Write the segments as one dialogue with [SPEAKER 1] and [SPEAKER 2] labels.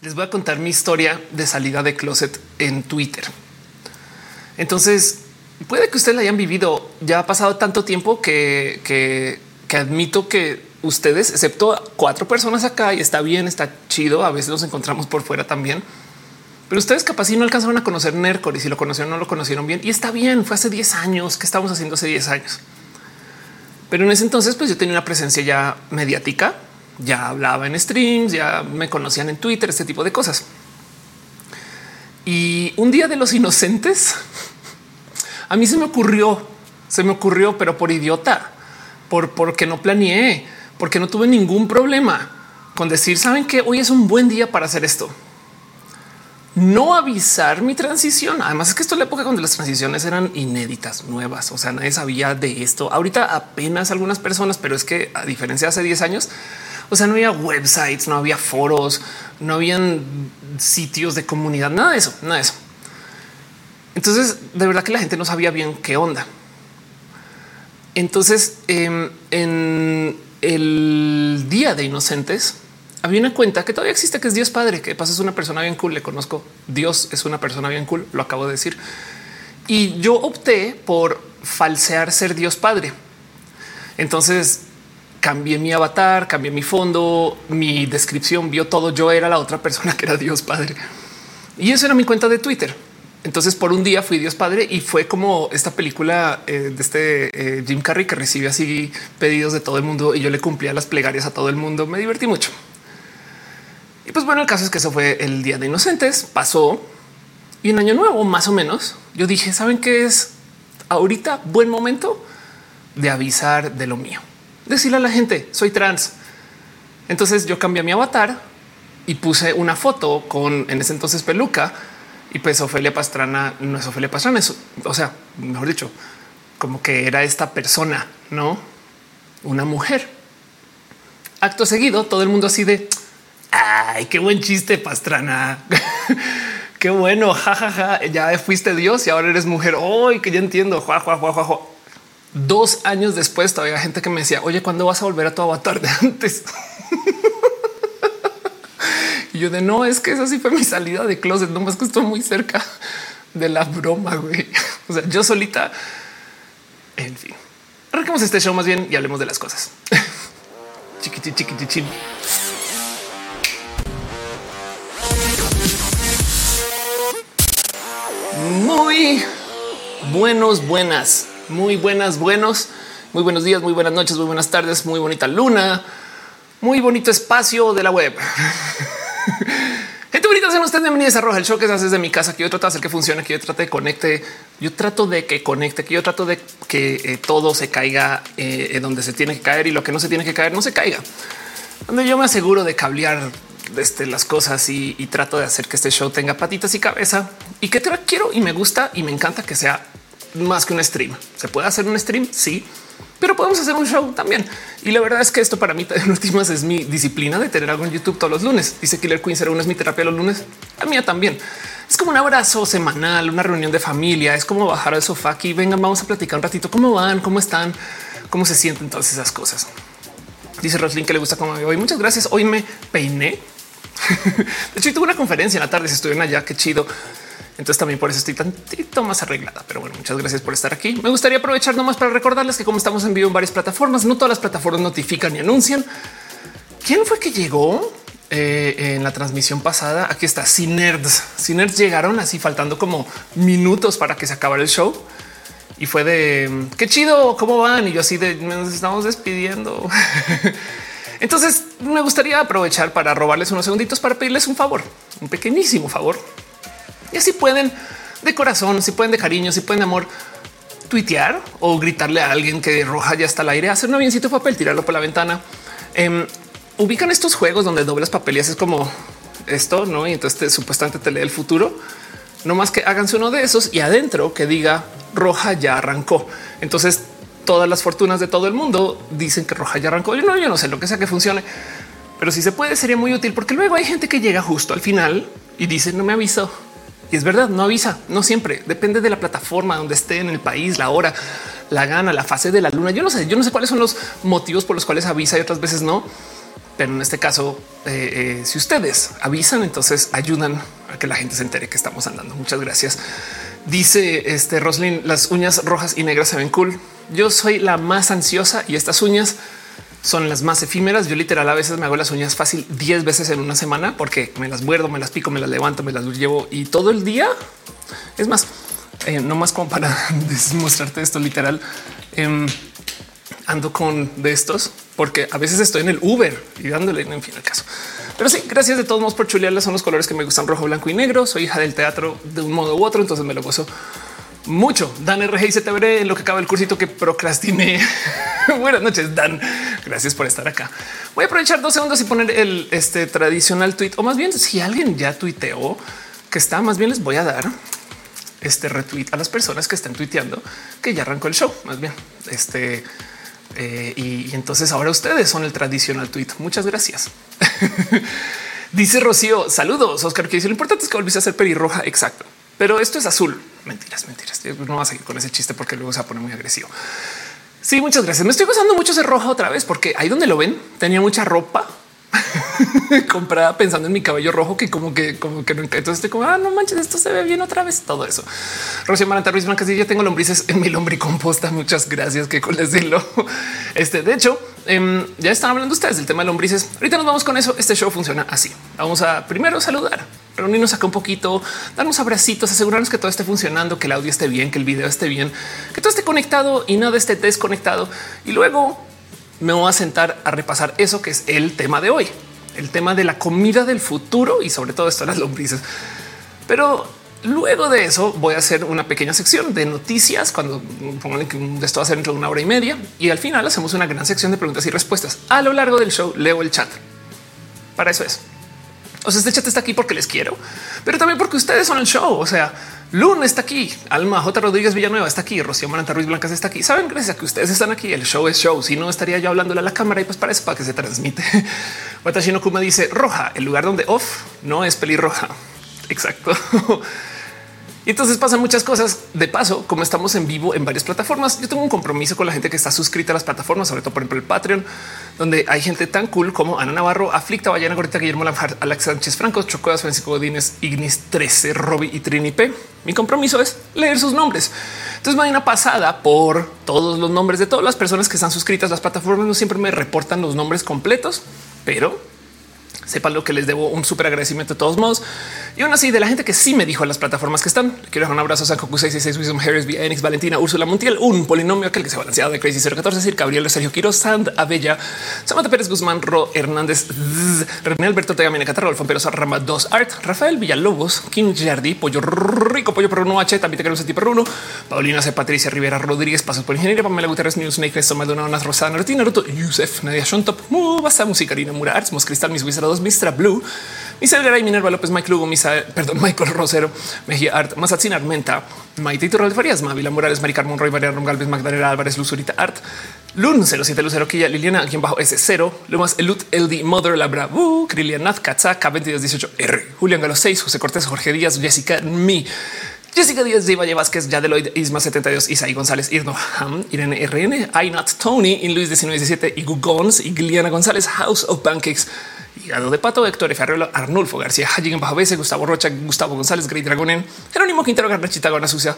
[SPEAKER 1] les voy a contar mi historia de salida de closet en Twitter. Entonces, puede que ustedes la hayan vivido. Ya ha pasado tanto tiempo que, que, admito que ustedes, excepto cuatro personas acá, y está bien, está chido. A veces nos encontramos por fuera también. Pero ustedes capaz si no alcanzaron a conocer Nercor y si lo conocieron, no lo conocieron bien. Y está bien, fue hace 10 años. que estábamos haciendo hace 10 años? Pero en ese entonces, pues yo tenía una presencia ya mediática ya hablaba en streams, ya me conocían en Twitter, este tipo de cosas. Y un día de los inocentes, a mí se me ocurrió, se me ocurrió, pero por idiota, por porque no planeé, porque no tuve ningún problema con decir, saben que hoy es un buen día para hacer esto. No avisar mi transición. Además, es que esto es la época cuando las transiciones eran inéditas, nuevas. O sea, nadie sabía de esto. Ahorita apenas algunas personas, pero es que a diferencia de hace 10 años, o sea, no había websites, no había foros, no habían sitios de comunidad, nada de eso, nada de eso. Entonces, de verdad que la gente no sabía bien qué onda. Entonces, em, en el día de inocentes, había una cuenta que todavía existe, que es Dios Padre, que pasa es una persona bien cool. Le conozco. Dios es una persona bien cool. Lo acabo de decir. Y yo opté por falsear ser Dios Padre. Entonces cambié mi avatar, cambié mi fondo, mi descripción, vio todo. Yo era la otra persona que era Dios Padre. Y eso era mi cuenta de Twitter. Entonces por un día fui Dios Padre y fue como esta película eh, de este eh, Jim Carrey que recibe así pedidos de todo el mundo y yo le cumplía las plegarias a todo el mundo. Me divertí mucho. Y pues bueno, el caso es que eso fue el Día de Inocentes, pasó y en Año Nuevo más o menos yo dije, ¿saben qué es ahorita buen momento de avisar de lo mío? Decirle a la gente soy trans. Entonces yo cambié mi avatar y puse una foto con en ese entonces peluca y pues Ofelia Pastrana no es Ofelia Pastrana, es, o sea, mejor dicho, como que era esta persona, no una mujer. Acto seguido, todo el mundo así de ay, qué buen chiste, Pastrana. qué bueno, jajaja. Ya fuiste Dios y ahora eres mujer. Hoy que ya entiendo. Jua, jua, jua, jua, Dos años después todavía gente que me decía, oye, ¿cuándo vas a volver a tu avatar de antes? y yo de no, es que esa sí fue mi salida de closet, no más que estoy muy cerca de la broma, güey. O sea, yo solita. En fin, arranquemos este show más bien y hablemos de las cosas. chiquiti, chiquiti, Muy buenos, buenas muy buenas, buenos, muy buenos días, muy buenas noches, muy buenas tardes, muy bonita luna, muy bonito espacio de la web. Gente bonita, sean ustedes bienvenidos a Roja, el show que se hace desde mi casa, que yo trato de hacer que funcione, que yo trate de conecte, yo trato de que conecte, que yo trato de que eh, todo se caiga eh, donde se tiene que caer y lo que no se tiene que caer no se caiga. Donde yo me aseguro de cablear este, las cosas y, trato de hacer que este show tenga patitas y cabeza y que quiero y me gusta y me encanta que sea más que un stream. Se puede hacer un stream, sí, pero podemos hacer un show también. Y la verdad es que esto para mí en últimas es mi disciplina de tener algo en YouTube todos los lunes. Dice Killer Queen, será una es mi terapia los lunes. A mí también. Es como un abrazo semanal, una reunión de familia. Es como bajar al sofá aquí. Vengan, vamos a platicar un ratito. ¿Cómo van? ¿Cómo están? ¿Cómo se sienten todas esas cosas? Dice Roslyn que le gusta cómo me hoy. Muchas gracias. Hoy me peiné. De hecho, tuve una conferencia en la tarde. Si estuvieron allá, qué chido. Entonces también por eso estoy tantito más arreglada. Pero bueno, muchas gracias por estar aquí. Me gustaría aprovechar nomás para recordarles que como estamos en vivo en varias plataformas, no todas las plataformas notifican y anuncian. ¿Quién fue que llegó eh, en la transmisión pasada? Aquí está, Cinerds. Cinerds llegaron así faltando como minutos para que se acabara el show. Y fue de qué chido, cómo van? Y yo así de nos estamos despidiendo. Entonces me gustaría aprovechar para robarles unos segunditos para pedirles un favor, un pequeñísimo favor y así pueden de corazón, si pueden de cariño, si pueden de amor, tuitear o gritarle a alguien que roja ya está al aire, hacer un avioncito de papel, tirarlo por la ventana. Em, ubican estos juegos donde doblas papel y haces como esto, no? Y entonces supuestamente te lee el futuro. No más que háganse uno de esos y adentro que diga roja ya arrancó. Entonces todas las fortunas de todo el mundo dicen que roja ya arrancó. Yo no, yo no sé lo que sea que funcione, pero si se puede sería muy útil porque luego hay gente que llega justo al final y dice no me avisó y es verdad, no avisa, no siempre. Depende de la plataforma donde esté en el país, la hora, la gana, la fase de la luna. Yo no sé, yo no sé cuáles son los motivos por los cuales avisa y otras veces no. Pero en este caso, eh, eh, si ustedes avisan, entonces ayudan a que la gente se entere que estamos andando. Muchas gracias. Dice este Roslyn, las uñas rojas y negras se ven cool. Yo soy la más ansiosa y estas uñas son las más efímeras. Yo literal a veces me hago las uñas fácil 10 veces en una semana porque me las muerdo, me las pico, me las levanto, me las llevo y todo el día. Es más, eh, no más como para mostrarte esto literal. Em, ando con de estos porque a veces estoy en el Uber y dándole en fin el caso. Pero sí, gracias de todos modos por chulearles. Son los colores que me gustan rojo, blanco y negro. Soy hija del teatro de un modo u otro, entonces me lo gozo mucho. Dan RG y veré en lo que acaba el cursito que procrastiné. Buenas noches, Dan. Gracias por estar acá. Voy a aprovechar dos segundos y poner el este tradicional tweet o más bien si alguien ya tuiteó que está, más bien les voy a dar este retweet a las personas que están tuiteando que ya arrancó el show. Más bien, este eh, y, entonces ahora ustedes son el tradicional tweet. Muchas gracias. Dice Rocío, saludos. Oscar, que dice lo importante es que volviste a ser pelirroja. Exacto, pero esto es azul. Mentiras, mentiras. No vas a seguir con ese chiste porque luego se poner muy agresivo. Sí, muchas gracias. Me estoy gozando mucho ese roja otra vez porque ahí donde lo ven tenía mucha ropa comprada pensando en mi cabello rojo que como que como que no entonces estoy como ah no manches esto se ve bien otra vez todo eso Rocío Maranta Ruiz Blancas ya tengo lombrices en mi lombricomposta muchas gracias que con decirlo este de hecho em, ya están hablando ustedes del tema de lombrices ahorita nos vamos con eso este show funciona así vamos a primero saludar reunirnos acá un poquito, darnos abracitos, asegurarnos que todo esté funcionando, que el audio esté bien, que el video esté bien, que todo esté conectado y nada esté desconectado. Y luego me voy a sentar a repasar eso que es el tema de hoy, el tema de la comida del futuro y sobre todo esto las lombrices. Pero luego de eso voy a hacer una pequeña sección de noticias cuando pongan que esto va a ser dentro de una hora y media y al final hacemos una gran sección de preguntas y respuestas. A lo largo del show leo el chat. Para eso es. O sea, este chat está aquí porque les quiero, pero también porque ustedes son el show. O sea, Luna está aquí, Alma J. Rodríguez Villanueva está aquí, Rocío Maranta Ruiz Blancas está aquí. Saben, gracias a que ustedes están aquí, el show es show. Si no, estaría yo hablándole a la cámara y pues para eso, para que se transmite. Watashino Kuma dice roja, el lugar donde off no es pelirroja. Exacto. Y entonces pasan muchas cosas. De paso, como estamos en vivo en varias plataformas, yo tengo un compromiso con la gente que está suscrita a las plataformas, sobre todo por ejemplo el Patreon, donde hay gente tan cool como Ana Navarro, Aflicta, Bayana Gorita, Guillermo Lanjar, Alex Sánchez Franco, Chocodas, Francisco Godínez, Ignis 13, Robbie y Trini P. Mi compromiso es leer sus nombres. Entonces, mañana pasada por todos los nombres de todas las personas que están suscritas a las plataformas, no siempre me reportan los nombres completos, pero sepan lo que les debo un súper agradecimiento de todos modos. Y aún así, de la gente que sí me dijo a las plataformas que están, quiero dar un abrazo a San Cocu 66, Wisdom Harris, Enix, Valentina, Úrsula Montiel, un polinomio aquel que se ha balanceado de Crazy 014, decir Gabriel, Sergio Quiroz, Sand, Abella, Samantha Pérez Guzmán, Ro Hernández, René Alberto Tegamina Catarro, Alfon Perosa, Rama 2 Art, Rafael Villalobos, Kim Jardi, Pollo Rico, Pollo Perruno H, también te queremos a ti Perruno, Paulina C. Patricia Rivera Rodríguez, Pasos por Ingeniería, Pamela Guterres, News, Snake, Somadona, Unas Rosana, Rutina, Naruto, Yusef, Nadia Shontop, Basta Música, Karina Mura, Arts, Mos Mis Wizard 2, Mistra Blue, Misael Garay, Minerva López, Mike Lugo, Misael, perdón, Michael Rosero, Mejía Art, Mazatzin Armenta, Maite Turral de Farías, Mavila Morales, Mari Carmón, Roy, María Galvez, Magdalena Álvarez, Luzurita Art, Lun 07 Lucero Quilla, Liliana, quien bajo S0, Lumas, Elut, LD, Mother, Labra, Krilian Nath, Katza, K2218, R, Julián Galo 6, José Cortés, Jorge Díaz, Jessica, Mi, Jessica Díaz Valle Vázquez, Yadeloid, Isma 72, Isaí González, Irno Ham, Irene RN, I Not Tony, In Luis 1917, Igu Gons, Igliana González, House of Pancakes, Hígado de Pato, Héctor F. Arnulfo García, Hajigen Bajo Bese, Gustavo Rocha, Gustavo González, Grey Dragonen, Jerónimo Quintero, Garnachita, Gana Sucia,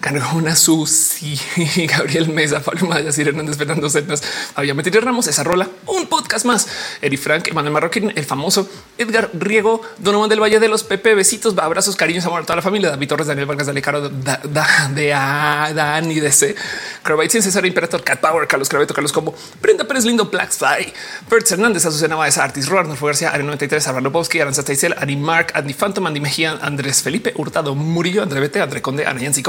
[SPEAKER 1] Gargona Susi, Gabriel Mesa, Pablo Maya, Sir Hernández, Fernando Cernas, Había Metido Ramos, esa rola, un podcast más, Eri Frank, Emanuel Marroquín, el famoso Edgar Riego, Donovan del Valle de los Pepe, besitos, abrazos, cariños, amor a toda la familia, David Torres, Daniel Vargas, Dale Caro, de Dani, de C, Cravaitin, César Imperator, Cat Power, Carlos Craveto, Carlos Combo, Brenda Pérez Lindo, Blackfly, Bert Hernández, Azucena Baez, Artis Roarno, García, Ari 93, Álvaro Lobowski, Aranza Teisel, Ari Mark, Andy Phantom, Andy Mejía, Andrés Felipe Hurtado, Murillo, André Bete, André Conde, Ana Yancy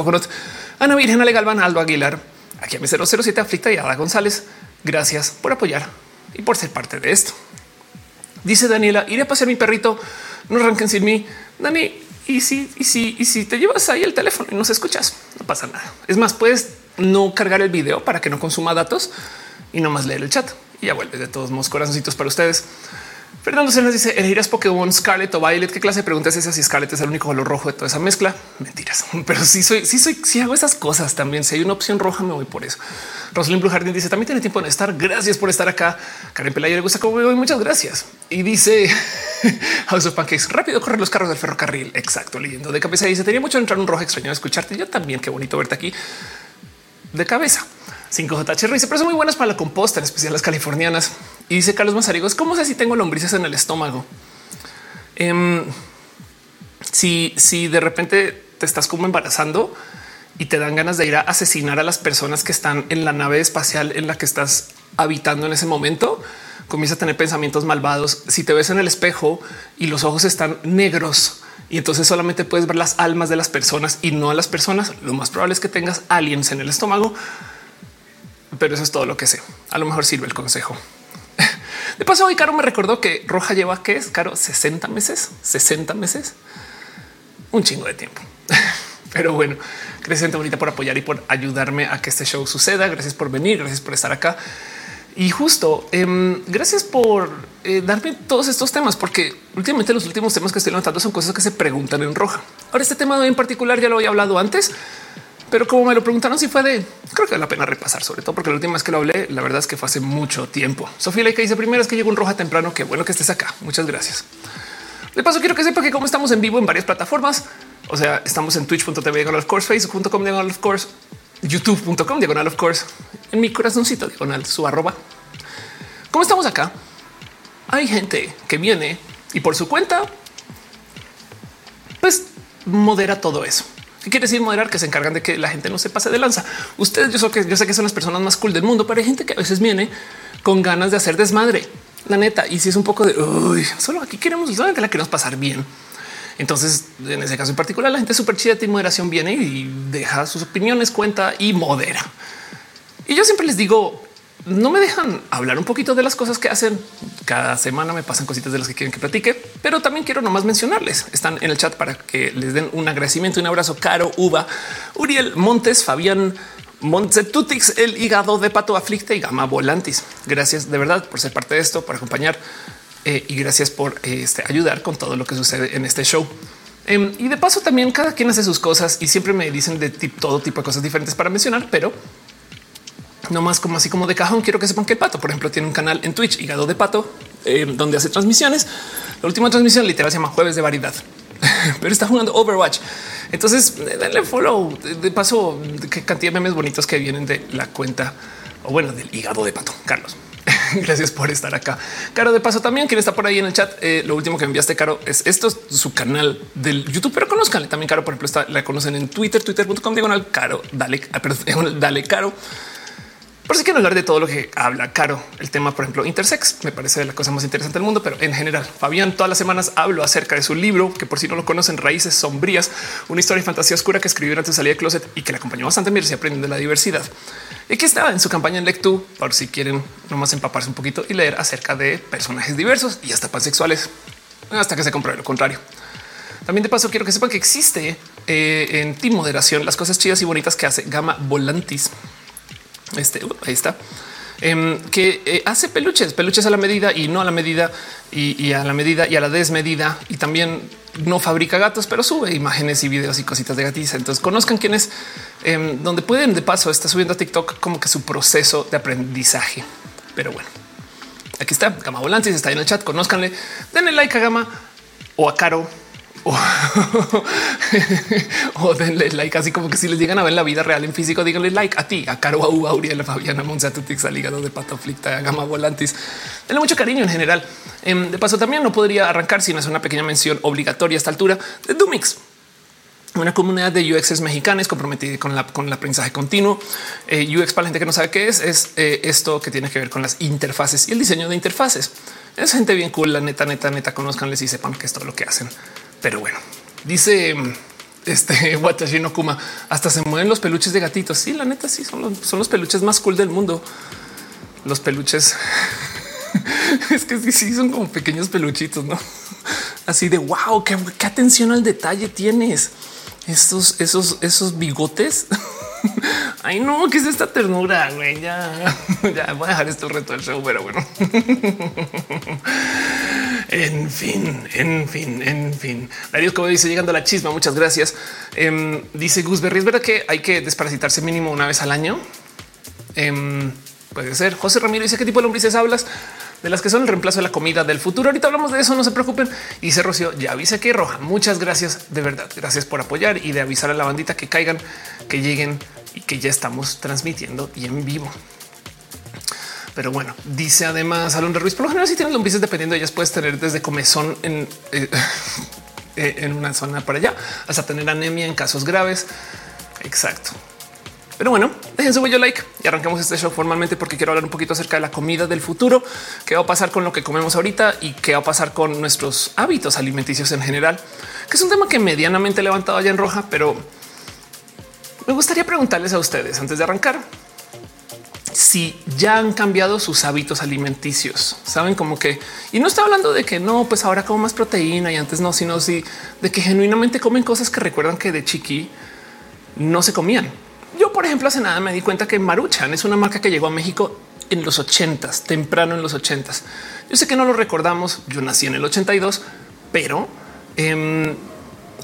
[SPEAKER 1] Ana Virgen, Ale Aldo Aguilar, aquí a mi 007 Aflicta y Ada González. Gracias por apoyar y por ser parte de esto. Dice Daniela, iré a pasear mi perrito, no arranquen sin mí. Dani, y si, y si, y si te llevas ahí el teléfono y no se escuchas, no pasa nada. Es más, puedes no cargar el video para que no consuma datos y no más leer el chat y ya vuelves de todos modos corazoncitos para ustedes. Fernando Cenas dice elegirías Pokémon Scarlet o Violet. ¿Qué clase de preguntas es esa? Si Scarlet es el único color rojo de toda esa mezcla. Mentiras, pero sí soy, sí soy, sí hago esas cosas también. Si hay una opción roja, me voy por eso. Rosalind Blue Jardín dice también tiene tiempo de estar. Gracias por estar acá. Karen Pelaya le gusta cómo me voy. Muchas gracias. Y dice House of Pancakes rápido correr los carros del ferrocarril. Exacto. Leyendo de cabeza dice tenía mucho entrar un rojo extraño a escucharte. Yo también. Qué bonito verte aquí de cabeza. 5JH dice, pero son muy buenas para la composta, en especial las californianas. Y dice Carlos Mazarigos, ¿cómo sé si tengo lombrices en el estómago? Em, si, si de repente te estás como embarazando y te dan ganas de ir a asesinar a las personas que están en la nave espacial en la que estás habitando en ese momento, comienza a tener pensamientos malvados. Si te ves en el espejo y los ojos están negros, y entonces solamente puedes ver las almas de las personas y no a las personas. Lo más probable es que tengas aliens en el estómago pero eso es todo lo que sé. A lo mejor sirve el consejo. De paso, hoy Caro me recordó que Roja lleva que es Caro 60 meses, 60 meses, un chingo de tiempo. Pero bueno, gracias bonita por apoyar y por ayudarme a que este show suceda. Gracias por venir, gracias por estar acá. Y justo em, gracias por eh, darme todos estos temas, porque últimamente los últimos temas que estoy levantando son cosas que se preguntan en roja. Ahora, este tema en particular ya lo había hablado antes, pero como me lo preguntaron si fue de, creo que vale la pena repasar, sobre todo porque la última vez que lo hablé, la verdad es que fue hace mucho tiempo. Sofía que dice primero es que llegó un roja temprano. Qué bueno que estés acá. Muchas gracias. De paso, quiero que sepa que como estamos en vivo en varias plataformas, o sea, estamos en twitch.tv diagonal of course, facebook.com diagonal of course, youtube.com diagonal of course, en mi corazoncito diagonal su arroba. Como estamos acá, hay gente que viene y por su cuenta, pues modera todo eso. ¿Qué quiere decir moderar? Que se encargan de que la gente no se pase de lanza. Ustedes, yo sé que son las personas más cool del mundo, pero hay gente que a veces viene con ganas de hacer desmadre. La neta, y si es un poco de solo aquí queremos, solamente la queremos pasar bien. Entonces, en ese caso en particular, la gente súper chida de moderación viene y deja sus opiniones, cuenta y modera. Y yo siempre les digo, no me dejan hablar un poquito de las cosas que hacen. Cada semana me pasan cositas de las que quieren que platique, pero también quiero nomás mencionarles. Están en el chat para que les den un agradecimiento, un abrazo. Caro, Uva, Uriel Montes, Fabián, Montsetutix, el hígado de pato aflicte y gama volantis. Gracias de verdad por ser parte de esto, por acompañar eh, y gracias por eh, este, ayudar con todo lo que sucede en este show. Em, y de paso también cada quien hace sus cosas y siempre me dicen de todo tipo de cosas diferentes para mencionar, pero no más como así como de cajón. Quiero que sepan que el pato, por ejemplo, tiene un canal en Twitch, hígado de pato, eh, donde hace transmisiones. La última transmisión literal se llama Jueves de Variedad, pero está jugando Overwatch. Entonces, denle follow. De paso, qué cantidad de memes bonitos que vienen de la cuenta o bueno, del hígado de pato. Carlos, gracias por estar acá. Caro, de paso también quien está por ahí en el chat. Eh, lo último que enviaste, Caro, es esto es su canal del YouTube, pero conozcanle también. Caro, por ejemplo, está, la conocen en Twitter, twitter.com diagonal caro. Dale, ah, dale caro. Por si quiero hablar de todo lo que habla Caro. El tema, por ejemplo, intersex me parece la cosa más interesante del mundo, pero en general, Fabián todas las semanas hablo acerca de su libro, que por si no lo conocen, Raíces Sombrías, una historia de fantasía oscura que escribió antes de salir de closet y que le acompañó bastante en y aprendiendo la diversidad. Y que estaba en su campaña en Lectu, por si quieren nomás empaparse un poquito y leer acerca de personajes diversos y hasta pansexuales, hasta que se compruebe lo contrario. También de paso quiero que sepan que existe eh, en Team Moderación las cosas chidas y bonitas que hace Gama Volantis este uh, ahí está. Em, que eh, hace peluches, peluches a la medida y no a la medida y, a la medida y a la desmedida. Y también no fabrica gatos, pero sube imágenes y videos y cositas de gatiza. Entonces conozcan quién es, em, donde pueden de paso está subiendo a TikTok como que su proceso de aprendizaje. Pero bueno, aquí está Gama Volantes, está en el chat. Conozcanle, denle like a Gama o a Caro o, denle like, así como que si les llegan a ver la vida real en físico, díganle like a ti, a Caro, a Uva, a Uriel, Fabiana, Monzatutix, al hígado de pato aflicta, a Gama Volantis. Denle mucho cariño en general. Em, de paso, también no podría arrancar sin hacer una pequeña mención obligatoria a esta altura de Dumix una comunidad de UX mexicanos comprometida con, la, con el aprendizaje continuo. Eh, UX para la gente que no sabe qué es, es eh, esto que tiene que ver con las interfaces y el diseño de interfaces. Es gente bien cool, la neta, neta, neta, conozcanles y sepan que es todo lo que hacen. Pero bueno, dice este Watashi no Kuma, hasta se mueven los peluches de gatitos. Sí, la neta, sí, son los, son los peluches más cool del mundo. Los peluches. es que sí, son como pequeños peluchitos, no? Así de wow, qué, qué atención al detalle tienes. Estos, esos, esos bigotes. Ay, no, ¿qué es esta ternura? Güey, ya, ya voy a dejar este reto del show, pero bueno. En fin, en fin, en fin. Darío como dice llegando a la chisma. Muchas gracias. Em, dice Guzberry, es verdad que hay que desparasitarse mínimo una vez al año. Em, puede ser. José Ramiro dice qué tipo de lombrices hablas de las que son el reemplazo de la comida del futuro. Ahorita hablamos de eso, no se preocupen. Y se Rocío, ya avisa que roja. Muchas gracias de verdad. Gracias por apoyar y de avisar a la bandita que caigan, que lleguen y que ya estamos transmitiendo y en vivo. Pero bueno, dice además Alondra Ruiz, por lo general si tienes lombrices dependiendo de ellas puedes tener desde comezón en, eh, eh, en una zona para allá hasta tener anemia en casos graves. Exacto. Pero bueno, dejen su bello like y arrancamos este show formalmente porque quiero hablar un poquito acerca de la comida del futuro, qué va a pasar con lo que comemos ahorita y qué va a pasar con nuestros hábitos alimenticios en general, que es un tema que medianamente he levantado allá en roja, pero me gustaría preguntarles a ustedes antes de arrancar si ya han cambiado sus hábitos alimenticios. Saben como que y no está hablando de que no, pues ahora como más proteína y antes no, sino si de que genuinamente comen cosas que recuerdan que de chiqui no se comían. Yo, por ejemplo, hace nada me di cuenta que Maruchan es una marca que llegó a México en los ochentas, temprano en los ochentas. Yo sé que no lo recordamos. Yo nací en el 82, pero eh,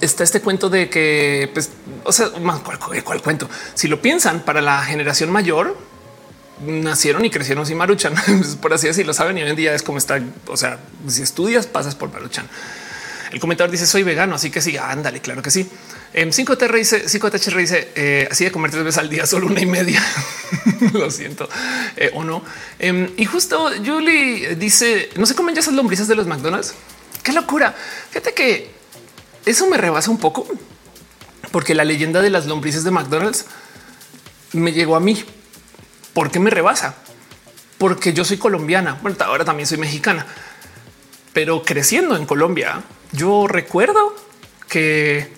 [SPEAKER 1] está este cuento de que, pues, o sea, ¿cuál, cuál cuento? Si lo piensan para la generación mayor, nacieron y crecieron sin Maruchan, por así decirlo. Saben, y hoy en día es como está. O sea, si estudias, pasas por Maruchan. El comentador dice soy vegano, así que sí, ándale, claro que sí. En 5T dice 5T dice eh, así de comer tres veces al día, solo una y media. Lo siento eh, o no. Em, y justo Julie dice no se comen ya esas lombrices de los McDonald's. Qué locura. Fíjate que eso me rebasa un poco porque la leyenda de las lombrices de McDonald's me llegó a mí ¿Por qué me rebasa? Porque yo soy colombiana. Bueno, ahora también soy mexicana, pero creciendo en Colombia, yo recuerdo que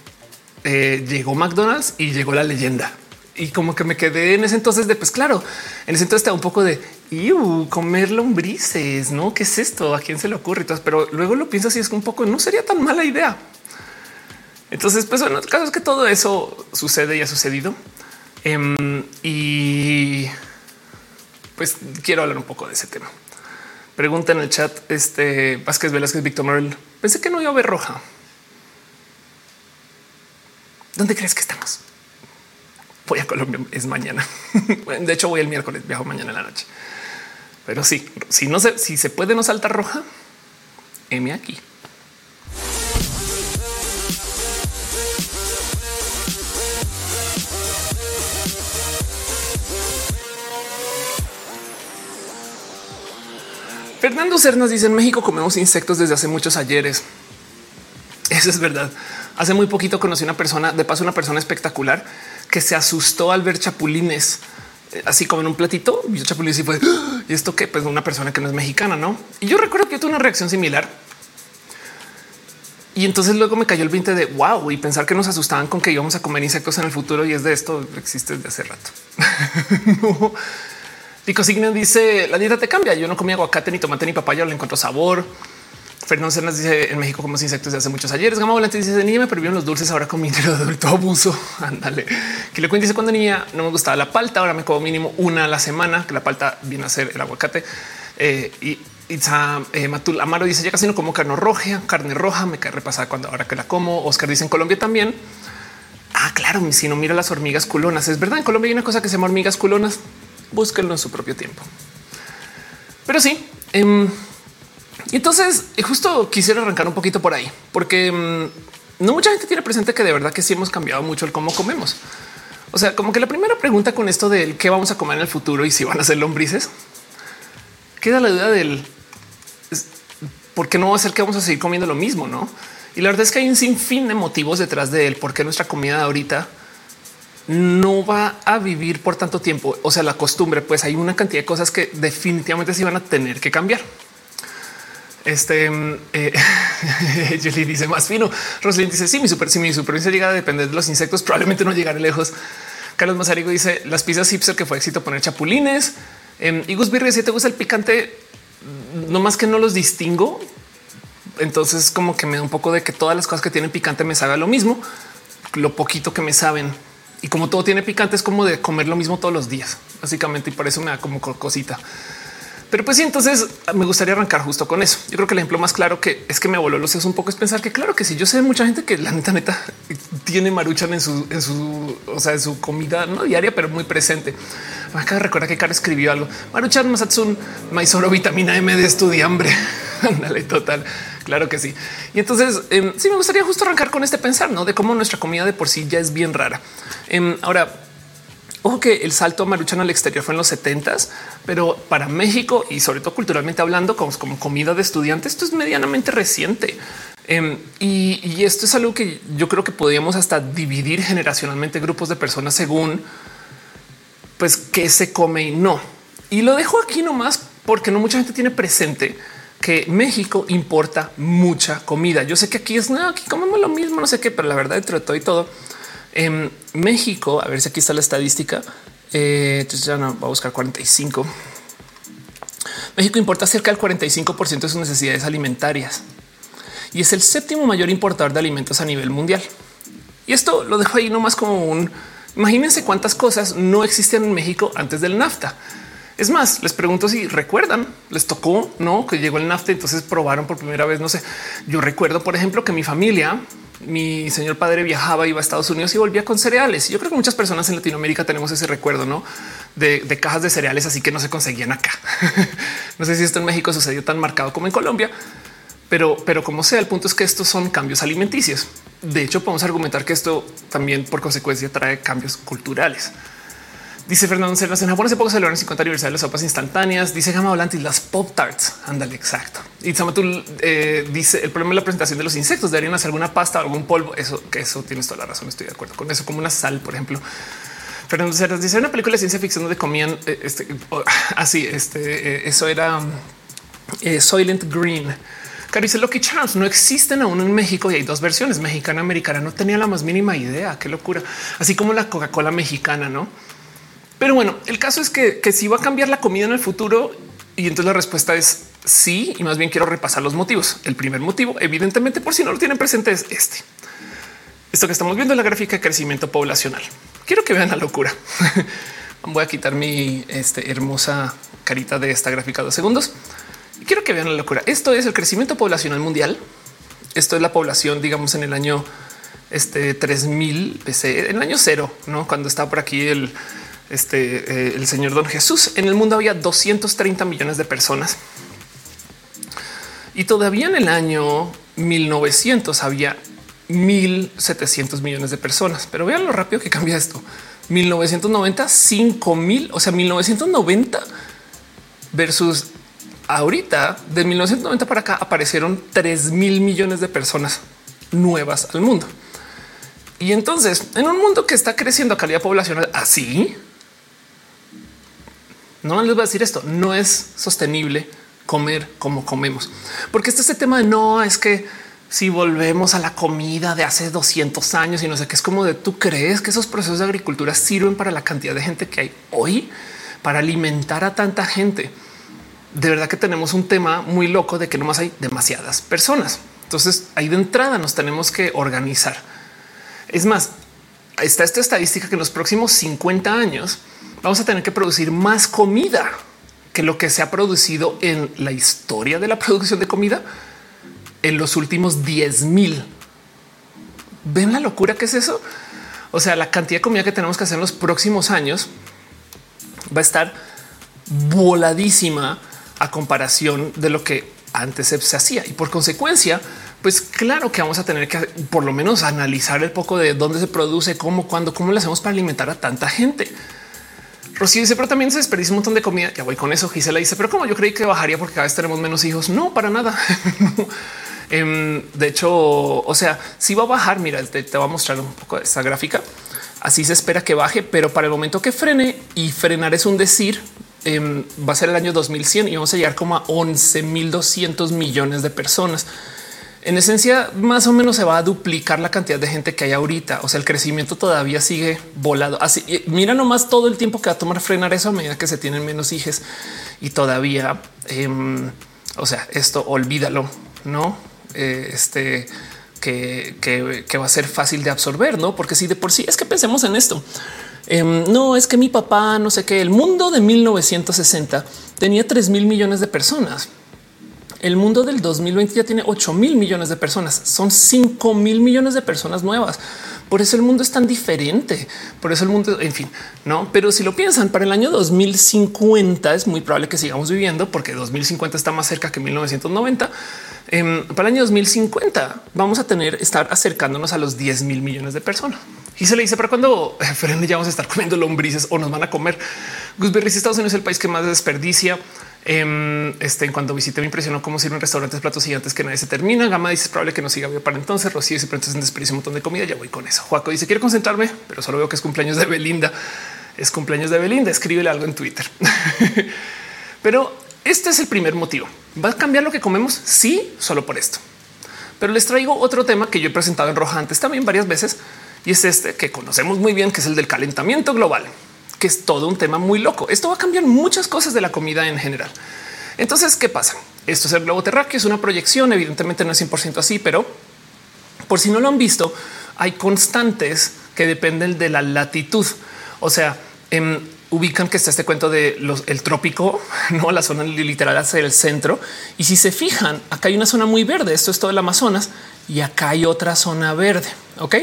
[SPEAKER 1] eh, llegó McDonald's y llegó la leyenda. Y como que me quedé en ese entonces de, pues claro, en ese entonces estaba un poco de comer lombrices, no? ¿Qué es esto? ¿A quién se le ocurre? Pero luego lo piensas y es un poco, no sería tan mala idea. Entonces, pues bueno, el caso es que todo eso sucede y ha sucedido. Em, y pues quiero hablar un poco de ese tema. Pregunta en el chat, este Vázquez Velázquez, Víctor Morel. Pensé que no iba a ver roja. ¿Dónde crees que estamos? Voy a Colombia, es mañana. de hecho, voy el miércoles, viajo mañana en la noche. Pero sí, si no se, si se puede no saltar roja, M aquí. Fernando Cernas dice en México comemos insectos desde hace muchos ayeres. Eso es verdad. Hace muy poquito conocí una persona, de paso una persona espectacular que se asustó al ver chapulines eh, así como en un platito. Y chapulines y fue ah, y esto que pues una persona que no es mexicana, no? Y yo recuerdo que tuve una reacción similar. Y entonces luego me cayó el 20 de wow y pensar que nos asustaban con que íbamos a comer insectos en el futuro. Y es de esto existe desde hace rato. Pico Signo dice la dieta te cambia. Yo no comía aguacate ni tomate ni papaya, le encuentro sabor. Fernando Cernas dice en México como insectos de hace muchos ayeres. Gama Volante dice niña me prohibieron los dulces, ahora con mi de adulto abuso. Ándale. Que le dice cuando niña no me gustaba la palta, ahora me como mínimo una a la semana, que la palta viene a ser el aguacate. Eh, y Itza eh, Matul Amaro dice ya casi no como carne roja, carne roja, me cae repasada cuando ahora que la como. Oscar dice en Colombia también. Ah, claro, si no mira las hormigas culonas. Es verdad, en Colombia hay una cosa que se llama hormigas culonas búsquenlo en su propio tiempo. Pero sí. Em, entonces eh, justo quisiera arrancar un poquito por ahí, porque em, no mucha gente tiene presente que de verdad que sí hemos cambiado mucho el cómo comemos. O sea, como que la primera pregunta con esto del qué vamos a comer en el futuro y si van a ser lombrices, queda la duda del por qué no va a ser que vamos a seguir comiendo lo mismo, no? Y la verdad es que hay un sinfín de motivos detrás de él, porque nuestra comida ahorita no va a vivir por tanto tiempo. O sea, la costumbre, pues hay una cantidad de cosas que definitivamente se van a tener que cambiar. Este eh, dice más fino. Rosalind dice: Sí, mi super, si mi supervivencia llega a depender de los insectos, probablemente no llegaré lejos. Carlos Mazarigo dice: Las pizzas hipster que fue éxito poner chapulines. Eh, y Gus si te gusta el picante, no más que no los distingo. Entonces, como que me da un poco de que todas las cosas que tienen picante me sabe lo mismo, lo poquito que me saben y como todo tiene picante, es como de comer lo mismo todos los días, básicamente. Y me da como cosita. Pero pues sí, entonces me gustaría arrancar justo con eso. Yo creo que el ejemplo más claro que es que me voló los sesos un poco es pensar que claro que si yo sé mucha gente que la neta neta tiene maruchan en su, en su, o sea, en su comida no diaria, pero muy presente. Me acaba de recordar que Cara escribió algo. Maruchan Masatsun, maizoro, vitamina M de estudiambre. Ándale, total. Claro que sí. Y entonces eh, sí me gustaría justo arrancar con este pensar, ¿no? De cómo nuestra comida de por sí ya es bien rara. Eh, ahora, Ojo que el salto a Maruchan al exterior fue en los 70 pero para México y sobre todo culturalmente hablando, como, comida de estudiantes, esto es medianamente reciente. Em, y, esto es algo que yo creo que podríamos hasta dividir generacionalmente grupos de personas según pues qué se come y no. Y lo dejo aquí nomás porque no mucha gente tiene presente que México importa mucha comida. Yo sé que aquí es no, aquí comemos lo mismo, no sé qué, pero la verdad, dentro de todo y todo, en México, a ver si aquí está la estadística. Eh, entonces ya no va a buscar 45. México importa cerca del 45% de sus necesidades alimentarias y es el séptimo mayor importador de alimentos a nivel mundial. Y esto lo dejo ahí nomás como un imagínense cuántas cosas no existen en México antes del NAFTA. Es más, les pregunto si recuerdan, les tocó no que llegó el NAFTA, entonces probaron por primera vez. No sé, yo recuerdo, por ejemplo, que mi familia mi señor padre viajaba, iba a Estados Unidos y volvía con cereales. Yo creo que muchas personas en Latinoamérica tenemos ese recuerdo ¿no? de, cajas de cereales, así que no se conseguían acá. no sé si esto en México sucedió tan marcado como en Colombia, pero, pero como sea, el punto es que estos son cambios alimenticios. De hecho, podemos argumentar que esto también por consecuencia trae cambios culturales. Dice Fernando Cernas, en Japón hace poco celebran el 50 aniversario de las sopas instantáneas. Dice Gama Volantis, las Pop Tarts. Ándale, exacto. Y Samatul eh, dice el problema de la presentación de los insectos. Deberían hacer alguna pasta o algún polvo. Eso, que eso tienes toda la razón. Estoy de acuerdo con eso, como una sal, por ejemplo. Fernando Cernas dice una película de ciencia ficción donde comían eh, este, así. Este eh, eso era Soylent Green. Caro dice Lucky Charms no existen aún en México y hay dos versiones mexicana americana. No tenía la más mínima idea. Qué locura. Así como la Coca-Cola mexicana, no? Pero bueno, el caso es que, si va a cambiar la comida en el futuro y entonces la respuesta es sí. Y más bien quiero repasar los motivos. El primer motivo, evidentemente, por si no lo tienen presente, es este. Esto que estamos viendo en la gráfica de crecimiento poblacional. Quiero que vean la locura. Voy a quitar mi este, hermosa carita de esta gráfica dos segundos. Quiero que vean la locura. Esto es el crecimiento poblacional mundial. Esto es la población, digamos, en el año este 3000 PC, en el año cero, no cuando estaba por aquí el este, eh, el Señor Don Jesús. En el mundo había 230 millones de personas. Y todavía en el año 1900 había 1700 millones de personas. Pero vean lo rápido que cambia esto. 1990, 5000, o sea, 1990 versus ahorita de 1990 para acá aparecieron 3 mil millones de personas nuevas al mundo. Y entonces, en un mundo que está creciendo a calidad poblacional así, no les voy a decir esto, no es sostenible comer como comemos, porque este, este tema de no es que si volvemos a la comida de hace 200 años y no sé qué es como de tú crees que esos procesos de agricultura sirven para la cantidad de gente que hay hoy para alimentar a tanta gente. De verdad que tenemos un tema muy loco de que no más hay demasiadas personas. Entonces ahí de entrada nos tenemos que organizar. Es más, está esta estadística que en los próximos 50 años vamos a tener que producir más comida que lo que se ha producido en la historia de la producción de comida en los últimos 10 mil. Ven la locura que es eso. O sea, la cantidad de comida que tenemos que hacer en los próximos años va a estar voladísima a comparación de lo que antes se hacía. Y por consecuencia, pues claro que vamos a tener que por lo menos analizar el poco de dónde se produce, cómo, cuándo, cómo lo hacemos para alimentar a tanta gente. Rocío dice, pero también se desperdicia un montón de comida. Ya voy con eso. Gisela dice, pero como yo creí que bajaría porque cada vez tenemos menos hijos. No, para nada. Em, de hecho, o sea, si va a bajar, mira, te, voy a mostrar un poco esta gráfica. Así se espera que baje, pero para el momento que frene y frenar es un decir, em, va a ser el año 2100 y vamos a llegar como a 11.200 millones de personas en esencia más o menos se va a duplicar la cantidad de gente que hay ahorita. O sea, el crecimiento todavía sigue volado. Así mira nomás todo el tiempo que va a tomar frenar eso a medida que se tienen menos hijos y todavía, em, o sea, esto olvídalo, no? Eh, este que, que, va a ser fácil de absorber, no? Porque si de por sí es que pensemos en esto. Em, no es que mi papá, no sé qué, el mundo de 1960 tenía 3 mil millones de personas. El mundo del 2020 ya tiene 8 mil millones de personas. Son 5 mil millones de personas nuevas. Por eso el mundo es tan diferente. Por eso el mundo, en fin, no. Pero si lo piensan para el año 2050 es muy probable que sigamos viviendo porque 2050 está más cerca que 1990. Em, para el año 2050 vamos a tener estar acercándonos a los 10 mil millones de personas. Y se le dice para cuando frene ya vamos a estar comiendo lombrices o nos van a comer. Gooseberry, Estados Unidos es el país que más desperdicia. Eh, este, en cuando visité me impresionó cómo sirven restaurantes platos gigantes que nadie se termina. Gama dice es probable que no siga para entonces. Rocío dice pero entonces desperdicio un montón de comida. Ya voy con eso. Juaco dice quiero concentrarme, pero solo veo que es cumpleaños de Belinda. Es cumpleaños de Belinda. Escríbele algo en Twitter. pero este es el primer motivo. ¿Va a cambiar lo que comemos? Sí, solo por esto. Pero les traigo otro tema que yo he presentado en Roja antes también varias veces y es este que conocemos muy bien, que es el del calentamiento global que es todo un tema muy loco. Esto va a cambiar muchas cosas de la comida en general. Entonces, ¿qué pasa? Esto es el globo terráqueo, es una proyección, evidentemente no es 100% así, pero por si no lo han visto, hay constantes que dependen de la latitud. O sea, em, ubican que está este cuento de los, el trópico, no la zona literal hacia el centro. Y si se fijan, acá hay una zona muy verde. Esto es todo el Amazonas y acá hay otra zona verde. Ok.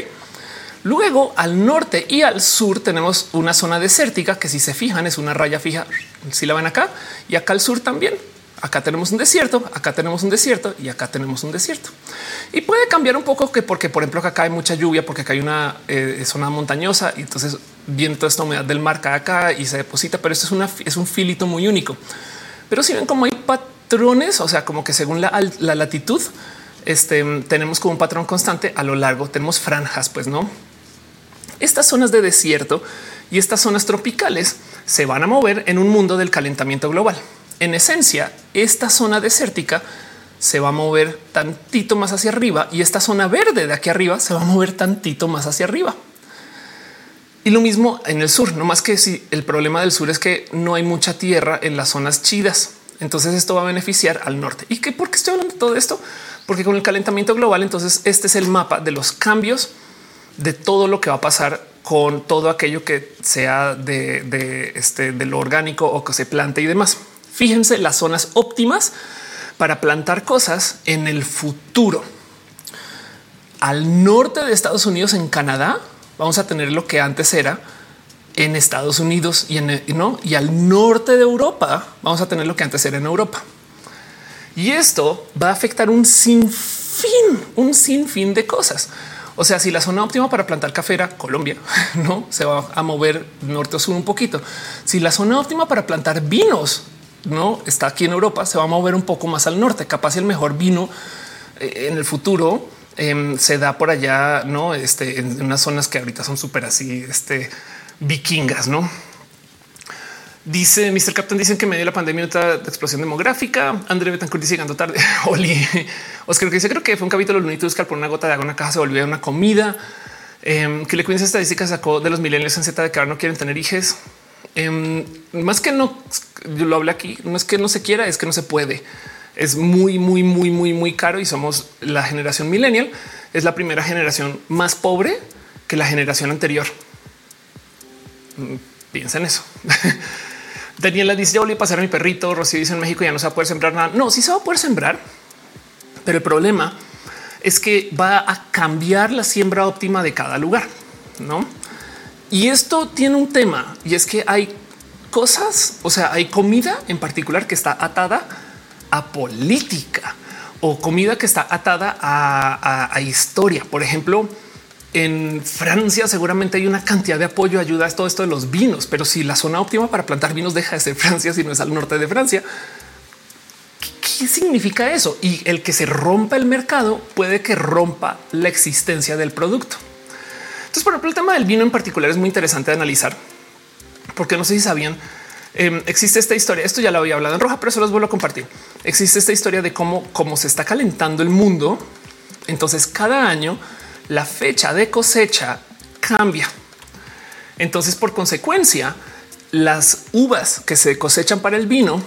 [SPEAKER 1] Luego al norte y al sur tenemos una zona desértica que si se fijan es una raya fija. Si la ven acá y acá al sur también. Acá tenemos un desierto, acá tenemos un desierto y acá tenemos un desierto. Y puede cambiar un poco que porque, por ejemplo, acá hay mucha lluvia, porque acá hay una eh, zona montañosa y entonces viene toda esta humedad del mar acá, y se deposita, pero esto es, una, es un filito muy único. Pero si ven como hay patrones, o sea, como que según la, la latitud, este, tenemos como un patrón constante a lo largo, tenemos franjas, pues no estas zonas de desierto y estas zonas tropicales se van a mover en un mundo del calentamiento global. En esencia, esta zona desértica se va a mover tantito más hacia arriba y esta zona verde de aquí arriba se va a mover tantito más hacia arriba. Y lo mismo en el sur, no más que si el problema del sur es que no hay mucha tierra en las zonas chidas. Entonces esto va a beneficiar al norte. ¿Y qué? ¿Por qué estoy hablando de todo esto? Porque con el calentamiento global, entonces este es el mapa de los cambios de todo lo que va a pasar con todo aquello que sea de, este, de lo orgánico o que se plante y demás. Fíjense las zonas óptimas para plantar cosas en el futuro. Al norte de Estados Unidos, en Canadá, vamos a tener lo que antes era en Estados Unidos y en no y al norte de Europa vamos a tener lo que antes era en Europa. Y esto va a afectar un sinfín, un sinfín de cosas. O sea, si la zona óptima para plantar café era Colombia, no se va a mover norte o sur un poquito. Si la zona óptima para plantar vinos no está aquí en Europa, se va a mover un poco más al norte. Capaz el mejor vino eh, en el futuro em, se da por allá, no este, en unas zonas que ahorita son súper así, este vikingas, no? Dice Mr. Captain, dicen que me dio la pandemia otra explosión demográfica. André Betancourt dice llegando tarde. Oli Oscar que dice creo que fue un capítulo de que por una gota de agua una caja se volvió una comida. Em, que le cuiden estadísticas sacó de los milenios en Z de que ahora no quieren tener hijos. Em, más que no, lo hablé aquí, no es que no se quiera, es que no se puede. Es muy, muy, muy, muy, muy caro y somos la generación millennial. Es la primera generación más pobre que la generación anterior. Mm, piensa en eso. Daniela dice ya volví a pasar a mi perrito. Rocío dice en México ya no se va a poder sembrar nada. No, sí se va a poder sembrar, pero el problema es que va a cambiar la siembra óptima de cada lugar, no? Y esto tiene un tema y es que hay cosas, o sea, hay comida en particular que está atada a política o comida que está atada a, a historia. Por ejemplo, en Francia seguramente hay una cantidad de apoyo, ayuda a todo esto de los vinos, pero si la zona óptima para plantar vinos deja de ser Francia, si no es al norte de Francia, ¿qué significa eso? Y el que se rompa el mercado puede que rompa la existencia del producto. Entonces, por ejemplo, el tema del vino en particular es muy interesante de analizar, porque no sé si sabían, em, existe esta historia, esto ya lo había hablado en roja, pero se los vuelvo a compartir. Existe esta historia de cómo, cómo se está calentando el mundo. Entonces, cada año la fecha de cosecha cambia. Entonces, por consecuencia, las uvas que se cosechan para el vino,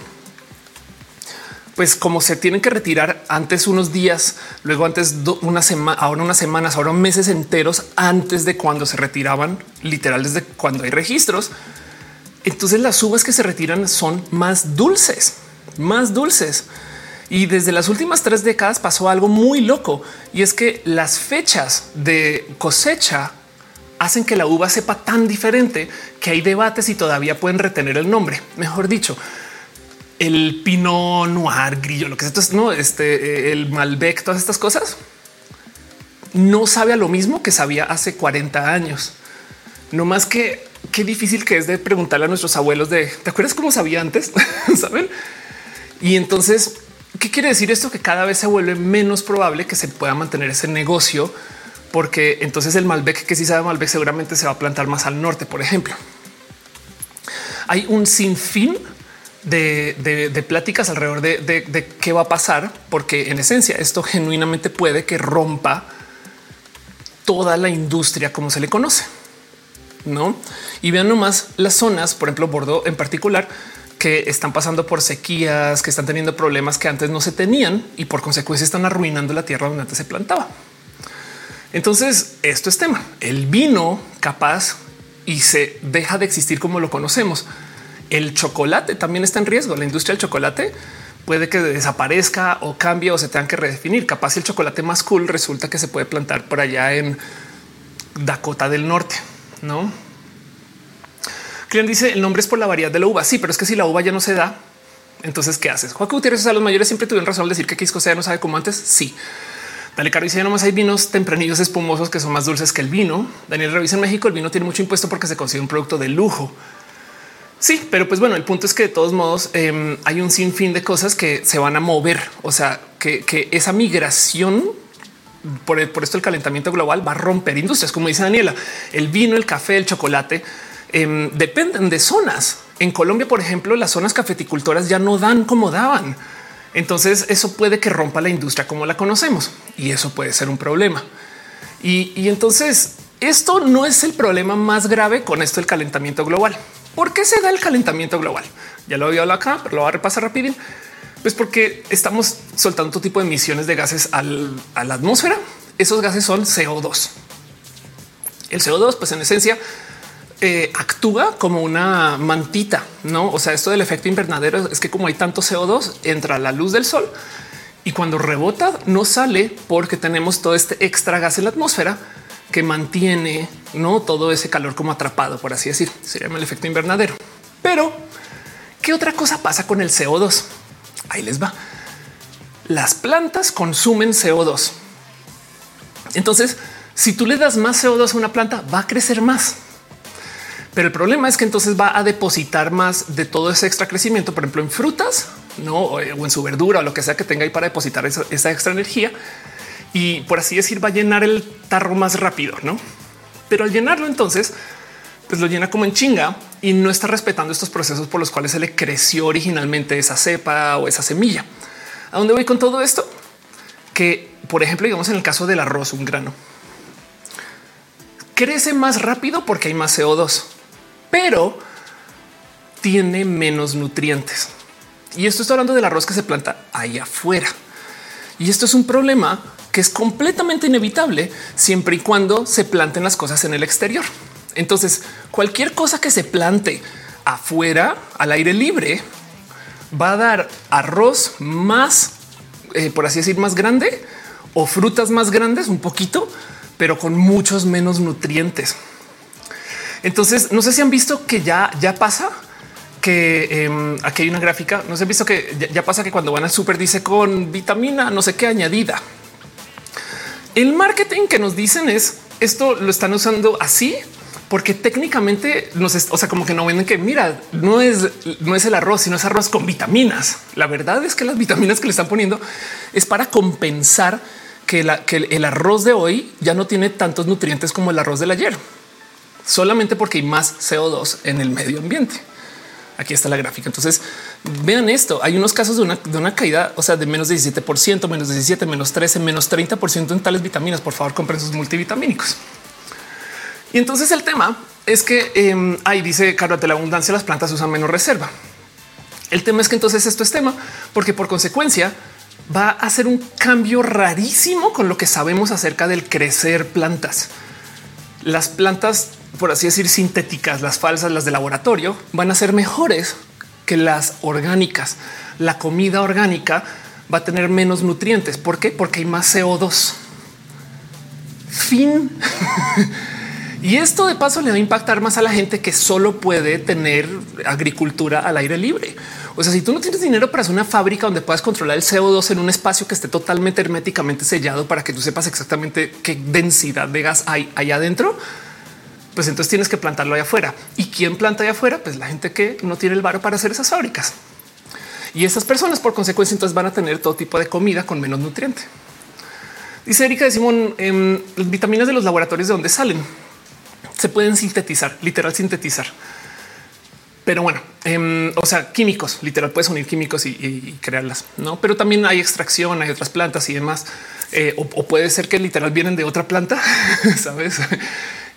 [SPEAKER 1] pues como se tienen que retirar antes unos días, luego antes una semana, ahora unas semanas, ahora meses enteros antes de cuando se retiraban, literal desde cuando hay registros, entonces las uvas que se retiran son más dulces, más dulces. Y desde las últimas tres décadas pasó algo muy loco y es que las fechas de cosecha hacen que la uva sepa tan diferente que hay debates y todavía pueden retener el nombre. Mejor dicho, el Pinot Noir, Grillo, lo que es esto, no este, el Malbec, todas estas cosas no sabe a lo mismo que sabía hace 40 años. No más que qué difícil que es de preguntarle a nuestros abuelos de te acuerdas cómo sabía antes, saben? Y entonces, ¿qué quiere decir esto? Que cada vez se vuelve menos probable que se pueda mantener ese negocio, porque entonces el Malbec que sí sabe Malbec seguramente se va a plantar más al norte, por ejemplo. Hay un sinfín de, pláticas alrededor de, de, qué va a pasar, porque en esencia esto genuinamente puede que rompa toda la industria como se le conoce. No, y vean nomás las zonas, por ejemplo, Bordeaux en particular, que están pasando por sequías, que están teniendo problemas que antes no se tenían y por consecuencia están arruinando la tierra donde antes se plantaba. Entonces, esto es tema. El vino capaz y se deja de existir como lo conocemos. El chocolate también está en riesgo. La industria del chocolate puede que desaparezca o cambie o se tengan que redefinir. Capaz el chocolate más cool resulta que se puede plantar por allá en Dakota del Norte, no? Client dice el nombre es por la variedad de la uva. Sí, pero es que si la uva ya no se da, entonces qué haces? Joaquín Gutiérrez, a los mayores siempre tuvieron razón al decir que Quisco sea no sabe cómo antes. Sí. Dale Caro dice nomás hay vinos tempranillos espumosos que son más dulces que el vino. Daniel revisa en México. El vino tiene mucho impuesto porque se consigue un producto de lujo. Sí, pero pues bueno, el punto es que de todos modos em, hay un sinfín de cosas que se van a mover. O sea, que, esa migración por, esto el calentamiento global va a romper industrias. Como dice Daniela, el vino, el café, el chocolate em, dependen de zonas. En Colombia, por ejemplo, las zonas cafeticultoras ya no dan como daban. Entonces eso puede que rompa la industria como la conocemos y eso puede ser un problema. Y, entonces esto no es el problema más grave con esto del calentamiento global. ¿Por qué se da el calentamiento global? Ya lo había hablado acá, pero lo voy a repasar rápido. Pues porque estamos soltando todo tipo de emisiones de gases a la atmósfera. Esos gases son CO2. El CO2, pues en esencia, eh, actúa como una mantita, no? O sea, esto del efecto invernadero es que como hay tanto CO2, entra la luz del sol y cuando rebota no sale porque tenemos todo este extra gas en la atmósfera que mantiene no todo ese calor como atrapado, por así decir. Se llama el efecto invernadero. Pero qué otra cosa pasa con el CO2? Ahí les va. Las plantas consumen CO2. Entonces, si tú le das más CO2 a una planta, va a crecer más. Pero el problema es que entonces va a depositar más de todo ese extra crecimiento, por ejemplo, en frutas, no o en su verdura o lo que sea que tenga ahí para depositar esa, esa extra energía y por así decir va a llenar el tarro más rápido, no? Pero al llenarlo entonces, pues lo llena como en chinga y no está respetando estos procesos por los cuales se le creció originalmente esa cepa o esa semilla. ¿A dónde voy con todo esto? Que, por ejemplo, digamos en el caso del arroz, un grano, crece más rápido porque hay más CO2, pero tiene menos nutrientes. Y esto está hablando del arroz que se planta ahí afuera. Y esto es un problema que es completamente inevitable siempre y cuando se planten las cosas en el exterior. Entonces, cualquier cosa que se plante afuera, al aire libre, va a dar arroz más, eh, por así decir, más grande o frutas más grandes, un poquito, pero con muchos menos nutrientes. Entonces, no sé si han visto que ya, ya pasa que em, aquí hay una gráfica. No sé, han visto que ya, ya pasa que cuando van al súper dice con vitamina, no sé qué añadida. El marketing que nos dicen es esto lo están usando así porque técnicamente nos, o sea, como que no venden que mira, no es, no es el arroz, sino es arroz con vitaminas. La verdad es que las vitaminas que le están poniendo es para compensar que, que el arroz de hoy ya no tiene tantos nutrientes como el arroz del ayer, solamente porque hay más CO2 en el medio ambiente. Aquí está la gráfica. Entonces vean esto. Hay unos casos de una, caída, o sea, de menos 17%, menos 17, menos 13, menos 30% en tales vitaminas. Por favor, compren sus multivitamínicos. Y entonces el tema es que em, ahí dice Carlos de la abundancia, las plantas usan menos reserva. El tema es que entonces esto es tema porque por consecuencia va a hacer un cambio rarísimo con lo que sabemos acerca del crecer plantas. Las plantas por así decir, sintéticas, las falsas, las de laboratorio, van a ser mejores que las orgánicas. La comida orgánica va a tener menos nutrientes. ¿Por qué? Porque hay más CO2. Fin. y esto de paso le va a impactar más a la gente que solo puede tener agricultura al aire libre. O sea, si tú no tienes dinero para hacer una fábrica donde puedas controlar el CO2 en un espacio que esté totalmente herméticamente sellado para que tú sepas exactamente qué densidad de gas hay allá adentro, pues entonces tienes que plantarlo allá afuera. ¿Y quién planta allá afuera? Pues la gente que no tiene el varo para hacer esas fábricas. Y esas personas, por consecuencia, entonces van a tener todo tipo de comida con menos nutriente. Dice Erika de Simón, em, las vitaminas de los laboratorios de donde salen se pueden sintetizar, literal sintetizar. Pero bueno, em, o sea, químicos, literal, puedes unir químicos y, crearlas, no? Pero también hay extracción, hay otras plantas y demás. Eh, o, puede ser que literal vienen de otra planta, sabes?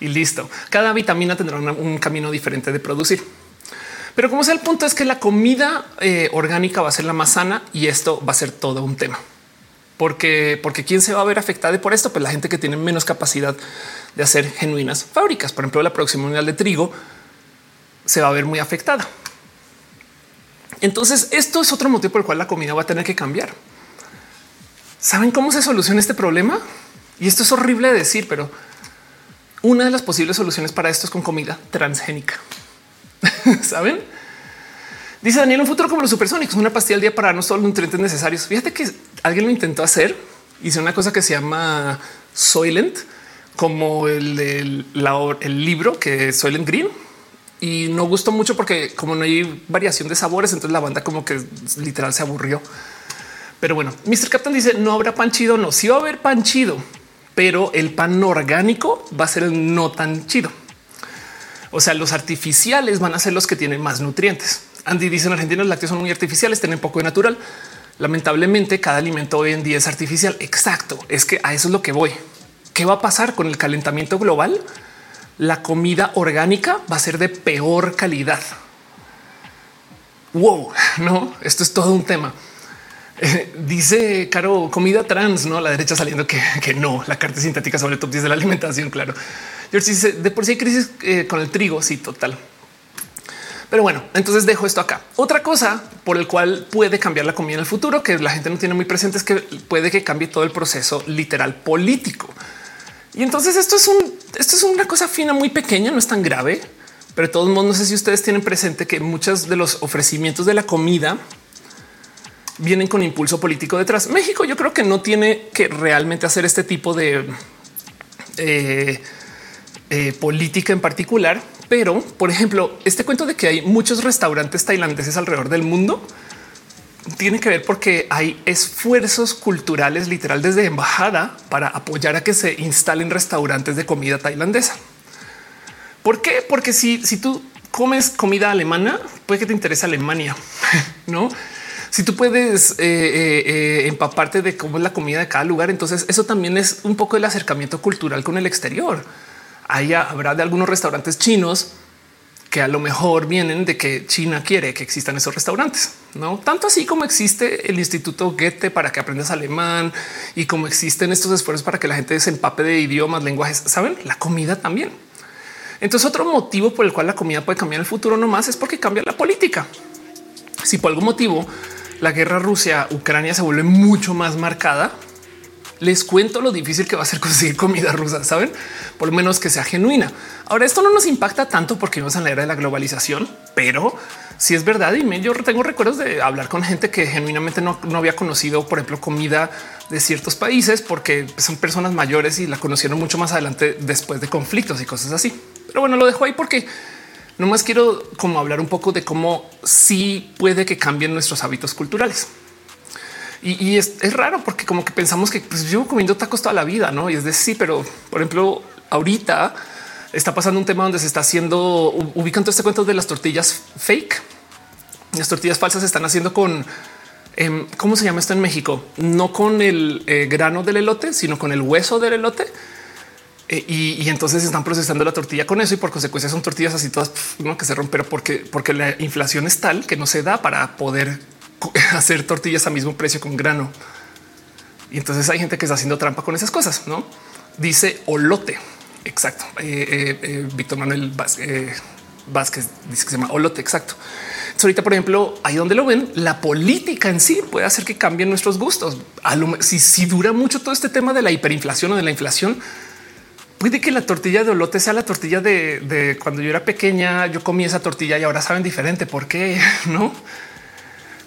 [SPEAKER 1] y listo. Cada vitamina tendrá un camino diferente de producir. Pero como sea, el punto es que la comida eh, orgánica va a ser la más sana y esto va a ser todo un tema. Porque, porque quién se va a ver afectada por esto? Pues la gente que tiene menos capacidad de hacer genuinas fábricas. Por ejemplo, la producción mundial de trigo se va a ver muy afectada. Entonces, esto es otro motivo por el cual la comida va a tener que cambiar. ¿Saben cómo se soluciona este problema? Y esto es horrible de decir, pero una de las posibles soluciones para esto es con comida transgénica. Saben? Dice Daniel, un futuro como los supersónicos, una pastilla al día para no solo nutrientes necesarios. Fíjate que alguien lo intentó hacer. Hice una cosa que se llama Soylent, como el, el, libro que Soylent Green. Y no gustó mucho porque como no hay variación de sabores, entonces la banda como que literal se aburrió. Pero bueno, Mr. Captain dice no habrá pan chido. No, sí va a haber pan chido, pero el pan orgánico va a ser el no tan chido. O sea, los artificiales van a ser los que tienen más nutrientes. Andy dice en Argentina los lácteos son muy artificiales, tienen poco de natural. Lamentablemente cada alimento hoy en día es artificial. Exacto. Es que a eso es lo que voy. ¿Qué va a pasar con el calentamiento global? La comida orgánica va a ser de peor calidad. Wow, no, esto es todo un tema. Eh, dice Caro, comida trans, no la derecha saliendo que, que no, la carta sintética sobre top 10 de la alimentación. Claro, dice de por sí hay crisis eh, con el trigo. Sí, total. Pero bueno, entonces dejo esto acá. Otra cosa por el cual puede cambiar la comida en el futuro, que la gente no tiene muy presente, es que puede que cambie todo el proceso literal político. Y entonces esto es un, esto es una cosa fina, muy pequeña, no es tan grave, pero de todos modos, no sé si ustedes tienen presente que muchos de los ofrecimientos de la comida vienen con impulso político detrás. México, yo creo que no tiene que realmente hacer este tipo de eh, eh, política en particular, pero por ejemplo, este cuento de que hay muchos restaurantes tailandeses alrededor del mundo tiene que ver porque hay esfuerzos culturales literal desde embajada para apoyar a que se instalen restaurantes de comida tailandesa. ¿Por qué? Porque si, si tú comes comida alemana, puede que te interese Alemania, no? Si tú puedes eh, eh, empaparte de cómo es la comida de cada lugar, entonces eso también es un poco el acercamiento cultural con el exterior ahí habrá de algunos restaurantes chinos que a lo mejor vienen de que China quiere que existan esos restaurantes, no tanto así como existe el Instituto Goethe para que aprendas alemán y como existen estos esfuerzos para que la gente se empape de idiomas, lenguajes, saben la comida también. Entonces, otro motivo por el cual la comida puede cambiar el futuro no más es porque cambia la política. Si por algún motivo la guerra Rusia-Ucrania se vuelve mucho más marcada, les cuento lo difícil que va a ser conseguir comida rusa, saben? Por lo menos que sea genuina. Ahora, esto no nos impacta tanto porque vamos a la era de la globalización, pero si es verdad, y yo tengo recuerdos de hablar con gente que genuinamente no, había conocido, por ejemplo, comida de ciertos países porque son personas mayores y la conocieron mucho más adelante después de conflictos y cosas así. Pero bueno, lo dejo ahí porque no más quiero como hablar un poco de cómo sí puede que cambien nuestros hábitos culturales. Y, es, raro porque como que pensamos que pues, llevo comiendo tacos toda la vida, no? Y es de sí, pero por ejemplo, ahorita está pasando un tema donde se está haciendo, ubican todo este cuento de las tortillas fake. Las tortillas falsas se están haciendo con em, ¿cómo se llama esto en México? No con el eh, grano del elote, sino con el hueso del elote. Eh, y, entonces están procesando la tortilla con eso y por consecuencia son tortillas así todas que se rompen porque, porque la inflación es tal que no se da para poder hacer tortillas a mismo precio con grano. Y entonces hay gente que está haciendo trampa con esas cosas, ¿no? Dice Olote. exacto. Eh, eh, Víctor Manuel Vázquez, Vázquez dice que se llama Olote. Exacto. ahorita, por ejemplo, ahí donde lo ven, la política en sí puede hacer que cambien nuestros gustos. si, si dura mucho todo este tema de la hiperinflación o de la inflación, puede que la tortilla de olote sea la tortilla de, cuando yo era pequeña. Yo comí esa tortilla y ahora saben diferente. ¿Por qué? No?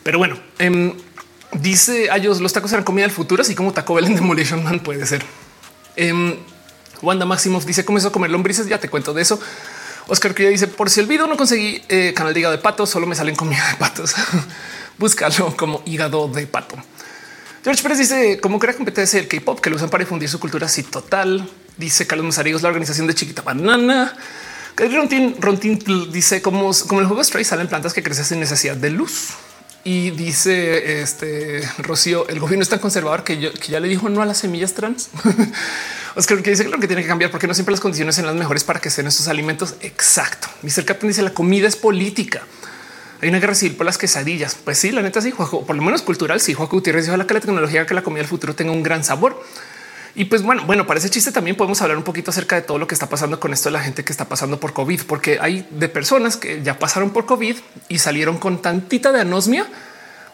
[SPEAKER 1] Pero bueno, em, dice ellos los tacos eran comida del futuro, así como Taco Bell en Demolition Man puede ser. Em, Wanda Maximoff dice comenzó a comer lombrices. Ya te cuento de eso. Oscar que dice por si el video no conseguí eh, canal de hígado de pato, solo me salen comida de patos. Búscalo como hígado de pato. George Pérez dice cómo crea competencia el K-pop que lo usan para difundir su cultura. así total. Dice Carlos Mazarigos, la organización de Chiquita Banana. Rontin, Rontin dice como, como el juego Stray salen plantas que crecen sin necesidad de luz. Y dice este Rocío, el gobierno es tan conservador que, yo, ya le dijo no a las semillas trans. Oscar que dice que lo que tiene que cambiar porque no siempre las condiciones son las mejores para que sean estos alimentos. Exacto. Mr. Captain dice la comida es política. Hay una guerra civil por las quesadillas. Pues sí, la neta sí, por lo menos cultural. Sí, Juan Gutiérrez dijo que la tecnología, que la comida del futuro tenga un gran sabor. Y pues bueno, bueno, para ese chiste también podemos hablar un poquito acerca de todo lo que está pasando con esto de la gente que está pasando por COVID, porque hay de personas que ya pasaron por COVID y salieron con tantita de anosmia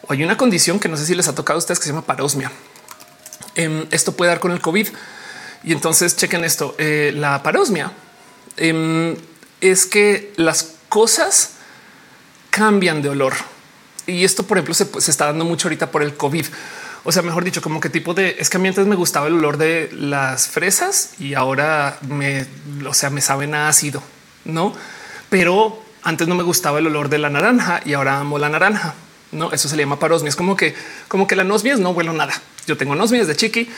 [SPEAKER 1] o hay una condición que no sé si les ha tocado a ustedes que se llama parosmia. Em, esto puede dar con el COVID. Y entonces chequen esto. Eh, la parosmia em, es que las cosas cambian de olor. Y esto, por ejemplo, se, se está dando mucho ahorita por el COVID o sea, mejor dicho, como que tipo de es que a mí antes me gustaba el olor de las fresas y ahora me, o sea, me saben a ácido, no? Pero antes no me gustaba el olor de la naranja y ahora amo la naranja. No, eso se le llama parosmia. Es como que, como que la nosmia no huelo nada. Yo tengo nosmias de chiqui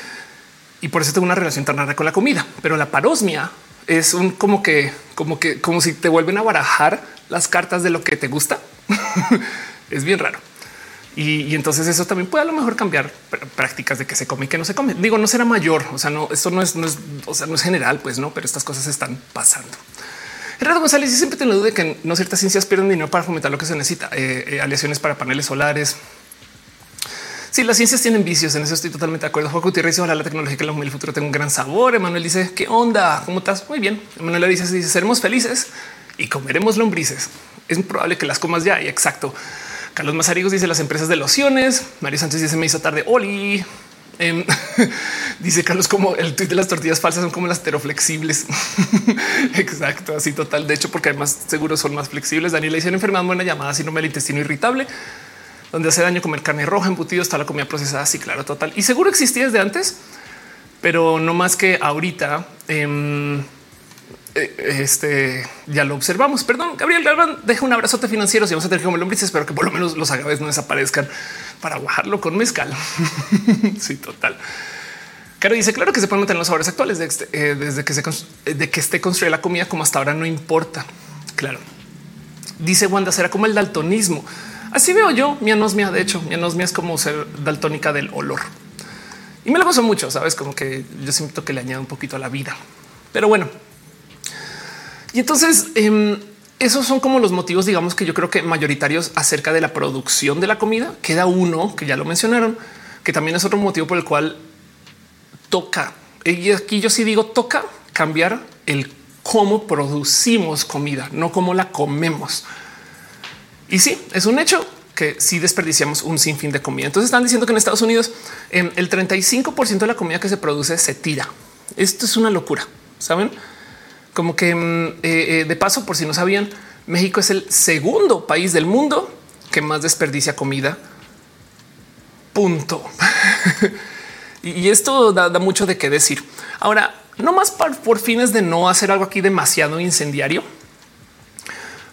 [SPEAKER 1] y por eso tengo una relación tan rara con la comida. Pero la parosmia es un como que, como que, como si te vuelven a barajar las cartas de lo que te gusta. es bien raro. Y, entonces eso también puede a lo mejor cambiar prácticas de que se come y que no se come. Digo, no será mayor. O sea, no, esto no es, no es, o sea, no es general, pues no, pero estas cosas están pasando. Gerardo González, y siempre tengo duda de que no ciertas ciencias pierden dinero para fomentar lo que se necesita. Eh, eh, aleaciones para paneles solares. Si sí, las ciencias tienen vicios, en eso estoy totalmente de acuerdo. Juan Gutiérrez dice, ojalá la tecnología que la el futuro tenga un gran sabor. Emanuel dice, ¿qué onda? ¿Cómo estás? Muy bien. Emanuel dice, dice, seremos felices y comeremos lombrices. Es probable que las comas ya. Y exacto. Carlos Mazarigos dice las empresas de lociones. Mario Sánchez dice me hizo tarde. Oli. Em, dice Carlos como el tweet de las tortillas falsas son como las teroflexibles. Exacto, así total. De hecho, porque además seguros son más flexibles. Daniel le hicieron enfermedad buena llamada síndrome del intestino irritable, donde hace daño comer carne roja, embutido, está la comida procesada. Sí, claro, total. Y seguro existía desde antes, pero no más que ahorita. Em, este ya lo observamos. Perdón, Gabriel Galván deja un abrazote financiero. Si vamos a tener que comer lombrices, espero que por lo menos los agaves no desaparezcan para bajarlo con mezcal. sí, total. Caro dice claro que se pueden mantener los sabores actuales eh, desde que se de que esté construida la comida como hasta ahora no importa. Claro. Dice Wanda será como el daltonismo. Así veo yo mi anosmia. De hecho, mi anosmia es como ser daltónica del olor y me lo gozo mucho. Sabes como que yo siento que le añado un poquito a la vida, pero bueno, y entonces em, esos son como los motivos, digamos que yo creo que mayoritarios acerca de la producción de la comida. Queda uno que ya lo mencionaron, que también es otro motivo por el cual toca. Y aquí yo sí digo toca cambiar el cómo producimos comida, no cómo la comemos. Y sí, es un hecho que sí desperdiciamos un sinfín de comida. Entonces están diciendo que en Estados Unidos em, el 35 de la comida que se produce se tira. Esto es una locura, saben? Como que mm, eh, eh, de paso, por si no sabían, México es el segundo país del mundo que más desperdicia comida. Punto. y esto da, mucho de qué decir. Ahora, no más por, fines de no hacer algo aquí demasiado incendiario.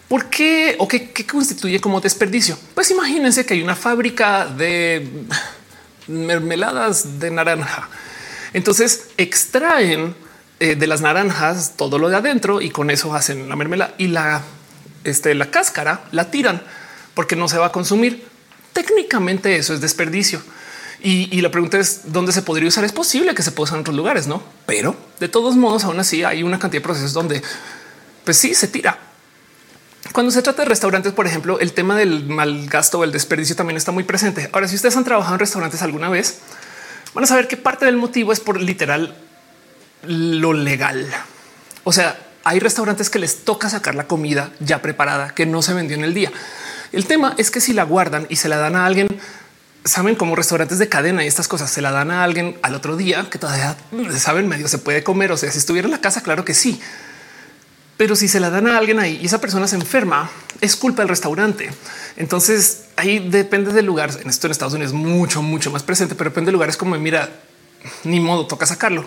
[SPEAKER 1] ¿Por qué o qué, qué, constituye como desperdicio? Pues imagínense que hay una fábrica de mermeladas de naranja. Entonces extraen eh, de las naranjas todo lo de adentro y con eso hacen la mermelada y la, este, la cáscara la tiran porque no se va a consumir. Técnicamente eso es desperdicio. Y, la pregunta es dónde se podría usar. Es posible que se pueda usar en otros lugares, no? Pero de todos modos, aún así hay una cantidad de procesos donde, pues sí, se tira. Cuando se trata de restaurantes, por ejemplo, el tema del mal gasto o el desperdicio también está muy presente. Ahora, si ustedes han trabajado en restaurantes alguna vez, van a saber que parte del motivo es por literal lo legal. O sea, hay restaurantes que les toca sacar la comida ya preparada que no se vendió en el día. El tema es que si la guardan y se la dan a alguien, saben como restaurantes de cadena y estas cosas se la dan a alguien al otro día que todavía saben medio se puede comer. O sea, si estuviera en la casa, claro que sí. Pero si se la dan a alguien ahí y esa persona se enferma, es culpa del restaurante. Entonces ahí depende del lugar. En esto en Estados Unidos es mucho, mucho más presente, pero depende de lugares como mira, ni modo, toca sacarlo.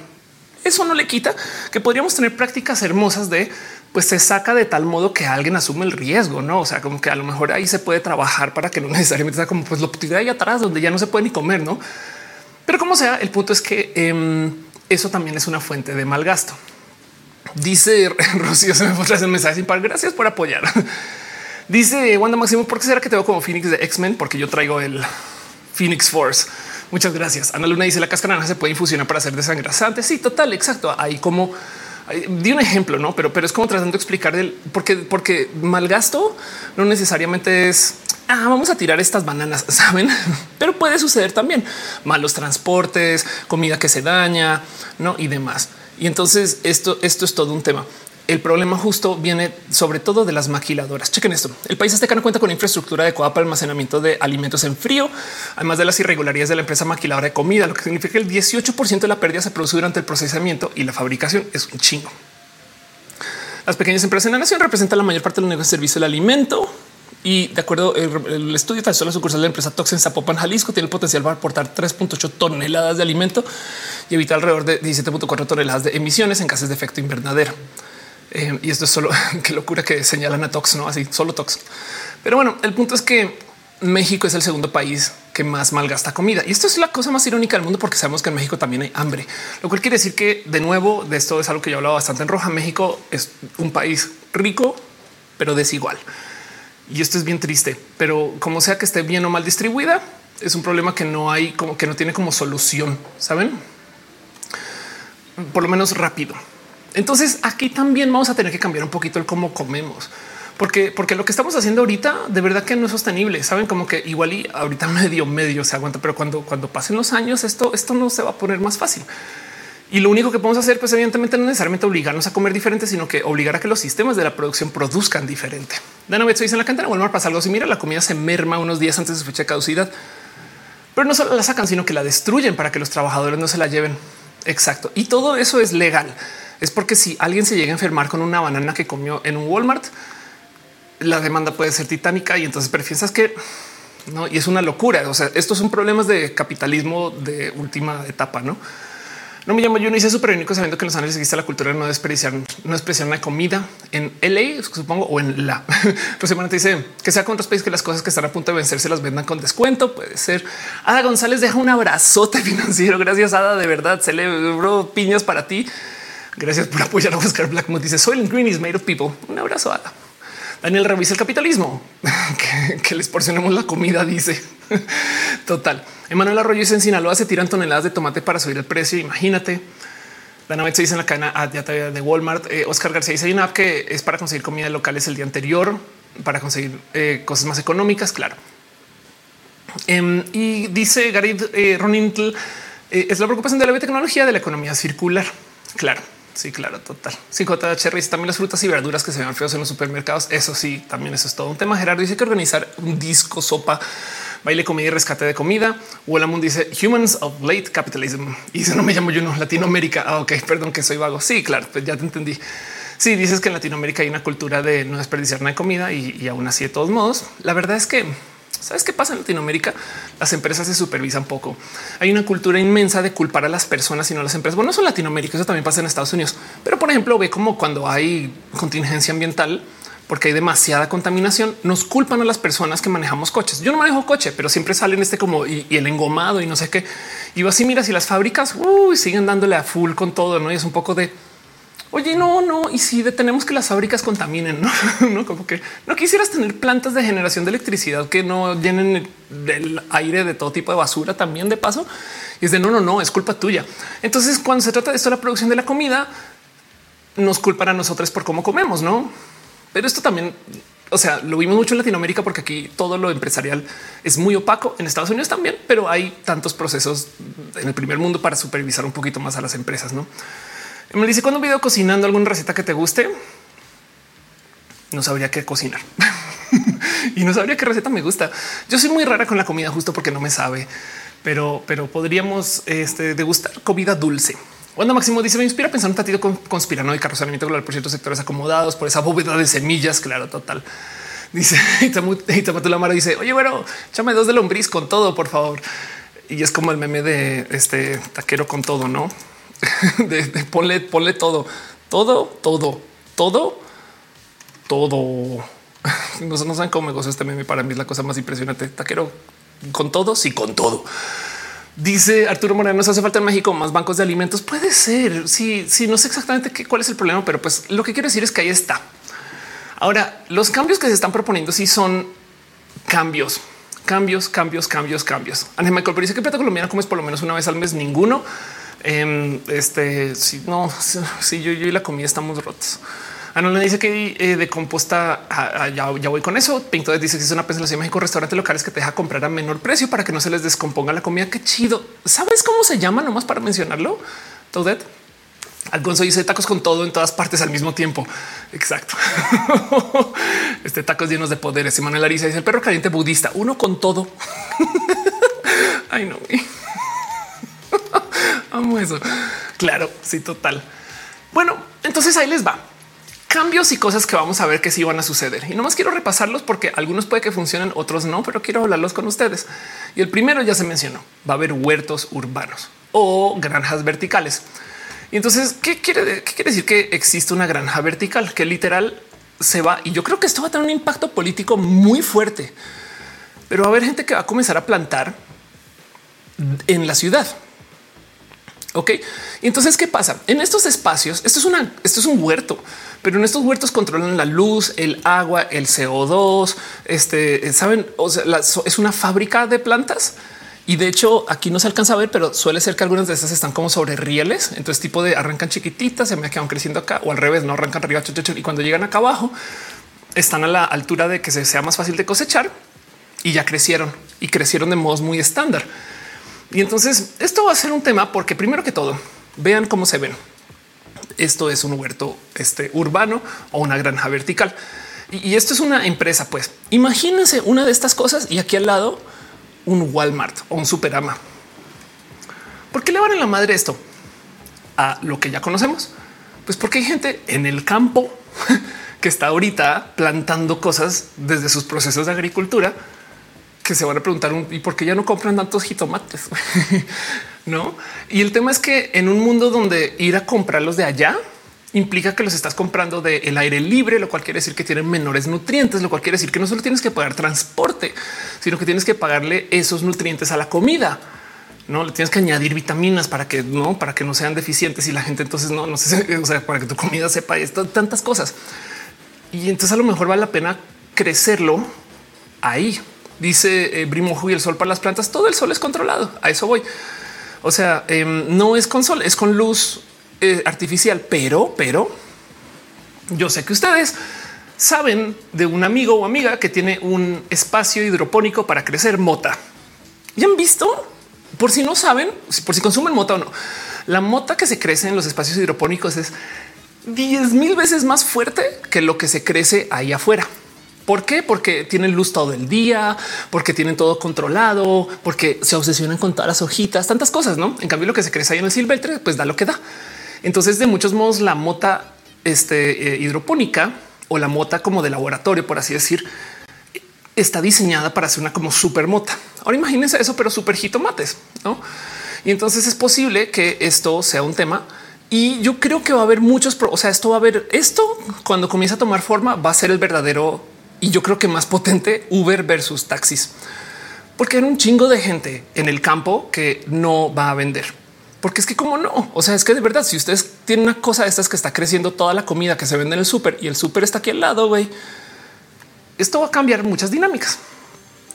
[SPEAKER 1] Eso no le quita que podríamos tener prácticas hermosas de pues se saca de tal modo que alguien asume el riesgo, no? O sea, como que a lo mejor ahí se puede trabajar para que no necesariamente sea como pues lo de ahí atrás donde ya no se puede ni comer, no? Pero como sea, el punto es que eh, eso también es una fuente de mal gasto. Dice Rocío, se me fue el mensaje sin par. Gracias por apoyar. Dice Wanda Máximo, ¿por qué será que te veo como Phoenix de X-Men? Porque yo traigo el Phoenix Force. Muchas gracias. Ana Luna dice la cáscara se puede infusionar para hacer desangrasante. Sí, total, exacto. Hay como di un ejemplo, no, pero, pero es como tratando de explicar el porque, porque malgasto no necesariamente es ah, vamos a tirar estas bananas, saben? Pero puede suceder también malos transportes, comida que se daña, no y demás. Y entonces esto, esto es todo un tema. El problema justo viene sobre todo de las maquiladoras. Chequen esto. El país azteca no cuenta con infraestructura adecuada para almacenamiento de alimentos en frío, además de las irregularidades de la empresa maquiladora de comida, lo que significa que el 18% de la pérdida se produce durante el procesamiento y la fabricación es un chingo. Las pequeñas empresas en la nación representan la mayor parte del negocio de servicio del alimento. Y de acuerdo, el, estudio de la sucursal de la empresa Toxen Zapopan, Jalisco, tiene el potencial para aportar 3.8 toneladas de alimento y evitar alrededor de 17.4 toneladas de emisiones en casos de efecto invernadero. Eh, y esto es solo qué locura que señalan a Tox, no así solo Tox. Pero bueno, el punto es que México es el segundo país que más malgasta comida. Y esto es la cosa más irónica del mundo porque sabemos que en México también hay hambre, lo cual quiere decir que de nuevo de esto es algo que yo hablaba bastante en roja. México es un país rico, pero desigual. Y esto es bien triste, pero como sea que esté bien o mal distribuida, es un problema que no hay como que no tiene como solución, saben? Por lo menos rápido. Entonces aquí también vamos a tener que cambiar un poquito el cómo comemos. Porque, porque lo que estamos haciendo ahorita de verdad que no es sostenible. Saben como que igual y ahorita medio medio se aguanta, pero cuando, cuando pasen los años esto, esto no se va a poner más fácil. Y lo único que podemos hacer, pues evidentemente no necesariamente obligarnos a comer diferente, sino que obligar a que los sistemas de la producción produzcan diferente. Dana vez dice en la cantera Walmart pasa algo así. Mira, la comida se merma unos días antes de su fecha de caducidad, pero no solo la sacan, sino que la destruyen para que los trabajadores no se la lleven. Exacto. Y todo eso es legal. Es porque si alguien se llega a enfermar con una banana que comió en un Walmart, la demanda puede ser titánica y entonces piensas que no, y es una locura. O sea, estos son problemas de capitalismo de última etapa, no? No me llamo yo, no hice súper único sabiendo que en Los Ángeles existe la cultura no desperdiciar, no desperdiciar una comida en LA, supongo, o en la. Pero te dice que sea con otros países que las cosas que están a punto de vencer se las vendan con descuento. Puede ser. Ada González deja un abrazote financiero. Gracias, Ada. De verdad, celebro piñas para ti. Gracias por apoyar a Oscar Blackmore. Dice Soil Green is made of people. Un abrazo, Ada. Daniel revisa el capitalismo, que, les porcionemos la comida, dice. Total. Emanuel Arroyo dice en Sinaloa se tiran toneladas de tomate para subir el precio. Imagínate. Dana se dice en la cadena ah, de Walmart. Eh, Oscar García dice hay una app que es para conseguir comida locales el día anterior, para conseguir eh, cosas más económicas. Claro. Em, y dice Gary eh, es la preocupación de la biotecnología de la economía circular. Claro. Sí, claro, total. Sí, JHR también las frutas y verduras que se ven feos en los supermercados. Eso sí, también eso es todo un tema. Gerardo dice que organizar un disco, sopa, baile, comida y rescate de comida. Mundo dice Humans of Late Capitalism y dice no me llamo yo, no Latinoamérica. Ah, ok, perdón que soy vago. Sí, claro, pues ya te entendí. Sí, dices que en Latinoamérica hay una cultura de no desperdiciar nada de comida y, y aún así, de todos modos, la verdad es que ¿Sabes qué pasa en Latinoamérica? Las empresas se supervisan poco. Hay una cultura inmensa de culpar a las personas y no a las empresas. Bueno, no solo Latinoamérica, eso también pasa en Estados Unidos. Pero, por ejemplo, ve como cuando hay contingencia ambiental, porque hay demasiada contaminación, nos culpan a las personas que manejamos coches. Yo no manejo coche, pero siempre salen este como y, el engomado y no sé qué. Y así, mira, si las fábricas siguen dándole a full con todo, no y es un poco de Oye, no, no. Y si detenemos que las fábricas contaminen, no, como que no quisieras tener plantas de generación de electricidad que no llenen del aire de todo tipo de basura también de paso. Y es de no, no, no, es culpa tuya. Entonces, cuando se trata de esto, la producción de la comida nos culpan a nosotros por cómo comemos, no? Pero esto también, o sea, lo vimos mucho en Latinoamérica porque aquí todo lo empresarial es muy opaco. En Estados Unidos también, pero hay tantos procesos en el primer mundo para supervisar un poquito más a las empresas, no? Me dice cuando un video cocinando alguna receta que te guste, no sabría qué cocinar y no sabría qué receta me gusta. Yo soy muy rara con la comida justo porque no me sabe, pero, pero podríamos este, degustar comida dulce. Cuando Máximo dice me inspira a pensar un tantito con conspiranoica, razonamiento global por ciertos sectores acomodados por esa bóveda de semillas. Claro, total. Dice y la Mara dice oye, bueno, échame dos de lombriz con todo, por favor. Y es como el meme de este taquero con todo, no? de, ponle, ponle todo, todo, todo, todo, todo. No, no saben cómo me gozo este meme. Para mí es la cosa más impresionante. Taquero con todo, sí, con todo. Dice Arturo Moreno, nos hace falta en México más bancos de alimentos. Puede ser. Sí, sí, no sé exactamente qué, cuál es el problema, pero pues lo que quiero decir es que ahí está. Ahora, los cambios que se están proponiendo sí son cambios, cambios, cambios, cambios, cambios. Ángel Michael, pero dice que plata colombiana comes por lo menos una vez al mes. Ninguno. Em, este, si no, si yo, yo y la comida estamos rotos. Ana le dice que eh, de composta ah, ah, ya, voy con eso. Pinto dice que es una pesa en México, restaurantes locales que te deja comprar a menor precio para que no se les descomponga la comida. Qué chido. ¿Sabes cómo se llama? Nomás para mencionarlo. Todet. Alfonso dice tacos con todo en todas partes al mismo tiempo. Exacto. este tacos llenos de poderes. Y Manuel Ariza dice el perro caliente budista, uno con todo. Ay, no. Eso. Claro, sí, total. Bueno, entonces ahí les va cambios y cosas que vamos a ver que sí van a suceder. Y no más quiero repasarlos porque algunos puede que funcionen, otros no, pero quiero hablarlos con ustedes. Y el primero ya se mencionó, va a haber huertos urbanos o granjas verticales. Y entonces, ¿qué quiere, qué quiere decir que existe una granja vertical? Que literal se va. Y yo creo que esto va a tener un impacto político muy fuerte. Pero va a haber gente que va a comenzar a plantar en la ciudad. Ok, entonces, ¿qué pasa? En estos espacios, esto es una, esto es un huerto, pero en estos huertos controlan la luz, el agua, el CO2. Este saben, es una fábrica de plantas. Y de hecho, aquí no se alcanza a ver, pero suele ser que algunas de estas están como sobre rieles. Entonces, tipo de arrancan chiquititas, se me quedan creciendo acá o al revés, no arrancan arriba. Y cuando llegan acá abajo, están a la altura de que se sea más fácil de cosechar y ya crecieron y crecieron de modos muy estándar. Y entonces esto va a ser un tema porque primero que todo, vean cómo se ven. Esto es un huerto este, urbano o una granja vertical. Y, esto es una empresa, pues imagínense una de estas cosas y aquí al lado un Walmart o un Superama. ¿Por qué le van a la madre esto? A lo que ya conocemos. Pues porque hay gente en el campo que está ahorita plantando cosas desde sus procesos de agricultura que se van a preguntar y por qué ya no compran tantos jitomates. no? Y el tema es que en un mundo donde ir a comprarlos de allá implica que los estás comprando del aire libre, lo cual quiere decir que tienen menores nutrientes, lo cual quiere decir que no solo tienes que pagar transporte, sino que tienes que pagarle esos nutrientes a la comida. No le tienes que añadir vitaminas para que no, para que no sean deficientes y la gente entonces no, no sé, para que tu comida sepa esto, tantas cosas. Y entonces a lo mejor vale la pena crecerlo ahí. Dice eh, y el sol para las plantas. Todo el sol es controlado. A eso voy. O sea, em, no es con sol, es con luz eh, artificial, pero, pero yo sé que ustedes saben de un amigo o amiga que tiene un espacio hidropónico para crecer mota. ¿Ya han visto? Por si no saben, por si consumen mota o no, la mota que se crece en los espacios hidropónicos es 10 mil veces más fuerte que lo que se crece ahí afuera. ¿Por qué? Porque tienen luz todo el día, porque tienen todo controlado, porque se obsesionan con todas las hojitas, tantas cosas, ¿no? En cambio, lo que se crece ahí en el silvestre, pues da lo que da. Entonces, de muchos modos, la mota este, eh, hidropónica o la mota como de laboratorio, por así decir, está diseñada para ser una como super mota. Ahora imagínense eso, pero super jitomates, ¿no? Y entonces es posible que esto sea un tema y yo creo que va a haber muchos, o sea, esto va a haber esto cuando comienza a tomar forma, va a ser el verdadero y yo creo que más potente Uber versus taxis, porque era un chingo de gente en el campo que no va a vender. Porque es que como no, o sea, es que de verdad, si ustedes tienen una cosa de estas que está creciendo toda la comida que se vende en el súper y el súper está aquí al lado, güey, esto va a cambiar muchas dinámicas.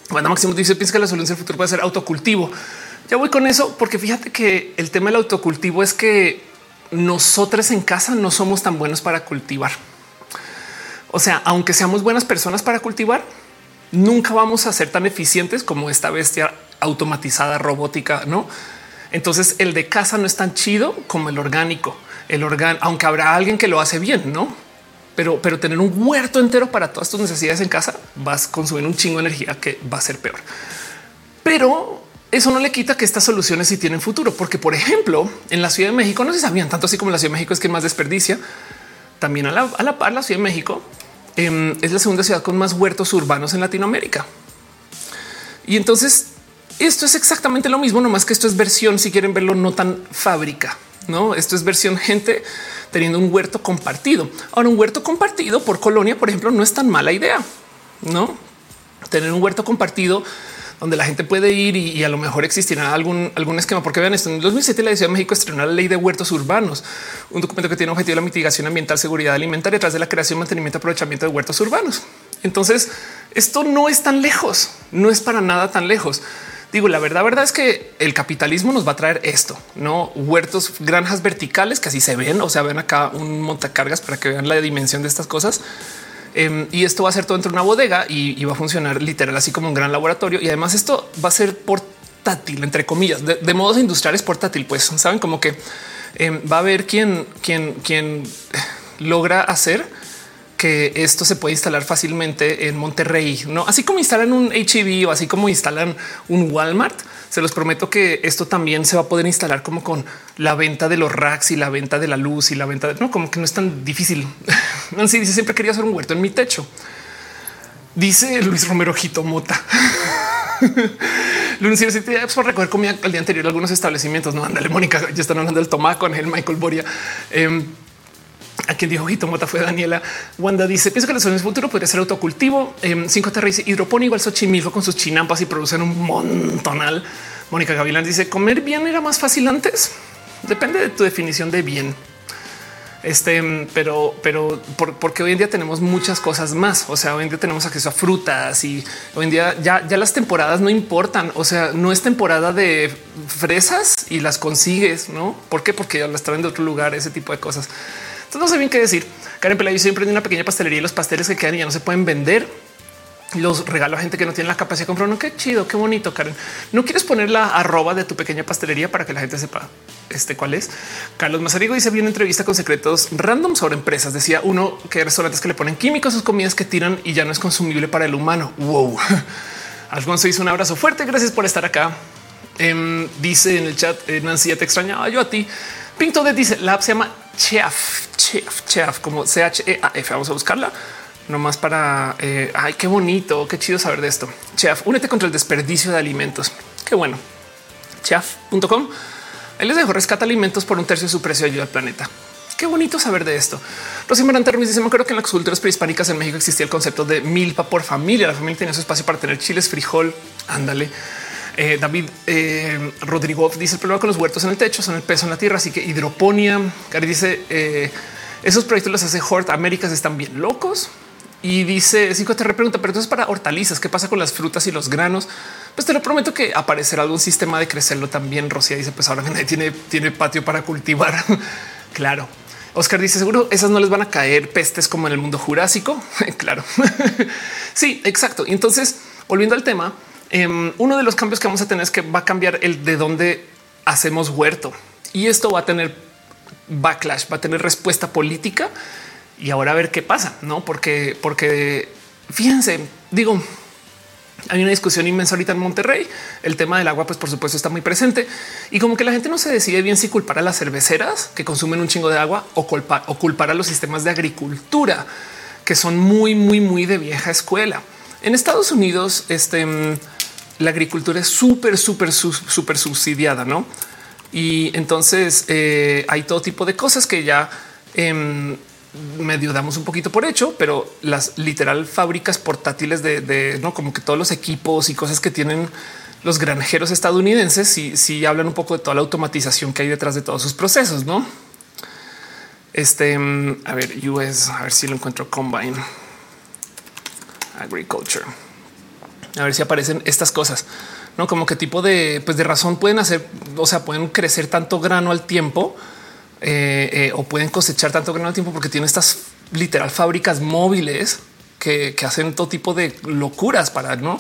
[SPEAKER 1] Bueno, Máximo dice, piensa que la solución del futuro puede ser autocultivo. Ya voy con eso, porque fíjate que el tema del autocultivo es que nosotros en casa no somos tan buenos para cultivar. O sea, aunque seamos buenas personas para cultivar, nunca vamos a ser tan eficientes como esta bestia automatizada robótica, no? Entonces el de casa no es tan chido como el orgánico. el órgano, aunque habrá alguien que lo hace bien, no? Pero, pero tener un huerto entero para todas tus necesidades en casa vas a consumir un chingo de energía que va a ser peor. Pero eso no le quita que estas soluciones sí tienen futuro, porque por ejemplo, en la Ciudad de México no se sabían tanto así como la Ciudad de México es que más desperdicia. También a la, a la par, la Ciudad de México eh, es la segunda ciudad con más huertos urbanos en Latinoamérica. Y entonces esto es exactamente lo mismo, nomás que esto es versión, si quieren verlo, no tan fábrica. No, esto es versión gente teniendo un huerto compartido. Ahora, un huerto compartido por colonia, por ejemplo, no es tan mala idea. No tener un huerto compartido donde la gente puede ir y, a lo mejor existirá algún, algún esquema. Porque vean esto, en 2007 la Ciudad de México estrenó la ley de huertos urbanos, un documento que tiene objetivo la mitigación ambiental, seguridad alimentaria, tras de la creación, mantenimiento, aprovechamiento de huertos urbanos. Entonces, esto no es tan lejos, no es para nada tan lejos. Digo, la verdad, verdad es que el capitalismo nos va a traer esto, no huertos, granjas verticales que así se ven. O sea, ven acá un montacargas para que vean la dimensión de estas cosas Em, y esto va a ser todo dentro de una bodega y, va a funcionar literal así como un gran laboratorio. Y además esto va a ser portátil, entre comillas, de, modos industriales portátil. Pues saben como que em, va a haber quien, quien, quien logra hacer que esto se puede instalar fácilmente en Monterrey, no así como instalan un HEV o así como instalan un Walmart se los prometo que esto también se va a poder instalar como con la venta de los racks y la venta de la luz y la venta de no, como que no es tan difícil. Nancy dice siempre quería hacer un huerto en mi techo. Dice Luis Romero Jitomota. Lunes si te por recoger comida al día anterior algunos establecimientos. No, ándale, Mónica, ya están hablando del tomaco con el Michael Boria. Em, a quien dijo Jitomota fue Daniela. Wanda dice: Pienso que la solución futuro podría ser autocultivo. Eh, cinco terra dice hidroponía igual Xochimilco con sus chinampas y producen un montonal. Mónica Gavilán dice: Comer bien era más fácil antes. Depende de tu definición de bien. Este, pero, pero porque hoy en día tenemos muchas cosas más. O sea, hoy en día tenemos acceso a frutas y hoy en día ya, ya las temporadas no importan. O sea, no es temporada de fresas y las consigues, no? ¿Por qué? Porque las traen de otro lugar, ese tipo de cosas no sé bien qué decir. Karen Pelayo siempre tiene una pequeña pastelería y los pasteles que quedan ya no se pueden vender. Los regalo a gente que no tiene la capacidad de comprar. No, qué chido, qué bonito, Karen. No quieres poner la arroba de tu pequeña pastelería para que la gente sepa este cuál es. Carlos Mazarigo dice bien entrevista con secretos random sobre empresas. Decía uno que hay restaurantes que le ponen químicos a sus comidas que tiran y ya no es consumible para el humano. Wow. Alfonso hizo un abrazo fuerte. Gracias por estar acá. Em, dice en el chat eh, Nancy, ya te extrañaba yo a ti. Pinto de dice la app se llama Chef, Chef, Chef, como C H E A F. Vamos a buscarla nomás para. Eh, ay, qué bonito, qué chido saber de esto. Chef, únete contra el desperdicio de alimentos. Qué bueno. Chef.com. Ahí les dejo rescata alimentos por un tercio de su precio ayuda al planeta. Qué bonito saber de esto. Rosy Marante dice: Me acuerdo que en las culturas prehispánicas en México existía el concepto de milpa por familia. La familia tenía su espacio para tener chiles, frijol. Ándale. Eh, David eh, Rodrigo dice el problema con los huertos en el techo son el peso en la tierra, así que hidroponía. Gary dice eh, esos proyectos los hace Hort Américas están bien locos. Y dice cinco te repregunta, pero entonces para hortalizas, ¿qué pasa con las frutas y los granos? Pues te lo prometo que aparecerá algún sistema de crecerlo también. Rocía dice, pues ahora tiene, tiene patio para cultivar. claro. Oscar dice seguro esas no les van a caer pestes como en el mundo jurásico. claro. sí, exacto. Entonces, volviendo al tema, Em, uno de los cambios que vamos a tener es que va a cambiar el de dónde hacemos huerto y esto va a tener backlash, va a tener respuesta política y ahora a ver qué pasa, no? Porque, porque fíjense, digo, hay una discusión inmensa ahorita en Monterrey. El tema del agua, pues por supuesto está muy presente y como que la gente no se decide bien si culpar a las cerveceras que consumen un chingo de agua o culpar, o culpar a los sistemas de agricultura que son muy, muy, muy de vieja escuela. En Estados Unidos, este la agricultura es súper, súper, súper subsidiada, ¿no? Y entonces eh, hay todo tipo de cosas que ya em, medio damos un poquito por hecho, pero las literal fábricas portátiles de, no como que todos los equipos y cosas que tienen los granjeros estadounidenses sí, sí hablan un poco de toda la automatización que hay detrás de todos sus procesos, no? Este, em, a ver, US, a ver si lo encuentro combine agriculture a ver si aparecen estas cosas, no como qué tipo de, pues de razón pueden hacer, o sea, pueden crecer tanto grano al tiempo eh, eh, o pueden cosechar tanto grano al tiempo porque tienen estas literal fábricas móviles que, hacen todo tipo de locuras para no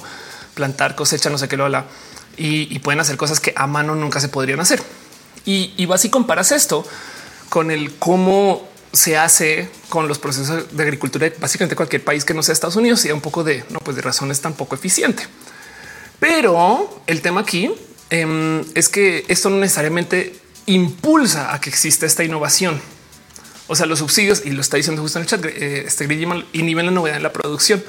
[SPEAKER 1] plantar, cosecha, no sé qué lo habla y, pueden hacer cosas que a mano nunca se podrían hacer. Y, y vas y comparas esto con el cómo se hace con los procesos de agricultura de básicamente cualquier país que no sea Estados Unidos y un poco de no, pues de razones tan poco eficiente. Pero el tema aquí em, es que esto no necesariamente impulsa a que exista esta innovación. O sea, los subsidios, y lo está diciendo justo en el chat, eh, este inhiben la novedad en la producción.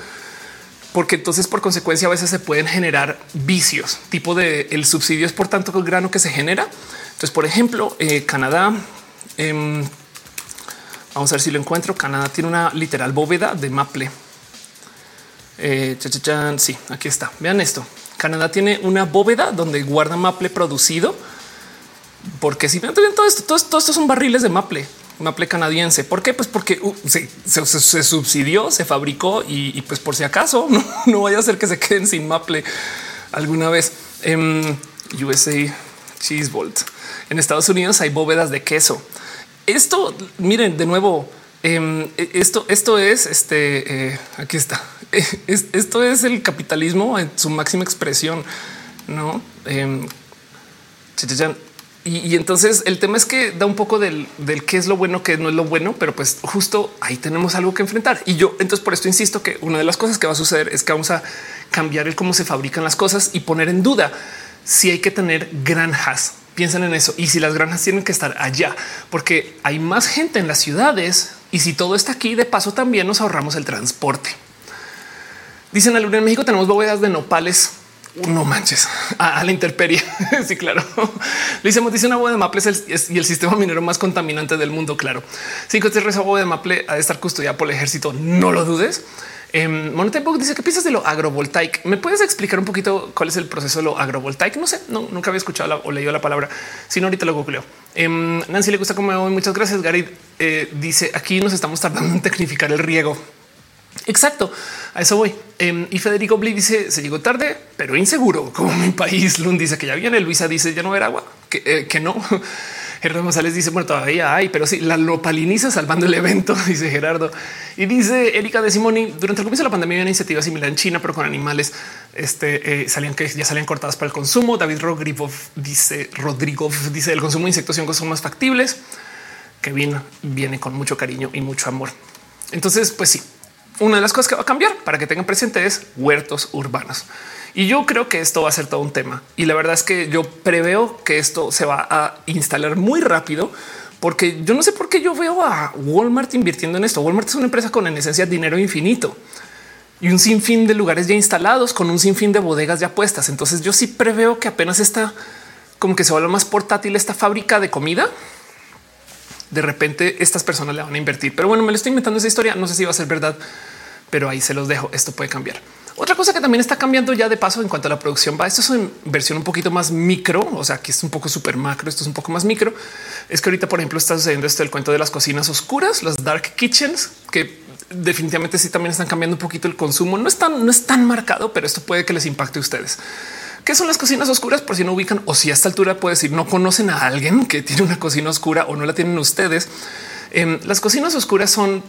[SPEAKER 1] Porque entonces, por consecuencia, a veces se pueden generar vicios, tipo de el subsidio es por tanto el grano que se genera. Entonces, por ejemplo, eh, Canadá, em, vamos a ver si lo encuentro. Canadá tiene una literal bóveda de maple. Eh, sí, aquí está. Vean esto. Canadá tiene una bóveda donde guarda maple producido. Porque si ven todo esto, todo, esto son barriles de maple, maple canadiense. ¿Por qué? Pues porque uh, se, subsidió, se fabricó y, pues por si acaso no, vaya a ser que se queden sin maple alguna vez. En em, USA Cheese Vault. En Estados Unidos hay bóvedas de queso. Esto, miren, de nuevo, em, esto, esto es este. Eh, aquí está. esto es el capitalismo en su máxima expresión, no? Eh, y, entonces el tema es que da un poco del, del qué es lo bueno, qué no es lo bueno, pero pues justo ahí tenemos algo que enfrentar. Y yo entonces por esto insisto que una de las cosas que va a suceder es que vamos a cambiar el cómo se fabrican las cosas y poner en duda si hay que tener granjas. Piensen en eso. Y si las granjas tienen que estar allá, porque hay más gente en las ciudades y si todo está aquí, de paso también nos ahorramos el transporte. Dicen al en México tenemos bóvedas de nopales no manches a, la intemperie. sí, claro. Le hicimos, dice una bóveda de maple es y el sistema minero más contaminante del mundo. Claro. Cinco esa bóveda de maple ha de estar custodiada por el ejército. No lo dudes. Eh, dice que piensas de lo agrovoltaic. ¿Me puedes explicar un poquito cuál es el proceso de lo agrovoltaic? No sé, no, nunca había escuchado o leído la palabra. Si no, ahorita lo googleo. Em, Nancy le gusta como voy. Muchas gracias. Gary eh, dice aquí nos estamos tardando en tecnificar el riego. Exacto, a eso voy. Em, y Federico Bli dice se llegó tarde, pero inseguro, como mi país. Lund dice que ya viene. Luisa dice ya no ver agua, que, eh, que no. Gerardo González dice bueno, todavía hay, pero sí, la lopaliniza salvando el evento, dice Gerardo. Y dice Erika de Simoni durante el comienzo de la pandemia, una iniciativa similar en China, pero con animales este, eh, salían que ya salían cortadas para el consumo. David Rodrigo dice Rodrigo dice el consumo de insectos son más factibles. Que viene con mucho cariño y mucho amor. Entonces, pues sí, una de las cosas que va a cambiar para que tengan presente es huertos urbanos. Y yo creo que esto va a ser todo un tema. Y la verdad es que yo preveo que esto se va a instalar muy rápido porque yo no sé por qué yo veo a Walmart invirtiendo en esto. Walmart es una empresa con en esencia dinero infinito y un sinfín de lugares ya instalados con un sinfín de bodegas ya puestas. Entonces yo sí preveo que apenas está como que se vuelva más portátil esta fábrica de comida de repente estas personas le van a invertir. Pero bueno, me lo estoy inventando esa historia. No sé si va a ser verdad, pero ahí se los dejo. Esto puede cambiar. Otra cosa que también está cambiando ya de paso en cuanto a la producción va. Esto es una versión un poquito más micro, o sea, que es un poco súper macro. Esto es un poco más micro. Es que ahorita, por ejemplo, está sucediendo esto el cuento de las cocinas oscuras, las dark kitchens, que definitivamente sí también están cambiando un poquito el consumo. No es tan, no es tan marcado, pero esto puede que les impacte a ustedes. ¿Qué son las cocinas oscuras? Por si no ubican o si a esta altura puede decir no conocen a alguien que tiene una cocina oscura o no la tienen ustedes. Em, las cocinas oscuras son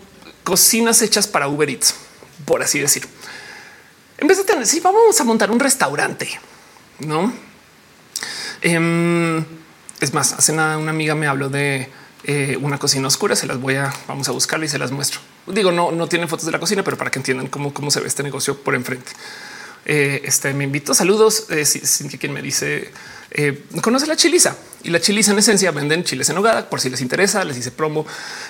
[SPEAKER 1] cocinas hechas para Uber Eats, por así decir. En vez de tener, si vamos a montar un restaurante, no? Em, es más, hace nada una amiga me habló de eh, una cocina oscura. Se las voy a, vamos a buscarla y se las muestro. Digo, no, no tienen fotos de la cocina, pero para que entiendan cómo, cómo se ve este negocio por enfrente. Eh, este me invito. Saludos. Eh, sin que quien me dice eh, conoce la chiliza y la chiliza en esencia venden chiles en hogada por si les interesa. Les dice promo.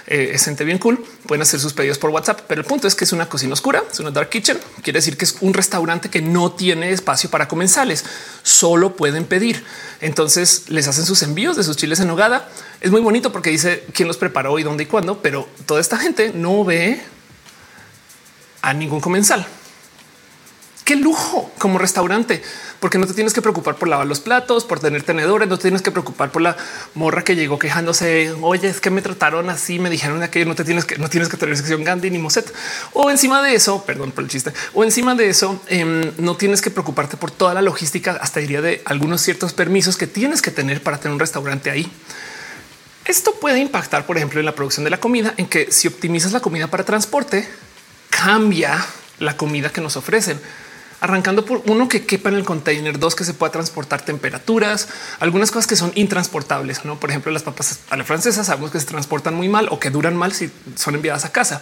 [SPEAKER 1] es gente bien cool. Pueden hacer sus pedidos por WhatsApp, pero el punto es que es una cocina oscura, es una dark kitchen. Quiere decir que es un restaurante que no tiene espacio para comensales, solo pueden pedir. Entonces les hacen sus envíos de sus chiles en hogada. Es muy bonito porque dice quién los preparó y dónde y cuándo, pero toda esta gente no ve a ningún comensal qué lujo como restaurante, porque no te tienes que preocupar por lavar los platos, por tener tenedores, no te tienes que preocupar por la morra que llegó quejándose. Oye, es que me trataron así, me dijeron aquello. No te tienes que, no tienes que tener sección Gandhi ni Moset. O encima de eso, perdón por el chiste, o encima de eso, em, no tienes que preocuparte por toda la logística, hasta diría de algunos ciertos permisos que tienes que tener para tener un restaurante ahí. Esto puede impactar, por ejemplo, en la producción de la comida, en que si optimizas la comida para transporte, cambia la comida que nos ofrecen arrancando por uno que quepa en el container, dos que se pueda transportar temperaturas, algunas cosas que son intransportables, no? Por ejemplo, las papas a la francesa sabemos que se transportan muy mal o que duran mal si son enviadas a casa.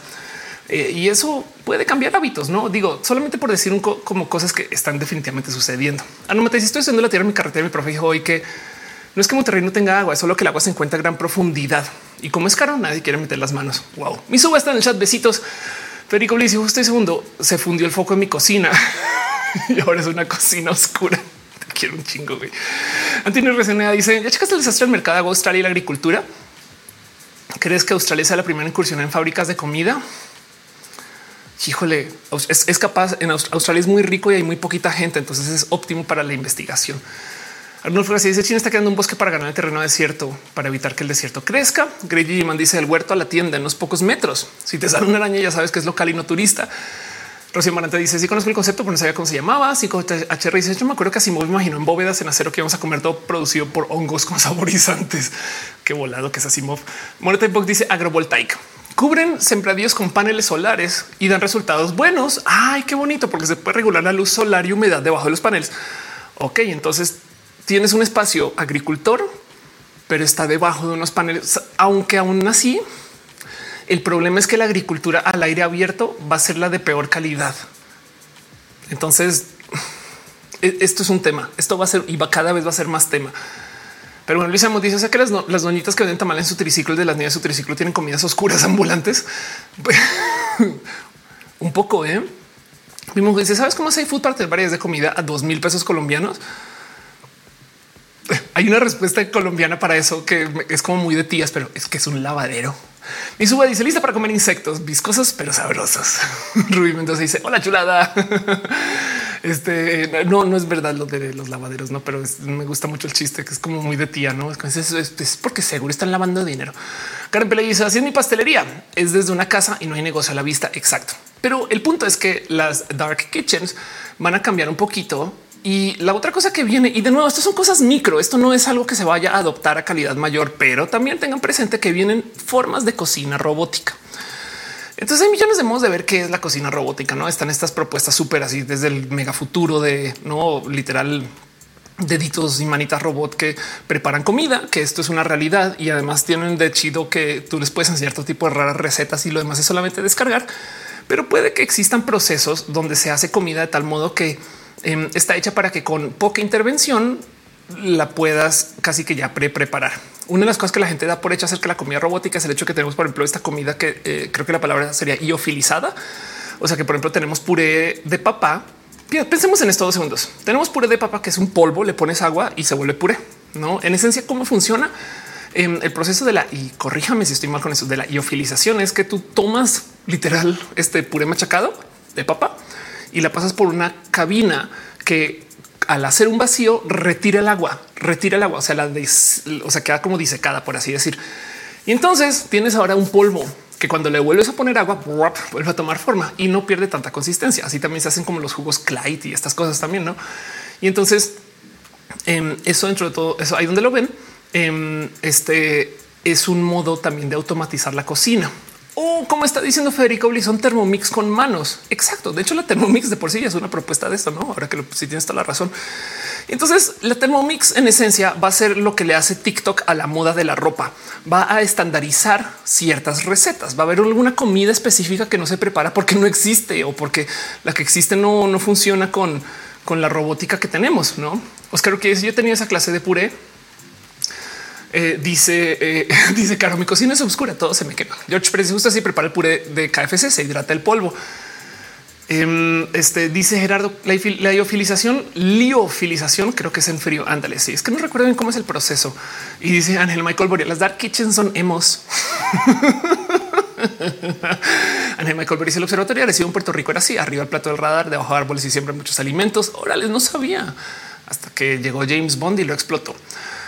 [SPEAKER 1] Eh, y eso puede cambiar hábitos, no digo solamente por decir un como cosas que están definitivamente sucediendo. Ah, no estoy haciendo la tierra en mi carretera. Mi profe dijo hoy que no es que Monterrey no tenga agua, es solo que el agua se encuentra a gran profundidad y como es caro, nadie quiere meter las manos. Wow, mi suba está en el chat. Besitos. Federico dice justo el segundo se fundió el foco en mi cocina y ahora es una cocina oscura. Te quiero un chingo. Güey. Antonio dice: Ya checaste el desastre del mercado de Australia y la agricultura. ¿Crees que Australia sea la primera incursión en fábricas de comida? Híjole, es, capaz. En Australia es muy rico y hay muy poquita gente, entonces es óptimo para la investigación. Arnold García dice China está creando un bosque para ganar el terreno desierto para evitar que el desierto crezca. Greg Man dice el huerto a la tienda en unos pocos metros. Si te sale una araña, ya sabes que es local y no turista. Rocío Marante dice: Sí, conozco el concepto, pero no sabía cómo se llamaba. 5HR dice: Yo me acuerdo que así me imagino en bóvedas en acero que vamos a comer todo producido por hongos con saborizantes. Qué volado que es Asimov. Moneta dice agrovoltaica. Cubren sembradíos con paneles solares y dan resultados buenos. Ay, qué bonito, porque se puede regular la luz solar y humedad debajo de los paneles. Ok, entonces tienes un espacio agricultor, pero está debajo de unos paneles, aunque aún así el problema es que la agricultura al aire abierto va a ser la de peor calidad. Entonces, e-, esto es un tema. Esto va a ser y va cada vez va a ser más tema. Pero bueno, Luis Amos dice: o sea que las, doñitas que venden tamal en su triciclo de las niñas de su triciclo tienen comidas oscuras ambulantes. un poco, eh. Mi mujer dice: ¿Sabes cómo hace food para tener variedades de comida a dos mil pesos colombianos? Hay una respuesta colombiana para eso que es como muy de tías, pero es que es un lavadero. Mi suba dice lista para comer insectos viscosos pero sabrosos. Rubí Mendoza dice hola chulada. Este no, no es verdad lo de los lavaderos, no, pero me gusta mucho el chiste que es como muy de tía, no es, es, porque seguro están lavando dinero. Karen Pele dice así es mi pastelería, es desde una casa y no hay negocio a la vista. Exacto. Pero el punto es que las dark kitchens van a cambiar un poquito y la otra cosa que viene, y de nuevo, estas son cosas micro, esto no es algo que se vaya a adoptar a calidad mayor, pero también tengan presente que vienen formas de cocina robótica. Entonces hay millones de modos de ver qué es la cocina robótica, no están estas propuestas súper así desde el mega futuro de no literal deditos y manitas robot que preparan comida, que esto es una realidad y además tienen de chido que tú les puedes enseñar todo tipo de raras recetas y lo demás es solamente descargar, pero puede que existan procesos donde se hace comida de tal modo que Em, está hecha para que con poca intervención la puedas casi que ya pre preparar. Una de las cosas que la gente da por hecho acerca de la comida robótica es el hecho que tenemos, por ejemplo, esta comida que eh, creo que la palabra sería iofilizada. O sea que, por ejemplo, tenemos puré de papa. Pensemos en esto dos segundos. Tenemos puré de papa que es un polvo, le pones agua y se vuelve puré. No en esencia, cómo funciona em, el proceso de la y corríjame si estoy mal con eso de la iofilización es que tú tomas literal este puré machacado de papa y la pasas por una cabina que al hacer un vacío retira el agua, retira el agua, o sea, la o sea, queda como disecada, por así decir. Y entonces tienes ahora un polvo que cuando le vuelves a poner agua vuelve a tomar forma y no pierde tanta consistencia. Así también se hacen como los jugos Clyde y estas cosas también, ¿no? Y entonces em, eso dentro de todo eso ahí donde lo ven, em, este es un modo también de automatizar la cocina. O como está diciendo Federico son Thermomix con manos. Exacto. De hecho, la Thermomix de por sí es una propuesta de esto, no? Ahora que si tienes toda la razón. Entonces, la Thermomix en esencia va a ser lo que le hace TikTok a la moda de la ropa. Va a estandarizar ciertas recetas. Va a haber alguna comida específica que no se prepara porque no existe o porque la que existe no, no funciona con, con la robótica que tenemos. No Oscar, que yo tenía esa clase de puré eh, dice, eh, dice, Caro, mi cocina es oscura, todo se me quema. George Pérez gusta así prepara el puré de KFC, se hidrata el polvo. Em, este dice Gerardo, la, la liofilización, liofilización, creo que es en frío. Ándale, sí, es que no recuerdo bien cómo es el proceso. Y dice Ángel Michael Boria, las dark kitchens son hemos. Ángel Michael Boria el observatorio recibe en Puerto Rico era así, arriba el plato del radar, debajo de árboles y siempre muchos alimentos. Orales no sabía hasta que llegó James Bond y lo explotó.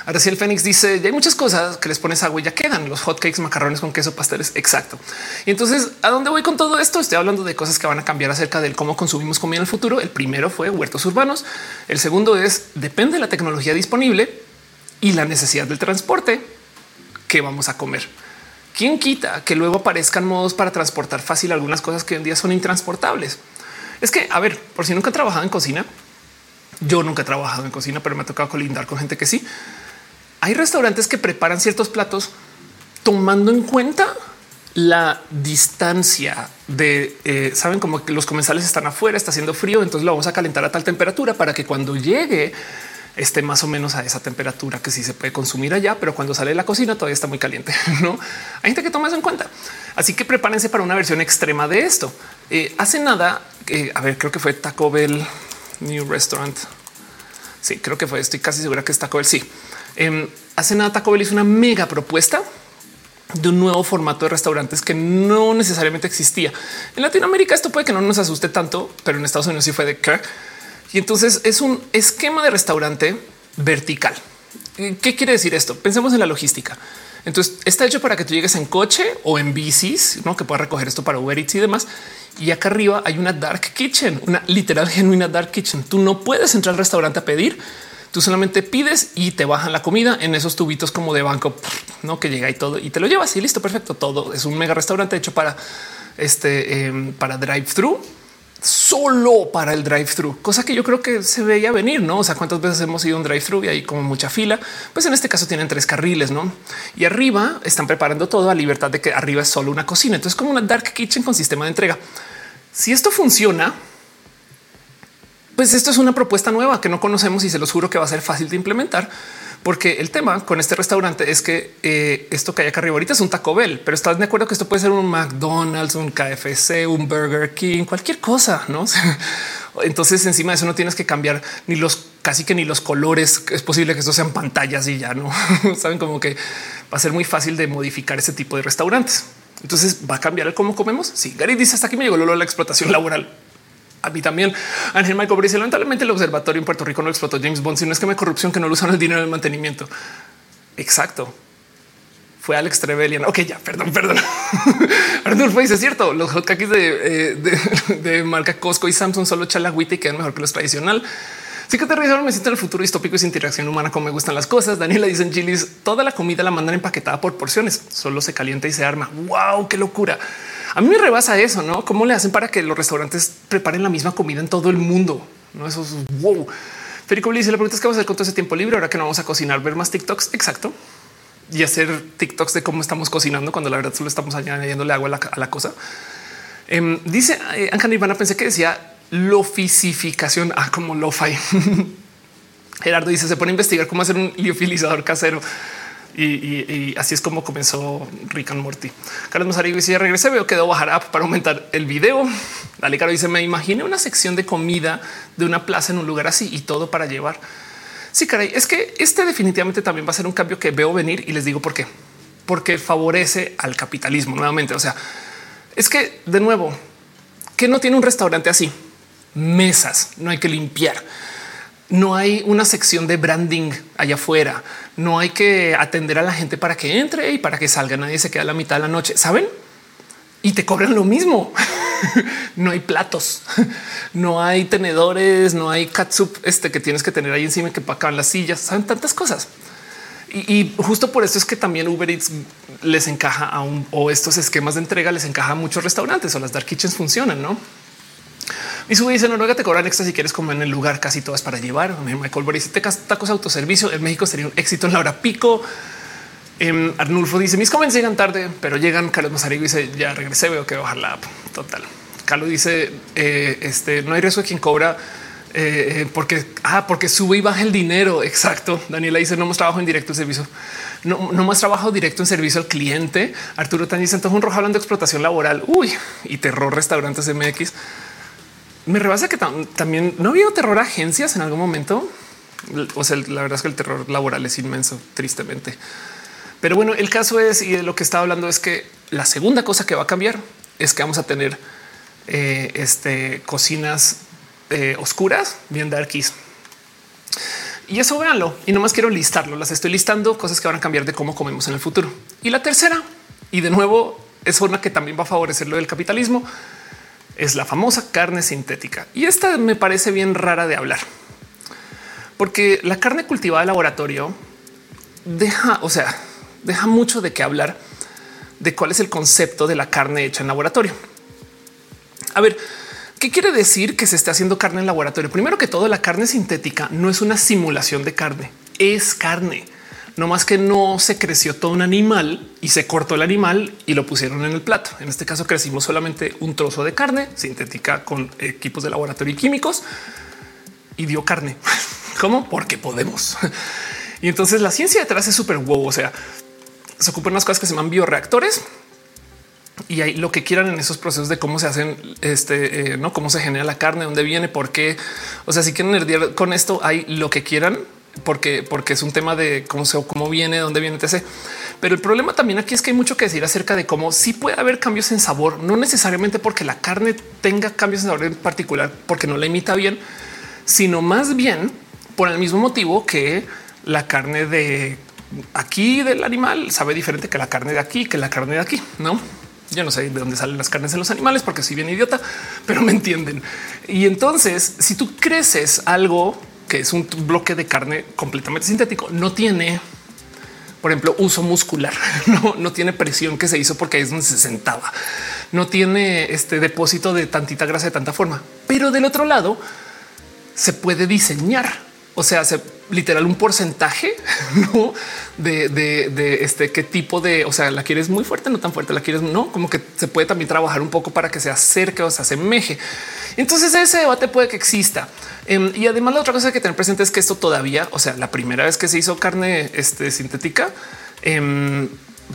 [SPEAKER 1] Ahora sí, el Fénix dice ya hay muchas cosas que les pones agua y ya quedan los hotcakes, macarrones con queso, pasteles. Exacto. Y entonces, ¿a dónde voy con todo esto? Estoy hablando de cosas que van a cambiar acerca del cómo consumimos comida en el futuro. El primero fue huertos urbanos. El segundo es depende de la tecnología disponible y la necesidad del transporte que vamos a comer. ¿Quién quita que luego aparezcan modos para transportar fácil algunas cosas que hoy en día son intransportables? Es que, a ver, por si nunca he trabajado en cocina, yo nunca he trabajado en cocina, pero me ha tocado colindar con gente que sí. Hay restaurantes que preparan ciertos platos tomando en cuenta la distancia de eh, saben como que los comensales están afuera, está haciendo frío, entonces lo vamos a calentar a tal temperatura para que cuando llegue esté más o menos a esa temperatura que sí se puede consumir allá, pero cuando sale de la cocina todavía está muy caliente. No hay gente que toma eso en cuenta. Así que prepárense para una versión extrema de esto. Eh, hace nada, eh, a ver, creo que fue Taco Bell New Restaurant. Sí, creo que fue. Estoy casi segura que es Taco Bell. Sí, em, hace nada Taco Bell hizo una mega propuesta de un nuevo formato de restaurantes que no necesariamente existía en Latinoamérica. Esto puede que no nos asuste tanto, pero en Estados Unidos sí fue de qué. Y entonces es un esquema de restaurante vertical. ¿Qué quiere decir esto? Pensemos en la logística. Entonces está hecho para que tú llegues en coche o en bicis, ¿no? que puedas recoger esto para Uber Eats y demás. Y acá arriba hay una dark kitchen, una literal genuina dark kitchen. Tú no puedes entrar al restaurante a pedir. Tú solamente pides y te bajan la comida en esos tubitos como de banco, no que llega y todo y te lo llevas y listo, perfecto. Todo es un mega restaurante hecho para este em, para drive thru solo para el drive thru, cosa que yo creo que se veía venir, no? O sea, cuántas veces hemos ido a un drive thru y hay como mucha fila. Pues en este caso tienen tres carriles, no? Y arriba están preparando todo a libertad de que arriba es solo una cocina. Entonces, como una dark kitchen con sistema de entrega. Si esto funciona, pues esto es una propuesta nueva que no conocemos y se los juro que va a ser fácil de implementar porque el tema con este restaurante es que eh, esto que hay acá arriba ahorita es un Taco Bell, pero estás de acuerdo que esto puede ser un McDonald's, un KFC, un Burger King, cualquier cosa, no? Entonces, encima de eso no tienes que cambiar ni los casi que ni los colores. Es posible que esto sean pantallas y ya no saben como que va a ser muy fácil de modificar ese tipo de restaurantes. Entonces va a cambiar el cómo comemos. Sí, Gary dice hasta aquí me llegó lo de la explotación laboral a mí también. Ángel Michael dice lamentablemente el observatorio en Puerto Rico no explotó James Bond, sino es que me corrupción que no lo usan el dinero del mantenimiento. Exacto. Fue Alex Trevelyan. Ok, ya, perdón, perdón. Arnulfo dice cierto. Los hotcakes de, eh, de, de, marca Costco y Samsung solo echan la agüita y quedan mejor que los tradicional. Sí que te me siento en el futuro distópico y sin interacción humana como me gustan las cosas. Daniela dice en Chilis, toda la comida la mandan empaquetada por porciones, solo se calienta y se arma. Wow, qué locura. A mí me rebasa eso, ¿no? ¿Cómo le hacen para que los restaurantes preparen la misma comida en todo el mundo? No, eso es wow. Federico dice, la pregunta es qué vamos a hacer con todo ese tiempo libre ahora que no vamos a cocinar, ver más TikToks. Exacto. Y hacer TikToks de cómo estamos cocinando cuando la verdad solo estamos añadiéndole agua a la, cosa. Em, dice eh, Anka Nirvana, pensé que decía lofisificación, ah, como lo-fi. Gerardo dice, se pone a investigar cómo hacer un liofilizador casero. Y, así es como comenzó Rick and Morty. Carlos Mazarigo dice: Ya regresé, veo que debo bajar app para aumentar el video. Dale, Caro dice: Me imaginé una sección de comida de una plaza en un lugar así y todo para llevar. Sí, caray, es que este definitivamente también va a ser un cambio que veo venir y les digo por qué. Porque favorece al capitalismo nuevamente. O sea, es que de nuevo, que no tiene un restaurante así, mesas, no hay que limpiar no hay una sección de branding allá afuera. No hay que atender a la gente para que entre y para que salga. Nadie se queda a la mitad de la noche, saben? Y te cobran lo mismo. no hay platos, no hay tenedores, no hay catsup este que tienes que tener ahí encima que pacan las sillas. Saben tantas cosas. Y, justo por eso es que también Uber Eats les encaja a un o estos esquemas de entrega les encaja a muchos restaurantes o las dark kitchens funcionan, no? Y sube dice Noruega te cobran extra si quieres comer en el lugar, casi todas para llevar. Michael Boris dice tacos autoservicio. En México sería un éxito en la hora pico. Em, Arnulfo dice mis comments llegan tarde, pero llegan. Carlos Mazarigo dice ya regresé, veo que bajar la. Total. Carlos dice eh, este no hay riesgo de quien cobra eh, eh, porque ah, porque sube y baja el dinero. Exacto. Daniela dice no más trabajo en directo en servicio, no, no más trabajo directo en servicio al cliente. Arturo también dice entonces un rojo hablando de explotación laboral. Uy, y terror restaurantes MX me rebasa que también no había terror a agencias en algún momento. O sea, la verdad es que el terror laboral es inmenso, tristemente. Pero bueno, el caso es y de lo que estaba hablando es que la segunda cosa que va a cambiar es que vamos a tener eh, este, cocinas eh, oscuras, bien darkies. Y eso véanlo y no más quiero listarlo. Las estoy listando cosas que van a cambiar de cómo comemos en el futuro. Y la tercera, y de nuevo, es una que también va a favorecer lo del capitalismo es la famosa carne sintética. Y esta me parece bien rara de hablar, porque la carne cultivada de laboratorio deja, o sea, deja mucho de qué hablar de cuál es el concepto de la carne hecha en laboratorio. A ver, ¿Qué quiere decir que se esté haciendo carne en laboratorio? Primero que todo, la carne sintética no es una simulación de carne, es carne. No más que no se creció todo un animal y se cortó el animal y lo pusieron en el plato. En este caso crecimos solamente un trozo de carne sintética con equipos de laboratorio y químicos y dio carne. ¿Cómo? Porque podemos. Y entonces la ciencia detrás es súper wow. O sea, se ocupan unas cosas que se llaman bioreactores y hay lo que quieran en esos procesos de cómo se hacen, este, eh, no cómo se genera la carne, dónde viene, por qué. O sea, si quieren con esto, hay lo que quieran, porque, porque es un tema de cómo se, cómo viene, dónde viene, etc. Pero el problema también aquí es que hay mucho que decir acerca de cómo sí puede haber cambios en sabor, no necesariamente porque la carne tenga cambios en sabor en particular, porque no la imita bien, sino más bien por el mismo motivo que la carne de aquí del animal sabe diferente que la carne de aquí, que la carne de aquí, no? Yo no sé de dónde salen las carnes en los animales porque soy bien idiota, pero me entienden. Y entonces, si tú creces algo que es un bloque de carne completamente sintético, no tiene, por ejemplo, uso muscular, no, no tiene presión que se hizo porque ahí es donde se sentaba, no tiene este depósito de tantita grasa de tanta forma, pero del otro lado se puede diseñar. O sea, se, literal un porcentaje ¿no? de, de, este qué tipo de, o sea, la quieres muy fuerte, no tan fuerte, la quieres no, como que se puede también trabajar un poco para que se acerque o se asemeje. Entonces ese debate puede que exista. Em, y además la otra cosa que tener presente es que esto todavía, o sea, la primera vez que se hizo carne este, sintética, em,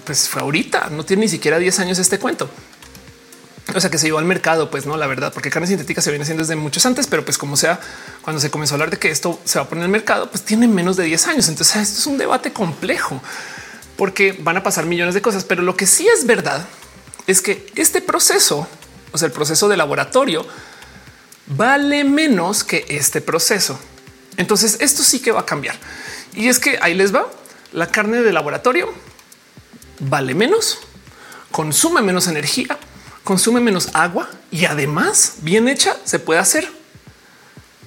[SPEAKER 1] pues fue ahorita, no tiene ni siquiera 10 años este cuento. O sea que se llevó al mercado, pues no, la verdad, porque carne sintética se viene haciendo desde muchos antes, pero pues como sea, cuando se comenzó a hablar de que esto se va a poner el mercado, pues tiene menos de 10 años. Entonces esto es un debate complejo porque van a pasar millones de cosas. Pero lo que sí es verdad es que este proceso, o sea, el proceso de laboratorio, vale menos que este proceso. Entonces esto sí que va a cambiar. Y es que ahí les va la carne de laboratorio vale menos, consume menos energía consume menos agua y además bien hecha se puede hacer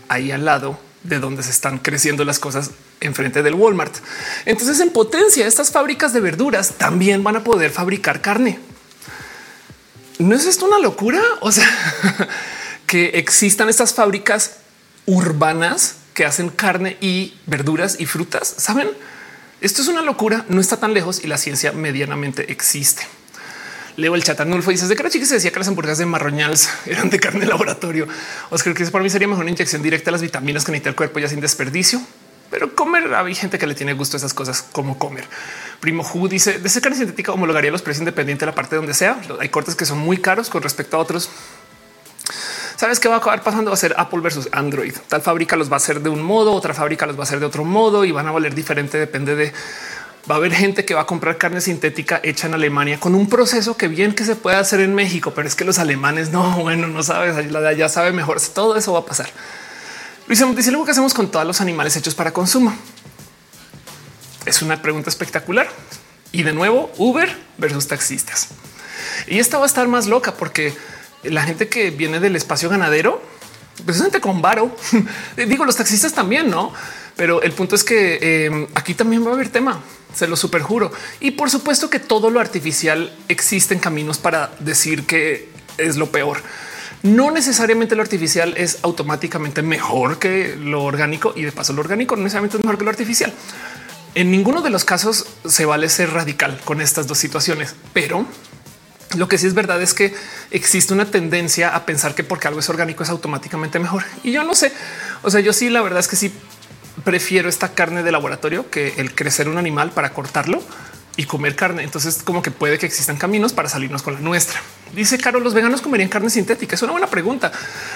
[SPEAKER 1] ahí al lado de donde se están creciendo las cosas enfrente del Walmart. Entonces, en potencia, estas fábricas de verduras también van a poder fabricar carne. ¿No es esto una locura? O sea, que existan estas fábricas urbanas que hacen carne y verduras y frutas. Saben, esto es una locura, no está tan lejos y la ciencia medianamente existe. Leo el chat Arnulfo dice de cara se decía que las hamburguesas de marroñals eran de carne de laboratorio. Oscar que para mí sería mejor una inyección directa a las vitaminas que necesita el cuerpo ya sin desperdicio. Pero comer hay gente que le tiene gusto a esas cosas como comer. Primo Hu dice de esa carne sintética homologaría los precios independiente de la parte donde sea. Hay cortes que son muy caros con respecto a otros. Sabes qué va a acabar pasando? Va a ser Apple versus Android. Tal fábrica los va a hacer de un modo, otra fábrica los va a hacer de otro modo y van a valer diferente. Depende de va a haber gente que va a comprar carne sintética hecha en Alemania con un proceso que bien que se puede hacer en México, pero es que los alemanes no, bueno, no sabes, la de allá sabe mejor. Todo eso va a pasar. Luis dice luego que hacemos con todos los animales hechos para consumo. Es una pregunta espectacular. Y de nuevo, Uber versus taxistas. Y esta va a estar más loca porque la gente que viene del espacio ganadero, pues gente con varo. Digo, los taxistas también, no? Pero el punto es que em, aquí también va a haber tema, se lo superjuro. Y por supuesto que todo lo artificial existen caminos para decir que es lo peor. No necesariamente lo artificial es automáticamente mejor que lo orgánico y de paso lo orgánico no necesariamente es mejor que lo artificial. En ninguno de los casos se vale ser radical con estas dos situaciones, pero lo que sí es verdad es que existe una tendencia a pensar que porque algo es orgánico es automáticamente mejor. Y yo no sé, o sea, yo sí, la verdad es que sí prefiero esta carne de laboratorio que el crecer un animal para cortarlo y comer carne. Entonces, como que puede que existan caminos para salirnos con la nuestra. Dice Caro, los veganos comerían carne sintética. Es una buena pregunta.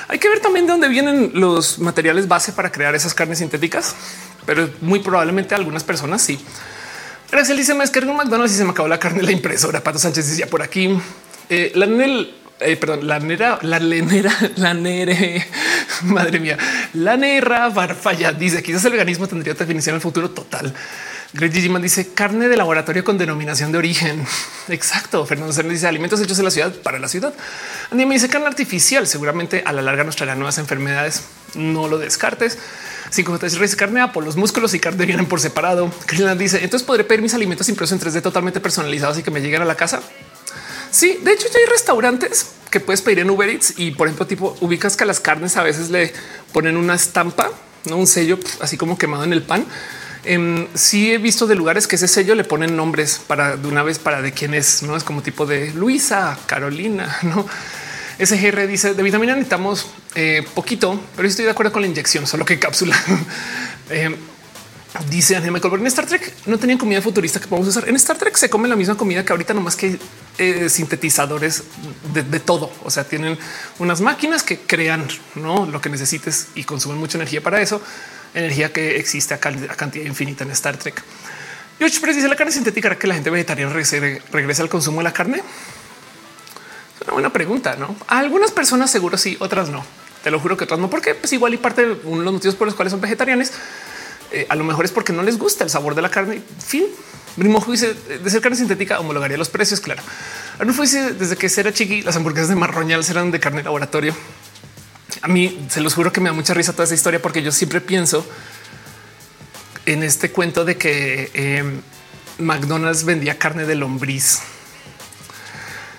[SPEAKER 1] Hay que ver también de dónde vienen los materiales base para crear esas carnes sintéticas, pero muy probablemente algunas personas sí. Gracias, dice que un McDonald's y se me acabó la carne de la impresora. Pato Sánchez decía por aquí. Eh, eh, perdón, la nera, la lenera, la nere, madre mía, la nera barfalla dice quizás el veganismo tendría definición en el futuro total. Greg Giman dice carne de laboratorio con denominación de origen. Exacto. Fernando Cernes dice alimentos hechos en la ciudad para la ciudad. Andy me dice carne artificial. Seguramente a la larga nos traerá nuevas enfermedades. No lo descartes. 5 dice carne Apple, los músculos y carne vienen por separado. Krishnan dice entonces podré pedir mis alimentos impresos en 3D totalmente personalizados y que me lleguen a la casa. Sí, de hecho ya hay restaurantes que puedes pedir en Uber Eats y por ejemplo, tipo ubicas que a las carnes a veces le ponen una estampa, no un sello así como quemado en el pan. Eh, sí he visto de lugares que ese sello le ponen nombres para de una vez para de quién es, no es como tipo de Luisa, Carolina, no? SGR dice de vitamina necesitamos eh, poquito, pero estoy de acuerdo con la inyección, solo que cápsula. eh, Dice Ángel Michael, en Star Trek no tenían comida futurista que podemos usar. En Star Trek se come la misma comida que ahorita, no más que eh, sintetizadores de, de, todo. O sea, tienen unas máquinas que crean ¿no? lo que necesites y consumen mucha energía para eso. Energía que existe a, a cantidad infinita en Star Trek. George Press dice la carne sintética hará que la gente vegetariana regrese, regrese al consumo de la carne. Es una buena pregunta, ¿no? A algunas personas seguro sí, otras no. Te lo juro que otras no, porque pues igual y parte de uno de los motivos por los cuales son vegetarianos eh, a lo mejor es porque no les gusta el sabor de la carne. Fin. Brimojo dice de ser carne sintética homologaría los precios. Claro. Arnulfo dice desde que era chiqui, las hamburguesas de marroñal serán de carne laboratorio. A mí se los juro que me da mucha risa toda esa historia porque yo siempre pienso en este cuento de que eh, McDonald's vendía carne de lombriz.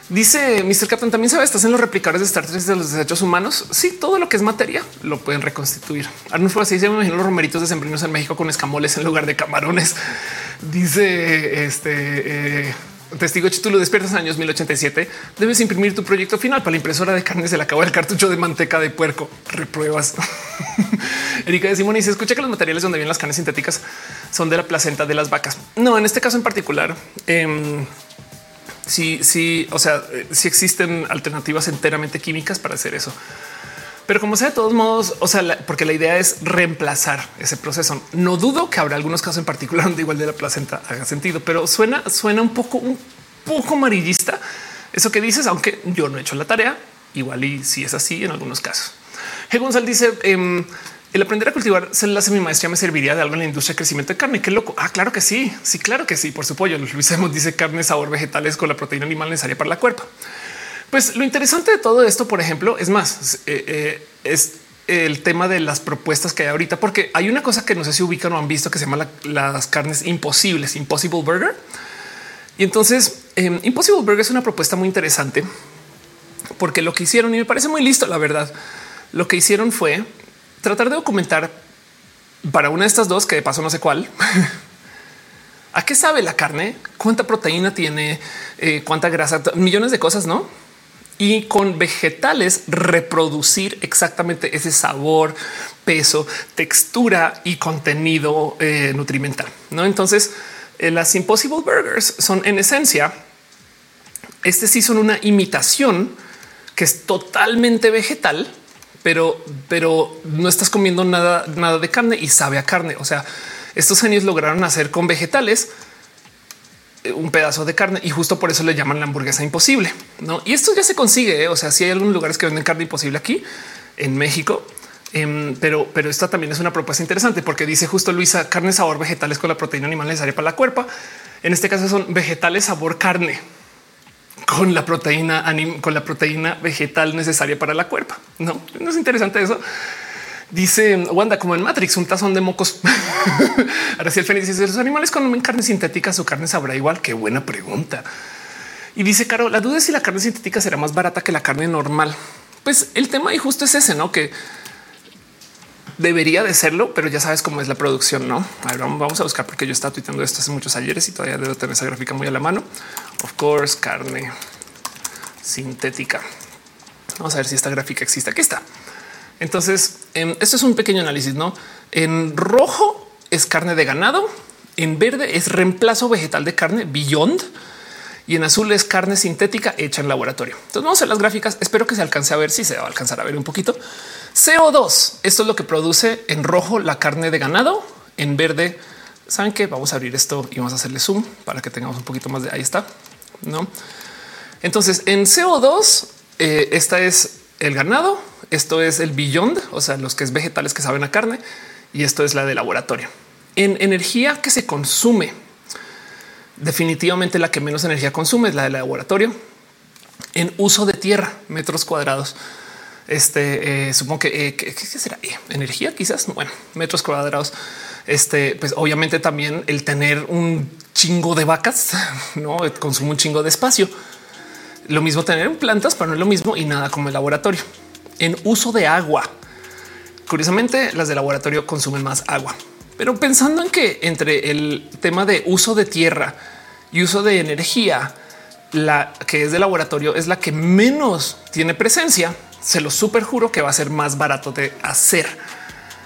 [SPEAKER 1] Dice Mr. Captain, también sabe, estás en los replicadores de Star Trek de los desechos humanos. Sí, todo lo que es materia lo pueden reconstituir. Arnulfo así se me imagino los romeritos de sembrinos en México con escamoles en lugar de camarones. Dice este eh, testigo Chitulo, despiertas en años 1087. Debes imprimir tu proyecto final para la impresora de carne. Se le acabó el cartucho de manteca de puerco. Repruebas. Erika de Simón se escucha que los materiales donde vienen las carnes sintéticas son de la placenta de las vacas. No, en este caso en particular. Eh, sí, sí, o sea, sí existen alternativas enteramente químicas para hacer eso. Pero como sea, de todos modos, o sea, porque la idea es reemplazar ese proceso. No dudo que habrá algunos casos en particular donde igual de la placenta haga sentido, pero suena, suena un poco, un poco amarillista eso que dices, aunque yo no he hecho la tarea, igual y si es así en algunos casos. G. González dice, eh, el aprender a cultivar células en mi maestría me serviría de algo en la industria de crecimiento de carne. Qué loco. Ah, claro que sí. Sí, claro que sí. Por su pollo. Luis Hemos dice carne, sabor, vegetales con la proteína animal necesaria para la cuerpo. Pues lo interesante de todo esto, por ejemplo, es más, eh, eh, es el tema de las propuestas que hay ahorita, porque hay una cosa que no sé si ubican o han visto que se llama la, las carnes imposibles, Impossible Burger. Y entonces eh, Impossible Burger es una propuesta muy interesante porque lo que hicieron y me parece muy listo, la verdad, lo que hicieron fue tratar de documentar para una de estas dos, que de paso no sé cuál, a qué sabe la carne, cuánta proteína tiene, eh, cuánta grasa, millones de cosas, no? Y con vegetales reproducir exactamente ese sabor, peso, textura y contenido eh, nutrimental. No, entonces eh, las Impossible Burgers son en esencia, este sí son una imitación que es totalmente vegetal, pero, pero no estás comiendo nada, nada de carne y sabe a carne. O sea, estos genios lograron hacer con vegetales eh, un pedazo de carne y justo por eso le llaman la hamburguesa imposible. No, y esto ya se consigue. ¿eh? O sea, si hay algunos lugares que venden carne imposible aquí en México, eh, pero, pero esta también es una propuesta interesante porque dice justo Luisa carne sabor vegetales con la proteína animal necesaria para la cuerpo. En este caso son vegetales sabor carne con la proteína, con la proteína vegetal necesaria para la cuerpo. No, no es interesante eso. Dice Wanda, como en Matrix, un tazón de mocos. Ahora sí, el Fénix dice: Los animales comen carne sintética, su carne sabrá igual. Qué buena pregunta. Y dice Caro, la duda es si la carne sintética será más barata que la carne normal. Pues el tema y justo es ese, no que debería de serlo, pero ya sabes cómo es la producción. No vamos a buscar porque yo estaba tuiteando esto hace muchos ayeres y todavía debo tener esa gráfica muy a la mano. Of course, carne sintética. Vamos a ver si esta gráfica existe. Aquí está. Entonces, eh, esto es un pequeño análisis. No en rojo es carne de ganado, en verde es reemplazo vegetal de carne Beyond y en azul es carne sintética hecha en laboratorio. Entonces vamos a ver las gráficas. Espero que se alcance a ver si se va a alcanzar a ver un poquito. CO2. Esto es lo que produce en rojo la carne de ganado, en verde. Saben que vamos a abrir esto y vamos a hacerle zoom para que tengamos un poquito más de ahí está. No. Entonces en CO2, eh, esta es el ganado. Esto es el beyond, o sea, los que es vegetales que saben a carne y esto es la de laboratorio. En energía que se consume, definitivamente la que menos energía consume es la de laboratorio. En uso de tierra, metros cuadrados. Este eh, supongo que, eh, ¿qué, será energía, quizás. Bueno, metros cuadrados. Este, pues obviamente también el tener un chingo de vacas no consume un chingo de espacio. Lo mismo tener plantas, pero no es lo mismo y nada como el laboratorio. En uso de agua. Curiosamente, las de laboratorio consumen más agua. Pero pensando en que entre el tema de uso de tierra y uso de energía, la que es de laboratorio es la que menos tiene presencia, se lo super juro que va a ser más barato de hacer.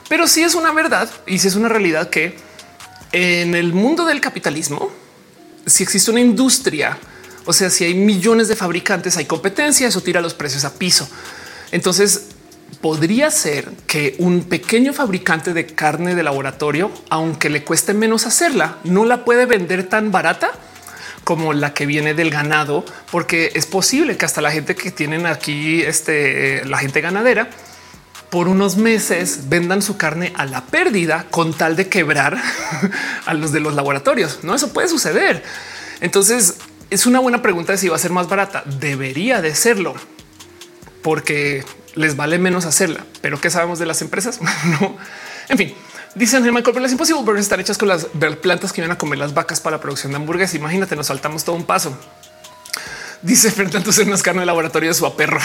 [SPEAKER 1] Pero sí es una verdad y si es una realidad que en el mundo del capitalismo, si existe una industria, o sea, si hay millones de fabricantes, hay competencia, eso tira los precios a piso. Entonces, podría ser que un pequeño fabricante de carne de laboratorio, aunque le cueste menos hacerla, no la puede vender tan barata como la que viene del ganado, porque es posible que hasta la gente que tienen aquí, este, la gente ganadera, por unos meses vendan su carne a la pérdida con tal de quebrar a los de los laboratorios. No, eso puede suceder. Entonces es una buena pregunta de si va a ser más barata. Debería de serlo porque les vale menos hacerla. Pero qué sabemos de las empresas? no. En fin, Dicen Germán Corpel, es imposible porque estar hechas con las plantas que iban a comer las vacas para la producción de hamburguesas. Imagínate, nos saltamos todo un paso. Dice Fernando ser unas carne de laboratorio de su perro.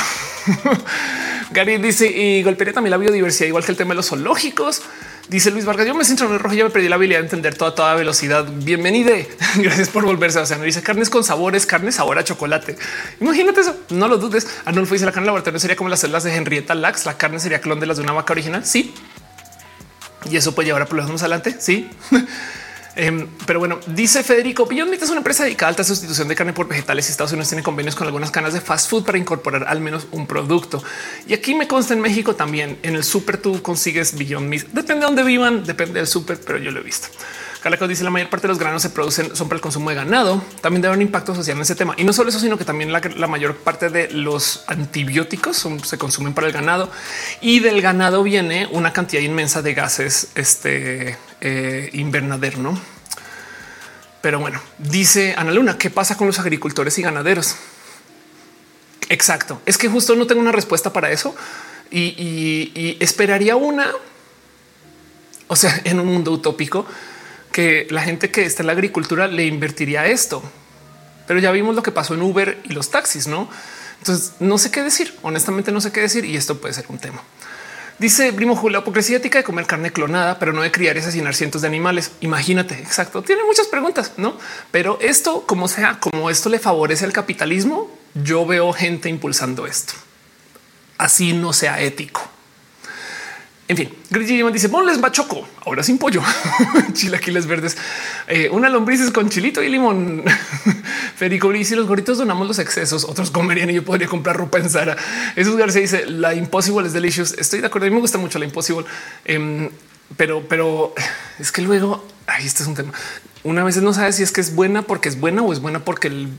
[SPEAKER 1] Gary dice y golpearía también la biodiversidad, igual que el tema de los zoológicos. Dice Luis Vargas, yo me siento en el rojo, ya me perdí la habilidad de entender toda, toda velocidad. Bienvenida. Gracias por volverse. O sea, no dice carnes con sabores, carne sabor a chocolate. Imagínate eso, no lo dudes. Arnulfo dice la carne de laboratorio sería como las células de Henrietta Lacks. La carne sería clon de las de una vaca original. Sí, y eso puede llevar a problemas más adelante. Sí. Em, pero bueno, dice Federico Meat es una empresa dedicada a alta sustitución de carne por vegetales y Estados Unidos tiene convenios con algunas cadenas de fast food para incorporar al menos un producto. Y aquí me consta en México también. En el súper tú consigues Beyond Meat. Depende de dónde vivan, depende del súper, pero yo lo he visto. Calaco dice la mayor parte de los granos se producen son para el consumo de ganado. También debe un impacto social en ese tema. Y no solo eso, sino que también la, mayor parte de los antibióticos se consumen para el ganado y del ganado viene una cantidad inmensa de gases este, eh, invernadero, ¿no? Pero bueno, dice Ana Luna, ¿qué pasa con los agricultores y ganaderos? Exacto. Es que justo no tengo una respuesta para eso y esperaría una, o sea, en un mundo utópico, que la gente que está en la agricultura le invertiría esto. Pero ya vimos lo que pasó en Uber y los taxis, ¿no? Entonces no sé qué decir, honestamente no sé qué decir y esto puede ser un tema. Dice Primo Julio, hipocresía ética de comer carne clonada, pero no de criar y asesinar cientos de animales. Imagínate, exacto. Tiene muchas preguntas, no? Pero esto, como sea, como esto le favorece al capitalismo, yo veo gente impulsando esto. Así no sea ético. En fin, Grillo dice ponles bachoco, ahora sin pollo, chilaquiles verdes, eh, una lombrices con chilito y limón. Federico si los gorritos donamos los excesos, otros comerían y yo podría comprar ropa en Sara. Jesús García dice la impossible es delicious. Estoy de acuerdo. A mí me gusta mucho la impossible, em, pero, pero es que luego ahí este es un tema. Una vez no sabe si es que es buena porque es buena o es buena porque el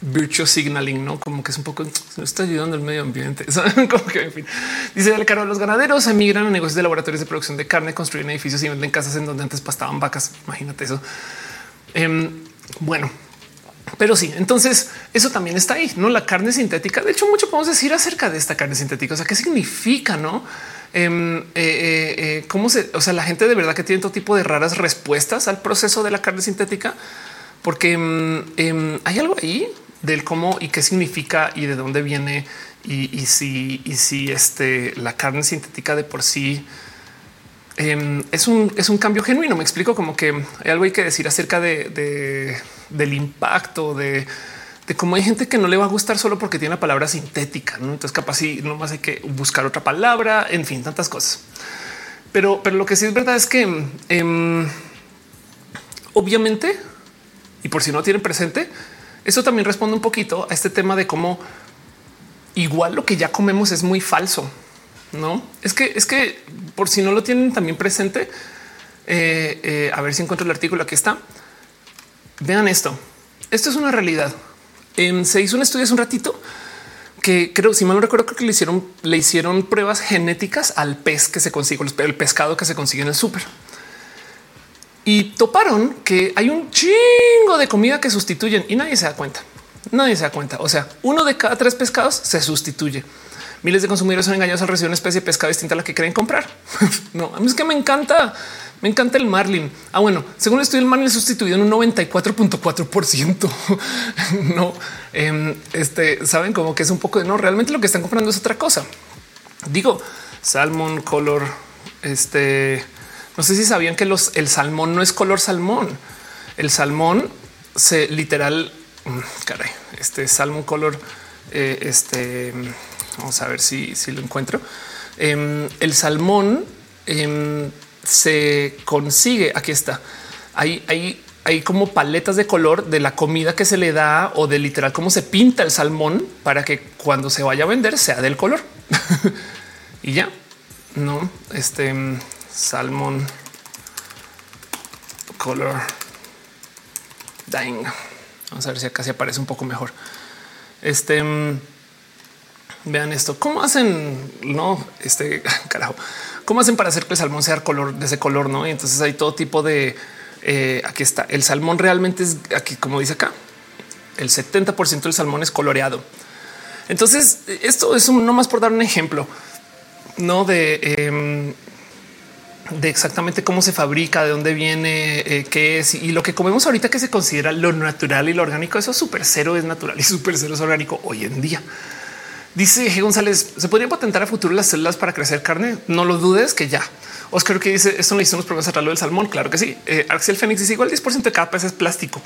[SPEAKER 1] virtual signaling, no como que es un poco no está ayudando al medio ambiente. como que en fin, dice el caro, los ganaderos emigran a negocios de laboratorios de producción de carne, construyen edificios y venden casas en donde antes pastaban vacas. Imagínate eso. Em, bueno, pero sí, entonces eso también está ahí, no la carne sintética. De hecho, mucho podemos decir acerca de esta carne sintética. O sea, qué significa, no? Em, eh, eh, eh, cómo se, o sea, la gente de verdad que tiene todo tipo de raras respuestas al proceso de la carne sintética, porque em, hay algo ahí del cómo y qué significa y de dónde viene y, si, y este, la carne sintética de por sí em, es, un, es un cambio genuino. Me explico como que hay algo hay que decir acerca de, del impacto de, cómo hay gente que no le va a gustar solo porque tiene la palabra sintética. ¿no? Entonces capaz si no más hay que buscar otra palabra, en fin, tantas cosas. Pero, pero lo que sí es verdad es que em, obviamente, y por si no tienen presente, eso también responde un poquito a este tema de cómo igual lo que ya comemos es muy falso. No es que es que por si no lo tienen también presente, eh, eh, a ver si encuentro el artículo. Aquí está. Vean esto. Esto es una realidad. se hizo un estudio hace un ratito que creo, si mal no recuerdo, que le hicieron, le hicieron pruebas genéticas al pez que se consigue, el pescado que se consigue en el súper y toparon que hay un chingo de comida que sustituyen y nadie se da cuenta. Nadie se da cuenta. O sea, uno de cada tres pescados se sustituye, Miles de consumidores son engañados al recibir una especie de pescado distinta a la que quieren comprar. no, a mí es que me encanta. Me encanta el marlin. Ah, bueno, según el estudio, el marlin es sustituido en un 94.4%. no, em, este saben como que es un poco de no. Realmente lo que están comprando es otra cosa. Digo, salmon color. Este no sé si sabían que los, el salmón no es color salmón. El salmón se literal, mm, caray, este salmón color. Eh, este vamos a ver si, si lo encuentro. Em, el salmón em, se consigue. Aquí está. Hay, hay, hay como paletas de color de la comida que se le da o de literal cómo se pinta el salmón para que cuando se vaya a vender sea del color y ya no este salmón color dying. Vamos a ver si acá se aparece un poco mejor. Este vean esto. ¿Cómo hacen? No, este carajo. ¿Cómo hacen para hacer que el salmón sea color de ese color? No, y entonces hay todo tipo de eh, aquí está. El salmón realmente es aquí, como dice acá, el 70% del salmón es coloreado. Entonces, esto es un, no más por dar un ejemplo, no de, em, de exactamente cómo se fabrica, de dónde viene, eh, qué es y lo que comemos ahorita que se considera lo natural y lo orgánico. Eso súper cero es natural y súper cero es orgánico hoy en día. Dice G. González, ¿se podría patentar a futuro las células para crecer carne? No lo dudes que ya. Oscar que dice, esto no hizo unos problemas a del salmón. Claro que sí. Eh, Axel Fénix dice, igual 10% de cada pez es plástico.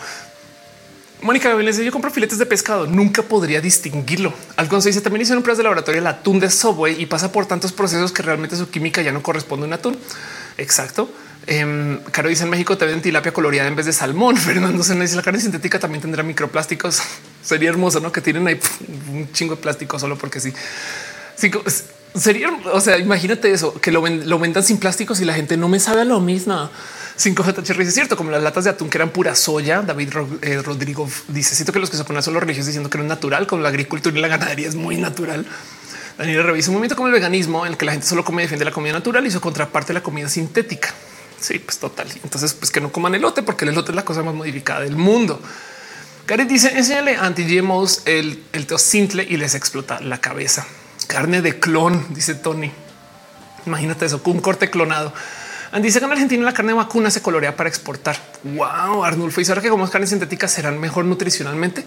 [SPEAKER 1] Mónica Gabriel dice, yo compro filetes de pescado, nunca podría distinguirlo. Alfonso dice, también hicieron pruebas de laboratorio el atún de Subway y pasa por tantos procesos que realmente su química ya no corresponde a un atún. Exacto. Eh, Caro dice en México te ven tilapia coloreada en vez de salmón. Fernando se dice la carne sintética también tendrá microplásticos. Sería hermoso, no que tienen ahí un chingo de plástico solo porque sí. sí sería, o sea, imagínate eso, que lo, lo vendan sin plásticos y la gente no me sabe a lo mismo. 5J es cierto, como las latas de atún que eran pura soya. David eh, Rodrigo dice: Siento que los que se ponen son los religiosos diciendo que no es natural, como la agricultura y la ganadería es muy natural. Daniel revisa un momento como el veganismo en el que la gente solo come y defiende la comida natural y su contraparte la comida sintética. Sí, pues total. Entonces, pues que no coman elote porque el elote es la cosa más modificada del mundo. Gary dice enséñale anti GMOs el, el simple y les explota la cabeza. Carne de clon, dice Tony. Imagínate eso, un corte clonado. Que en Argentina la carne de vacuna se colorea para exportar. Wow, Arnulfo. Y ahora que como carnes sintéticas serán mejor nutricionalmente.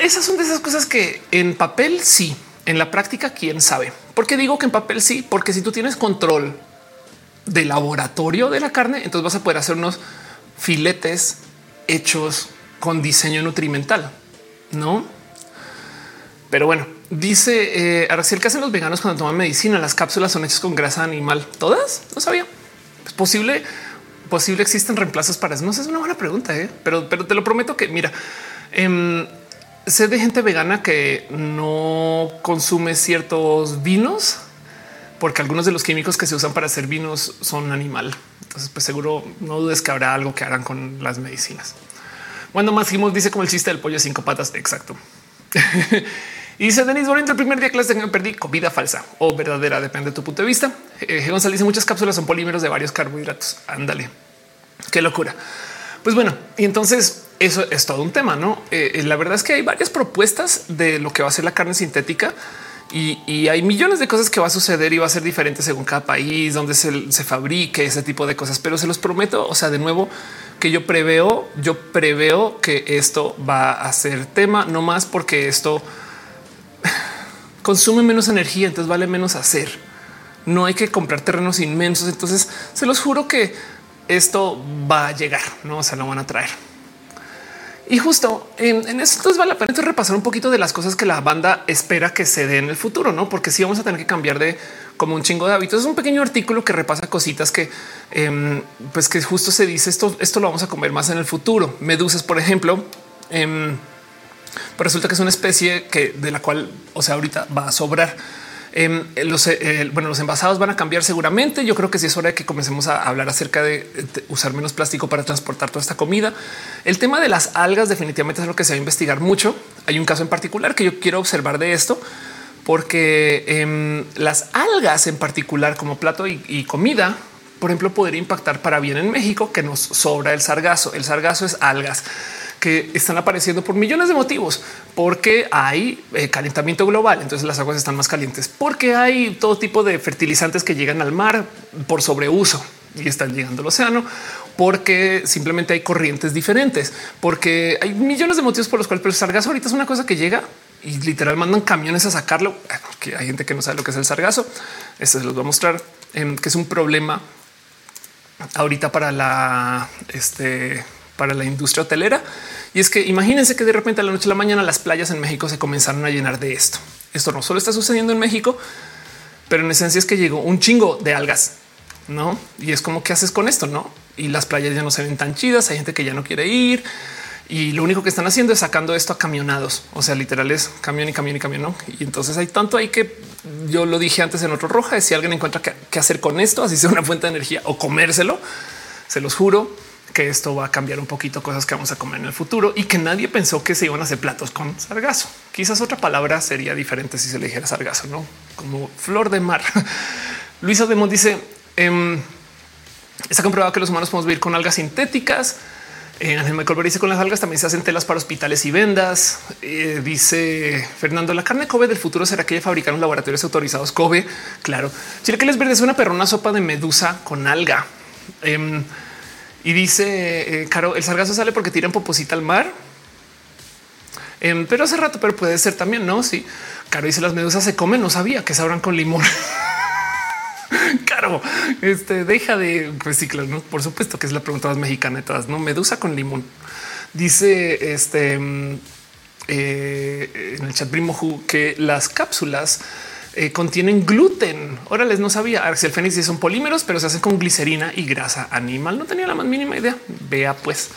[SPEAKER 1] Esas son de esas cosas que en papel sí, en la práctica quién sabe. ¿Por qué digo que en papel sí? Porque si tú tienes control de laboratorio de la carne, entonces vas a poder hacer unos filetes hechos con diseño nutrimental, ¿no? Pero bueno, dice eh, Aracel que hacen los veganos cuando toman medicina. Las cápsulas son hechas con grasa animal. Todas no sabía. Es posible, posible existen reemplazos para eso. No sé, es una buena pregunta, ¿eh? pero, pero te lo prometo que mira, em, sé de gente vegana que no consume ciertos vinos porque algunos de los químicos que se usan para hacer vinos son animal. Entonces, pues seguro no dudes que habrá algo que harán con las medicinas. Cuando más dice como el chiste del pollo de cinco patas. Exacto. y dice Denis Bonito, el primer día que clase perdí comida falsa o verdadera, depende de tu punto de vista. Eh, González dice muchas cápsulas son polímeros de varios carbohidratos. Ándale, qué locura. Pues bueno, y entonces eso es todo un tema, ¿no? Eh, eh, la verdad es que hay varias propuestas de lo que va a ser la carne sintética y, hay millones de cosas que va a suceder y va a ser diferente según cada país donde se, se, fabrique ese tipo de cosas. Pero se los prometo, o sea, de nuevo, que yo preveo, yo preveo que esto va a ser tema, no más porque esto consume menos energía, entonces vale menos hacer. No hay que comprar terrenos inmensos. Entonces se los juro que esto va a llegar, no se lo van a traer. Y justo en, esto vale la pena repasar un poquito de las cosas que la banda espera que se dé en el futuro, no? Porque si vamos a tener que cambiar de como un chingo de hábitos. Es un pequeño artículo que repasa cositas que, em, pues que justo se dice esto, esto lo vamos a comer más en el futuro. Medusas, por ejemplo, eh, resulta que es una especie que de la cual, o sea, ahorita va a sobrar. Em, los, eh, bueno, los envasados van a cambiar seguramente. Yo creo que sí es hora de que comencemos a hablar acerca de, usar menos plástico para transportar toda esta comida. El tema de las algas definitivamente es lo que se va a investigar mucho. Hay un caso en particular que yo quiero observar de esto porque em, las algas en particular como plato y, comida, por ejemplo, podría impactar para bien en México que nos sobra el sargazo. El sargazo es algas que están apareciendo por millones de motivos, porque hay eh, calentamiento global, entonces las aguas están más calientes, porque hay todo tipo de fertilizantes que llegan al mar por sobreuso y están llegando al océano, porque simplemente hay corrientes diferentes, porque hay millones de motivos por los cuales el sargazo ahorita es una cosa que llega y literal mandan camiones a sacarlo, que hay gente que no sabe lo que es el sargazo. Esto se los voy a mostrar, em, que es un problema ahorita para la este, para la industria hotelera. Y es que imagínense que de repente a la noche a la mañana las playas en México se comenzaron a llenar de esto. Esto no solo está sucediendo en México, pero en esencia es que llegó un chingo de algas, no? Y es como qué haces con esto, no? Y las playas ya no se ven tan chidas. Hay gente que ya no quiere ir y lo único que están haciendo es sacando esto a camionados. O sea, literal es camión y camión y camión. ¿no? Y entonces hay tanto ahí que yo lo dije antes en otro roja. Si alguien encuentra qué hacer con esto, así sea una fuente de energía o comérselo, se los juro que esto va a cambiar un poquito cosas que vamos a comer en el futuro y que nadie pensó que se iban a hacer platos con sargazo. Quizás otra palabra sería diferente si se le dijera sargazo, no como flor de mar. Luisa Demos dice: em, Está comprobado que los humanos podemos vivir con algas sintéticas en el Michael dice con las algas también se hacen telas para hospitales y vendas. Eh, dice Fernando, la carne Kobe del futuro será que fabricaron laboratorios autorizados Kobe. Claro, Chile que les verde es una perrona sopa de medusa con alga. Em, y dice eh, Caro, el sargazo sale porque tiran poposita al mar. Em, pero hace rato, pero puede ser también, no? Sí, Caro dice las medusas se comen. No sabía que sabrán con limón. Caro, este deja de reciclar. ¿no? Por supuesto que es la pregunta más mexicana de todas. No medusa con limón. Dice este mm, eh, en el chat Primo que las cápsulas eh, contienen gluten. Órale, no sabía. Si el fénix son polímeros, pero se hacen con glicerina y grasa animal. No tenía la más mínima idea. Vea pues.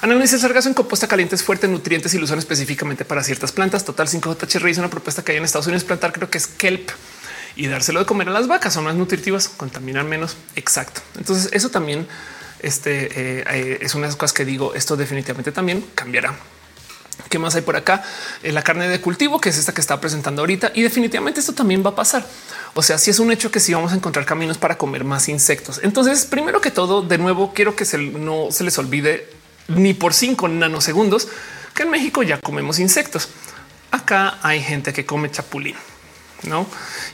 [SPEAKER 1] Ana dice sargazo en composta caliente es fuerte, nutrientes y lo usan específicamente para ciertas plantas. Total 5JHR es una propuesta que hay en Estados Unidos plantar, creo que es kelp y dárselo de comer a las vacas son más nutritivas, contaminan menos. Exacto. Entonces eso también este, eh, eh, es una de las cosas que digo, esto definitivamente también cambiará. ¿Qué más hay por acá? Eh, la carne de cultivo, que es esta que está presentando ahorita. Y definitivamente esto también va a pasar. O sea, si es un hecho que sí vamos a encontrar caminos para comer más insectos. Entonces, primero que todo, de nuevo, quiero que se, no se les olvide ni por cinco nanosegundos que en México ya comemos insectos. Acá hay gente que come chapulín no?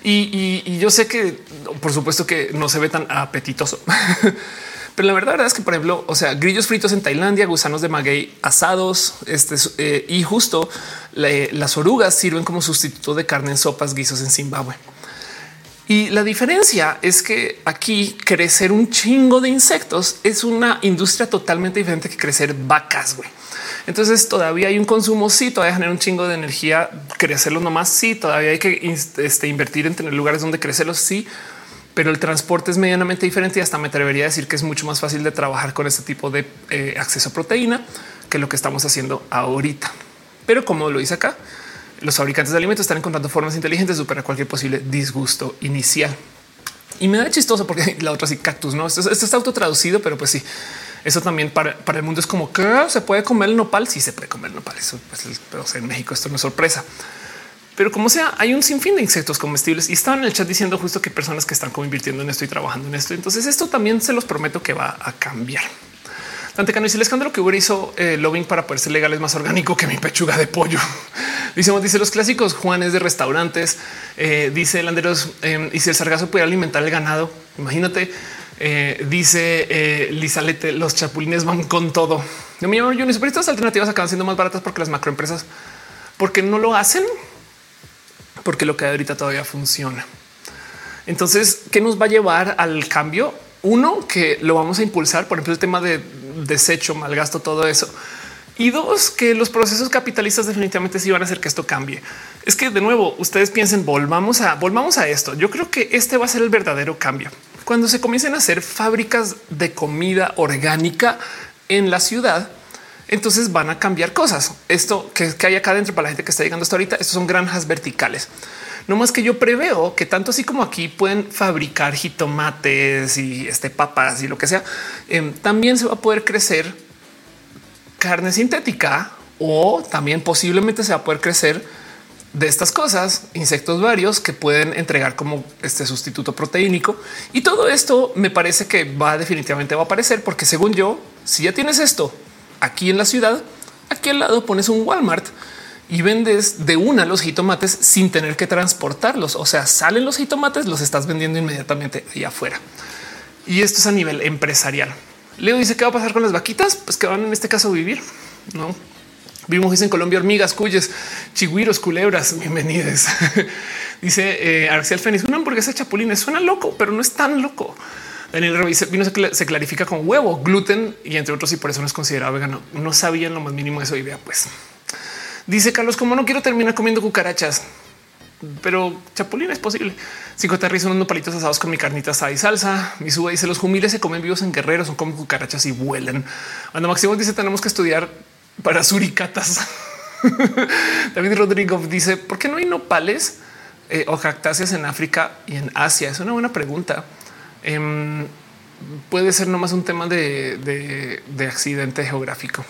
[SPEAKER 1] Y, yo sé que por supuesto que no se ve tan apetitoso, pero la verdad, es que, por ejemplo, o sea, grillos fritos en Tailandia, gusanos de maguey asados, este eh, y justo las orugas sirven como sustituto de carne en sopas, guisos en Zimbabue. Y la diferencia es que aquí crecer un chingo de insectos es una industria totalmente diferente que crecer vacas. güey. Entonces todavía hay un consumo. Sí, todavía genera un chingo de energía. Crecerlos nomás. Sí, todavía hay que este, invertir en tener lugares donde crecerlos. Sí, pero el transporte es medianamente diferente y hasta me atrevería a decir que es mucho más fácil de trabajar con este tipo de eh, acceso a proteína que lo que estamos haciendo ahorita. Pero como lo dice acá, los fabricantes de alimentos están encontrando formas inteligentes de superar cualquier posible disgusto inicial. Y me da chistoso porque la otra sí cactus, no? Esto, esto está autotraducido, pero pues sí, eso también para, el mundo es como que se puede comer el nopal. Sí se puede comer el nopal. Eso pues, pero en México esto no es sorpresa. Pero como sea, hay un sinfín de insectos comestibles y estaban en el chat diciendo justo que personas que están como invirtiendo en esto y trabajando en esto. Entonces esto también se los prometo que va a cambiar. Dante Cano dice el escándalo que Uber hizo eh, lobbying para poder ser legal es más orgánico que mi pechuga de pollo. dice, dice los clásicos Juanes de restaurantes. Eh, dice Landeros eh, y si el sargazo puede alimentar el ganado, imagínate eh, dice eh, Lizalete, los chapulines van con todo. Yo me llamo Pero estas alternativas acaban siendo más baratas porque las macroempresas, porque no lo hacen, porque lo que hay ahorita todavía funciona. Entonces, ¿qué nos va a llevar al cambio? Uno, que lo vamos a impulsar, por ejemplo, el tema de desecho, malgasto, todo eso. Y dos, que los procesos capitalistas definitivamente sí van a hacer que esto cambie. Es que de nuevo, ustedes piensen, volvamos a, volvamos a esto. Yo creo que este va a ser el verdadero cambio cuando se comiencen a hacer fábricas de comida orgánica en la ciudad, entonces van a cambiar cosas. Esto que, hay acá dentro para la gente que está llegando hasta ahorita, estos son granjas verticales. No más que yo preveo que tanto así como aquí pueden fabricar jitomates y este papas y lo que sea, em, también se va a poder crecer carne sintética o también posiblemente se va a poder crecer de estas cosas, insectos varios que pueden entregar como este sustituto proteínico. Y todo esto me parece que va definitivamente va a aparecer porque según yo, si ya tienes esto aquí en la ciudad, Aquí al lado pones un Walmart y vendes de una los jitomates sin tener que transportarlos. O sea, salen los jitomates, los estás vendiendo inmediatamente ahí afuera. Y esto es a nivel empresarial. Leo dice qué va a pasar con las vaquitas, pues que van en este caso a vivir. No vimos en Colombia hormigas, cuyes, chigüiros, culebras. Bienvenidos. dice eh, Arcel Fénix, una hamburguesa chapulines suena loco, pero no es tan loco. Daniel Revise vino se clarifica con huevo, gluten y entre otros, y por eso no es considerado vegano. No sabían lo más mínimo de eso. idea. pues dice Carlos, como no quiero terminar comiendo cucarachas, pero chapulín es posible. Cinco son unos palitos asados con mi carnita asada y salsa. Mi suba dice los jumiles se comen vivos en guerreros, son como cucarachas y vuelan. Cuando Máximo dice tenemos que estudiar para suricatas. David Rodrigo dice por qué no hay nopales eh, o cactáceas en África y en Asia. Es una buena pregunta. Em, puede ser nomás un tema de accidente geográfico.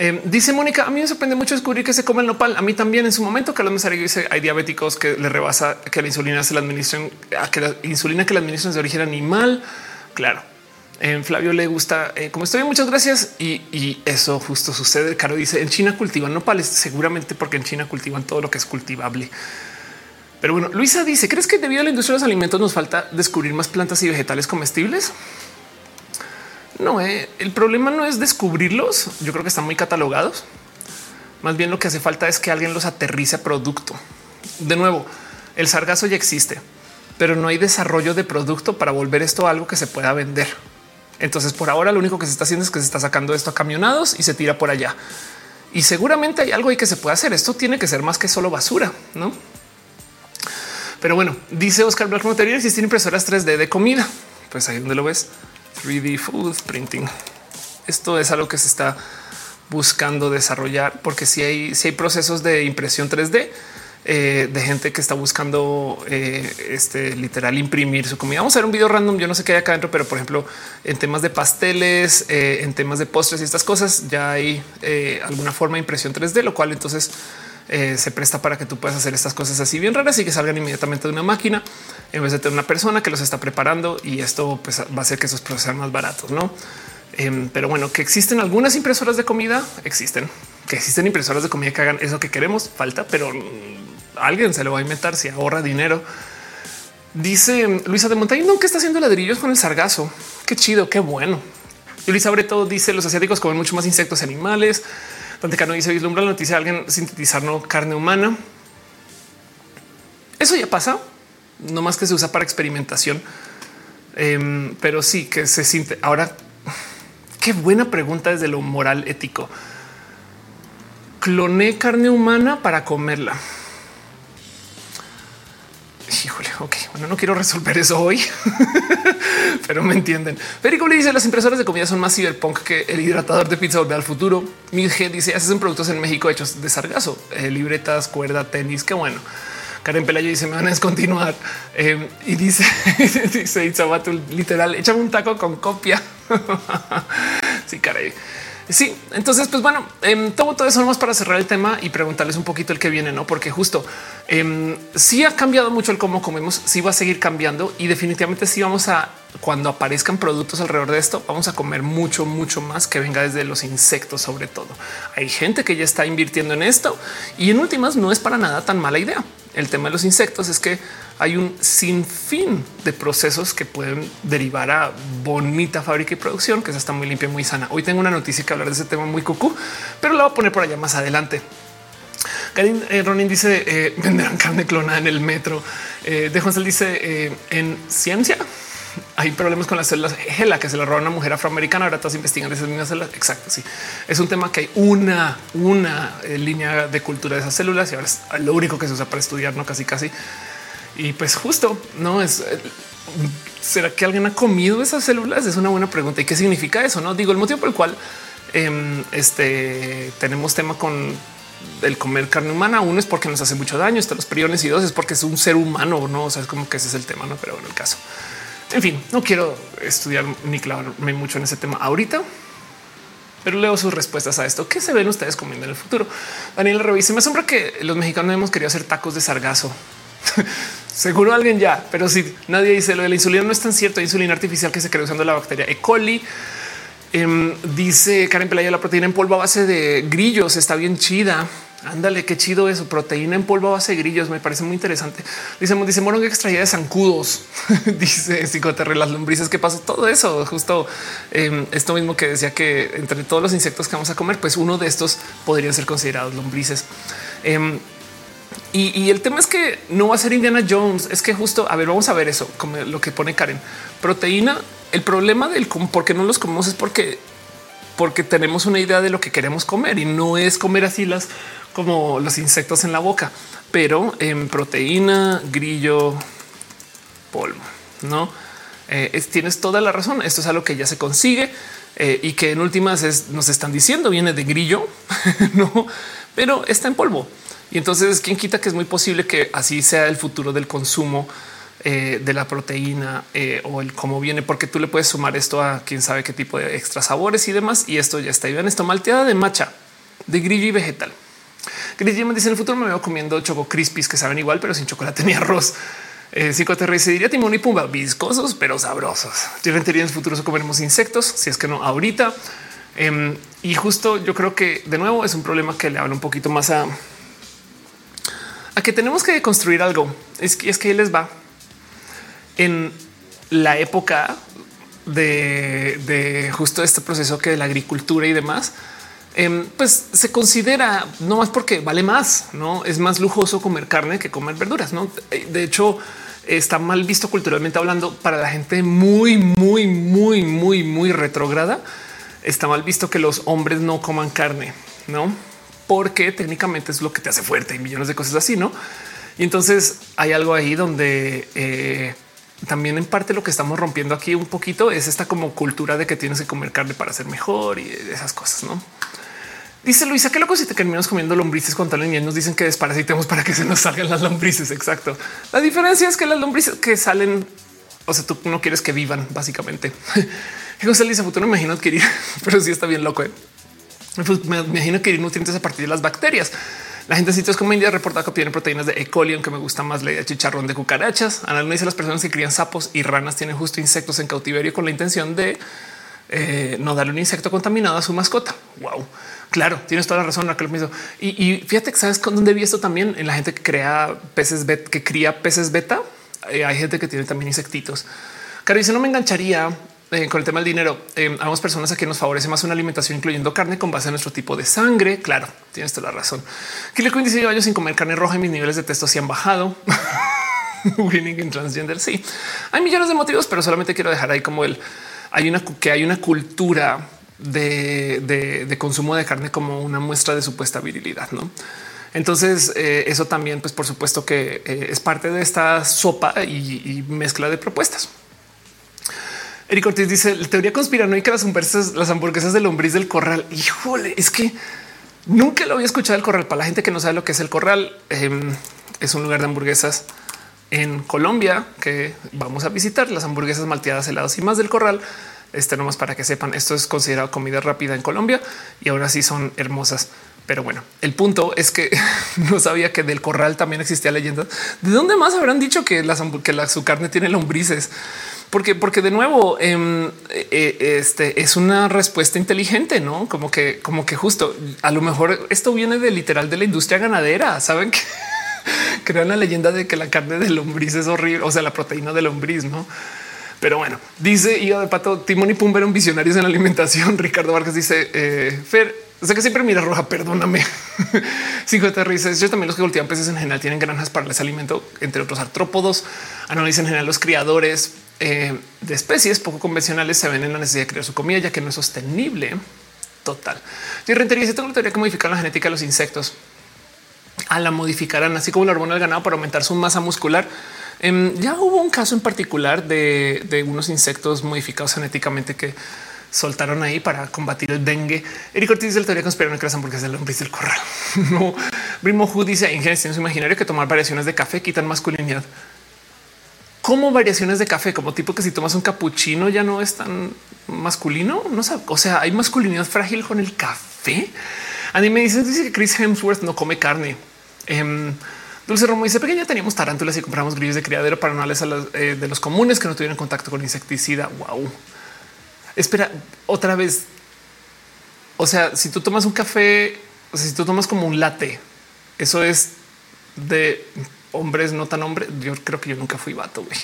[SPEAKER 1] Eh, dice Mónica, a mí me sorprende mucho descubrir que se come el nopal. A mí también en su momento, Carlos Mesario dice hay diabéticos que le rebasa que la insulina se la administran, a que la insulina que la administran es de origen animal. Claro. En Flavio le gusta eh, como estoy. Muchas gracias. Y, eso justo sucede. Caro dice en China cultivan nopales, seguramente porque en China cultivan todo lo que es cultivable. Pero bueno, Luisa dice: ¿Crees que debido a la industria de los alimentos nos falta descubrir más plantas y vegetales comestibles? No, eh, el problema no es descubrirlos. Yo creo que están muy catalogados. Más bien lo que hace falta es que alguien los aterrice a producto. De nuevo, el sargazo ya existe, pero no hay desarrollo de producto para volver esto algo que se pueda vender. Entonces, por ahora, lo único que se está haciendo es que se está sacando esto a camionados y se tira por allá. Y seguramente hay algo ahí que se puede hacer. Esto tiene que ser más que solo basura, no? Pero bueno, dice Oscar Black, no existir impresoras 3D de comida. Pues ahí donde lo ves. 3D Food Printing. Esto es algo que se está buscando desarrollar porque si hay, hay procesos de impresión 3D eh, de gente que está buscando eh, este literal imprimir su comida. Vamos a ver un video random. Yo no sé qué hay acá adentro, pero por ejemplo, en temas de pasteles, eh, en temas de postres y estas cosas, ya hay alguna forma de impresión 3D, lo cual entonces eh, se presta para que tú puedas hacer estas cosas así bien raras y que salgan inmediatamente de una máquina en vez de tener una persona que los está preparando y esto pues, va a hacer que esos procesos sean más baratos, no? Em, pero bueno, que existen algunas impresoras de comida, existen, que existen impresoras de comida que hagan eso que queremos, falta, pero mm, alguien se lo va a inventar si ahorra dinero. Dice Luisa de Montaña, no, que está haciendo ladrillos con el sargazo. Qué chido, qué bueno. Y Luisa sobre todo dice los asiáticos comen mucho más insectos animales donde Cano dice vislumbra la noticia de alguien sintetizar no carne humana. Eso ya pasa, no más que se usa para experimentación, em, pero sí que se siente. Ahora, qué buena pregunta desde lo moral ético. Cloné carne humana para comerla. Híjole, ok, bueno, no quiero resolver eso hoy, pero me entienden. Federico le dice las impresoras de comida son más ciberpunk que el hidratador de pizza volver al futuro. Mi dice hacen productos en México hechos de sargazo, eh, libretas, cuerda, tenis. Qué bueno. Karen Pelayo dice me van a descontinuar em, y dice dice Itzabatul literal échame un taco con copia. sí, caray. Sí, entonces, pues bueno, eh, todo eso nomás para cerrar el tema y preguntarles un poquito el que viene, no? Porque justo eh, sí ha cambiado mucho el cómo comemos, sí va a seguir cambiando y definitivamente sí vamos a cuando aparezcan productos alrededor de esto, vamos a comer mucho, mucho más que venga desde los insectos, sobre todo. Hay gente que ya está invirtiendo en esto y en últimas no es para nada tan mala idea. El tema de los insectos es que hay un sinfín de procesos que pueden derivar a bonita fábrica y producción, que está muy limpia, muy sana. Hoy tengo una noticia que hablar de ese tema muy cucú, pero la voy a poner por allá más adelante. Karin eh, Ronin dice eh, venderán carne clonada en el metro. Eh, de Juan dice eh, en ciencia hay problemas con las células GELA que se le roba a una mujer afroamericana. Ahora todos investigan esas mismas células. Exacto. Sí, es un tema que hay una, una línea de cultura de esas células y ahora es lo único que se usa para estudiar, no casi, casi. Y pues justo no es. Eh, ¿Será que alguien ha comido esas células? Es una buena pregunta. ¿Y qué significa eso? No digo el motivo por el cual em, este, tenemos tema con el comer carne humana. Uno es porque nos hace mucho daño, está los priones y dos es porque es un ser humano, no? O sea, es como que ese es el tema, no? Pero bueno, el caso. En fin, no quiero estudiar ni clavarme mucho en ese tema ahorita, pero leo sus respuestas a esto. ¿Qué se ven ustedes comiendo en el futuro? Daniel revisa. Me asombra que los mexicanos hemos querido hacer tacos de sargazo. Seguro alguien ya, pero si nadie dice lo de la insulina no es tan cierto. Hay insulina artificial que se crea usando la bacteria E. coli. Em, dice Karen Pelaya, la proteína en polvo a base de grillos está bien chida. Ándale, qué chido eso. Proteína en polvo a base de grillos. Me parece muy interesante. Dice, dice Moron que extraía de zancudos. dice Psicoterre, las lombrices. ¿Qué pasó? Todo eso, justo em, esto mismo que decía que entre todos los insectos que vamos a comer, pues uno de estos podrían ser considerados lombrices. Em, y, el tema es que no va a ser Indiana Jones. Es que justo, a ver, vamos a ver eso, como lo que pone Karen. Proteína. El problema del por qué no los comemos es porque porque tenemos una idea de lo que queremos comer y no es comer así las como los insectos en la boca, pero en proteína, grillo, polvo, no eh, tienes toda la razón. Esto es algo que ya se consigue eh, y que en últimas nos están diciendo viene de grillo, no, pero está en polvo. Y entonces, quién quita que es muy posible que así sea el futuro del consumo eh, de la proteína eh, o el cómo viene, porque tú le puedes sumar esto a quién sabe qué tipo de extra sabores y demás. Y esto ya está. Y vean esto malteada de macha, de grillo y vegetal. Grillo me dice en el futuro me veo comiendo choco crispies que saben igual, pero sin chocolate ni arroz. Eh, se diría timón y pumba, viscosos, pero sabrosos. Yo en el futuro comeremos insectos, si es que no ahorita. Em, y justo yo creo que de nuevo es un problema que le habla un poquito más a a que tenemos que construir algo. Es que es que les va en la época de, justo este proceso que de la agricultura y demás, em, pues se considera no más porque vale más, no es más lujoso comer carne que comer verduras. No, de hecho, está mal visto culturalmente hablando para la gente muy, muy, muy, muy, muy retrograda. Está mal visto que los hombres no coman carne, no? Porque técnicamente es lo que te hace fuerte y millones de cosas así, no? Y entonces hay algo ahí donde eh, también en parte lo que estamos rompiendo aquí un poquito es esta como cultura de que tienes que comer carne para ser mejor y esas cosas, no? Dice Luisa, qué loco si te terminamos comiendo lombrices con tal nos dicen que desparasitemos para que se nos salgan las lombrices. Exacto. La diferencia es que las lombrices que salen, o sea, tú no quieres que vivan básicamente. José dice futuro me imagino adquirir, pero sí está bien loco. ¿eh? Pues me imagino que hay nutrientes a partir de las bacterias. La gente en sitios como India reporta que obtienen proteínas de E. coli, aunque me gusta más la de chicharrón de cucarachas. Ana dice las personas que crían sapos y ranas tienen justo insectos en cautiverio con la intención de eh, no darle un insecto contaminado a su mascota. Wow, claro, tienes toda la razón. Y, y fíjate que sabes con dónde vi esto también en la gente que crea peces beta, que cría peces beta. Eh, hay gente que tiene también insectitos. Claro, dice no me engancharía eh, con el tema del dinero, eh, ambas personas a quien nos favorece más una alimentación incluyendo carne con base en nuestro tipo de sangre. Claro, tienes toda la razón. Killer Queen dice años sin comer carne roja y mis niveles de testo se han bajado. Winning en transgender. Sí, hay millones de motivos, pero solamente quiero dejar ahí como el hay una que hay una cultura de, consumo de carne como una muestra de supuesta virilidad. No? Entonces, eh, eso también, pues por supuesto que eh, es parte de esta sopa y mezcla de propuestas. Eric Ortiz dice la teoría conspiranoica las hamburguesas, las hamburguesas de lombriz del corral. Híjole, es que nunca lo había escuchado el corral. Para la gente que no sabe lo que es el corral, em, es un lugar de hamburguesas en Colombia que vamos a visitar. Las hamburguesas malteadas, heladas y más del corral. Este nomás para que sepan, esto es considerado comida rápida en Colombia y ahora sí son hermosas. Pero bueno, el punto es que no sabía que del corral también existía leyenda. ¿De dónde más habrán dicho que, que la, su carne tiene lombrices? Porque, porque de nuevo, em, eh, eh, este es una respuesta inteligente, no como que, como que justo a lo mejor esto viene de literal de la industria ganadera. Saben que crean la leyenda de que la carne de lombriz es horrible, o sea, la proteína de lombriz, no? Pero bueno, dice Iba de Pato, Timón y Pumba eran visionarios en la alimentación. Ricardo Vargas dice, eh, Fer, sé que siempre mira roja, perdóname. Cinco de Yo también los que cultivan peces en general tienen granjas para ese alimento, entre otros artrópodos. Analizan en general los criadores eh, de especies poco convencionales se ven en la necesidad de crear su comida, ya que no es sostenible. Total. Y rentería, la teoría que modificar la genética de los insectos, a la modificarán, así como la hormona del ganado para aumentar su masa muscular. Em, ya hubo un caso en particular de, unos insectos modificados genéticamente que soltaron ahí para combatir el dengue. Eric Ortiz dice la teoría conspiranoica que porque es el hombre del corral. no, Brimo Hu dice en su imaginario que tomar variaciones de café quitan masculinidad como variaciones de café, como tipo que si tomas un capuchino ya no es tan masculino. No sé, o sea, hay masculinidad frágil con el café. A mí me dice, dice que Chris Hemsworth no come carne. Em, Dulce Romo dice pequeña teníamos tarántulas y compramos grillos de criadero para no a las, eh, de los comunes que no tuvieran contacto con insecticida. Wow. Espera, otra vez. O sea, si tú tomas un café, o sea, si tú tomas como un latte, eso es de hombres, no tan hombres. Yo creo que yo nunca fui vato, güey.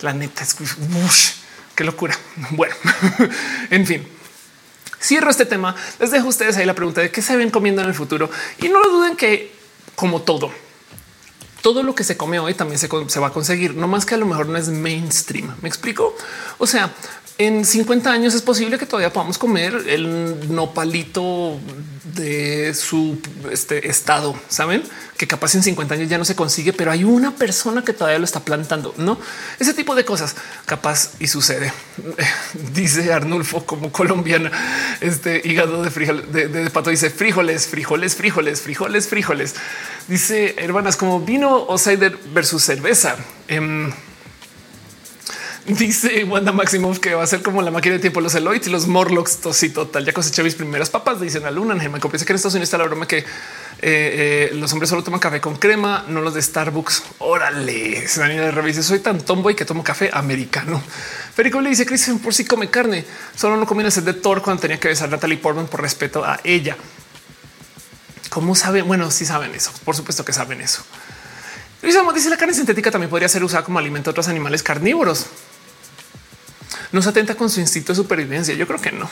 [SPEAKER 1] La neta es qué locura. Bueno, en fin. Cierro este tema. Les dejo a ustedes ahí la pregunta de qué se ven comiendo en el futuro y no lo duden que como todo, todo lo que se come hoy también se, va a conseguir, no más que a lo mejor no es mainstream. Me explico. O sea, en 50 años es posible que todavía podamos comer el nopalito de su este estado, saben que capaz en 50 años ya no se consigue, pero hay una persona que todavía lo está plantando, no ese tipo de cosas capaz y sucede. Dice Arnulfo como colombiana, este hígado de frijol de, pato dice frijoles, frijoles, frijoles, frijoles, frijoles. Dice hermanas como vino o cider versus cerveza. Em, Dice Wanda Maximoff que va a ser como la máquina de tiempo, los Eloids y los Morlocks, y total. Ya coseché mis primeras papas, dicen a Luna. Me copié que en Estados Unidos está la broma que eh, eh, los hombres solo toman café con crema, no los de Starbucks. Órale, a ir revise. Soy tan tomboy que tomo café americano. Federico le dice Cristian por si come carne, solo no comía sed de Thor cuando tenía que besar a Natalie Portman por respeto a ella. ¿Cómo saben? Bueno, sí saben eso. Por supuesto que saben eso. Luis dice la carne sintética también podría ser usada como alimento de otros animales carnívoros no se atenta con su instinto de supervivencia. Yo creo que no.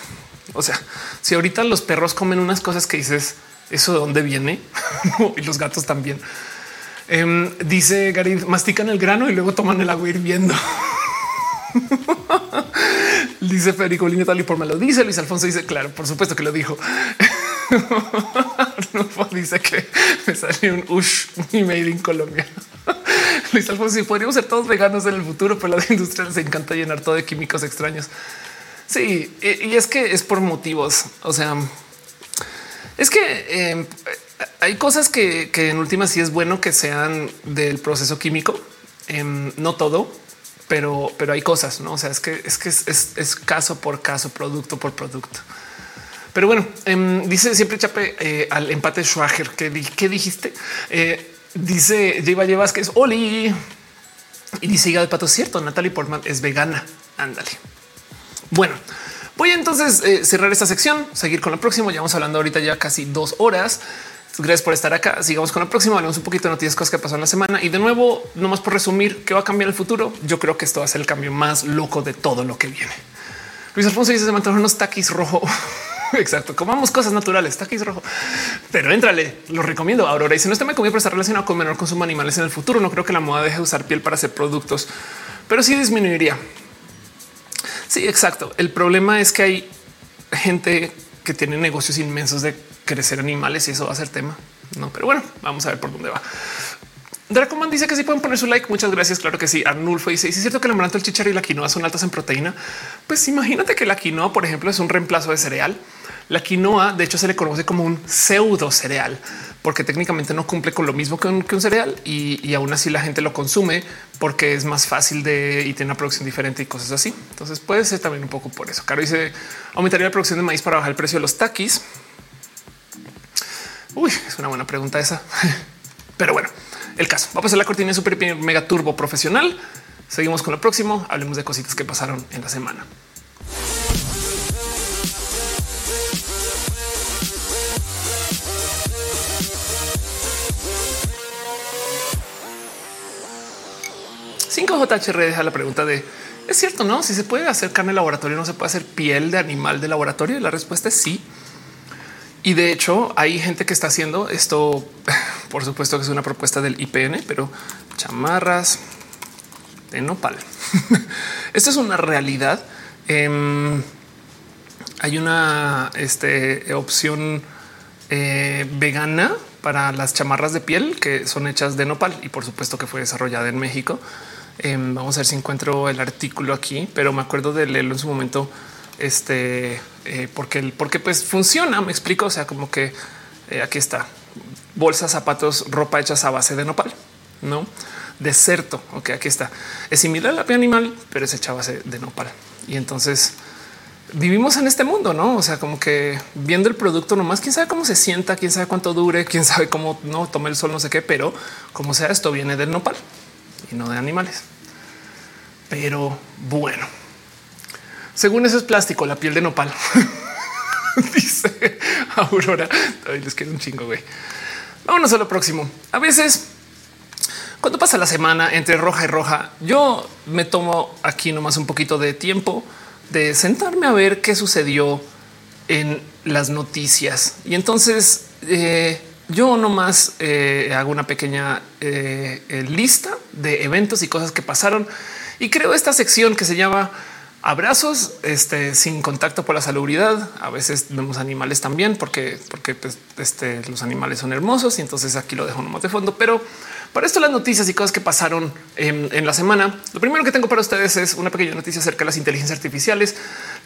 [SPEAKER 1] O sea, si ahorita los perros comen unas cosas que dices, eso de dónde viene y los gatos también. Em, dice Gary, mastican el grano y luego toman el agua hirviendo. dice Federico tal y por me lo dice. Luis Alfonso dice, claro, por supuesto que lo dijo. dice que me salió un ush made in Colombia. Luis Alfonso, si podríamos ser todos veganos en el futuro, pero la industria les encanta llenar todo de químicos extraños. Sí, y es que es por motivos. O sea, es que em, hay cosas que, en última sí es bueno que sean del proceso químico. Em, no todo, pero, pero hay cosas, no? O sea, es que es que es, caso por caso, producto por producto. Pero bueno, em, dice siempre Chape eh, al empate Schwager que, ¿qué dijiste? Eh, Dice. Valle Vázquez, Oli. Y dice de Pato, cierto, Natalie Portman es vegana. Ándale. Bueno, voy a entonces eh, cerrar esta sección, seguir con la próxima. Ya vamos hablando ahorita ya casi dos horas. Gracias por estar acá. Sigamos con la próxima. Hablamos un poquito de noticias, cosas que pasó en la semana. Y de nuevo, nomás por resumir, ¿qué va a cambiar el futuro? Yo creo que esto va a ser el cambio más loco de todo lo que viene. Luis Alfonso dice, se me unos taquis rojo. Exacto. Comamos cosas naturales. Taquis rojo, pero éntrale. Lo recomiendo. Aurora si no está me comida, pero está relacionado con menor consumo de animales en el futuro. No creo que la moda deje de usar piel para hacer productos, pero sí disminuiría. Sí, exacto. El problema es que hay gente que tiene negocios inmensos de crecer animales y eso va a ser tema. No, pero bueno, vamos a ver por dónde va. Dracoman dice que sí pueden poner su like. Muchas gracias. Claro que sí. Arnulfo dice: es cierto que el amaranto, el chicharro y la quinoa son altas en proteína. Pues imagínate que la quinoa, por ejemplo, es un reemplazo de cereal. La quinoa, de hecho, se le conoce como un pseudo cereal porque técnicamente no cumple con lo mismo que un, cereal y, aún así la gente lo consume porque es más fácil de y tiene una producción diferente y cosas así. Entonces puede ser también un poco por eso. Caro dice aumentaría la producción de maíz para bajar el precio de los taquis. Uy, es una buena pregunta esa, pero bueno el caso. Va a pasar la cortina super mega turbo profesional. Seguimos con lo próximo. Hablemos de cositas que pasaron en la semana. Cinco JHR deja la pregunta de es cierto, no? Si se puede hacer carne de laboratorio, no se puede hacer piel de animal de laboratorio. Y la respuesta es sí. Y de hecho, hay gente que está haciendo esto. Por supuesto que es una propuesta del IPN, pero chamarras de nopal. Esto es una realidad. Em, hay una este, opción eh, vegana para las chamarras de piel que son hechas de nopal y por supuesto que fue desarrollada en México. Em, vamos a ver si encuentro el artículo aquí, pero me acuerdo de leerlo en su momento este, eh, porque, porque pues funciona, me explico, o sea, como que eh, aquí está, bolsas, zapatos, ropa hechas a base de nopal, ¿no? Deserto, ok, aquí está. Es similar a la piel animal, pero es hecha a base de nopal. Y entonces vivimos en este mundo, ¿no? O sea, como que viendo el producto nomás, quién sabe cómo se sienta, quién sabe cuánto dure, quién sabe cómo no tome el sol, no sé qué, pero como sea, esto viene del nopal y no de animales. Pero bueno, Según eso es plástico, la piel de nopal. Dice Aurora. Ay, les queda un chingo, güey. Vámonos a lo próximo. A veces, cuando pasa la semana entre roja y roja, yo me tomo aquí nomás un poquito de tiempo de sentarme a ver qué sucedió en las noticias. Y entonces eh, yo nomás eh, hago una pequeña eh, lista de eventos y cosas que pasaron y creo esta sección que se llama abrazos este, sin contacto por la salubridad. A veces vemos animales también porque, porque pues, este, los animales son hermosos y entonces aquí lo dejo nomás de fondo. Pero para esto las noticias y cosas que pasaron en, la semana, lo primero que tengo para ustedes es una pequeña noticia acerca de las inteligencias artificiales.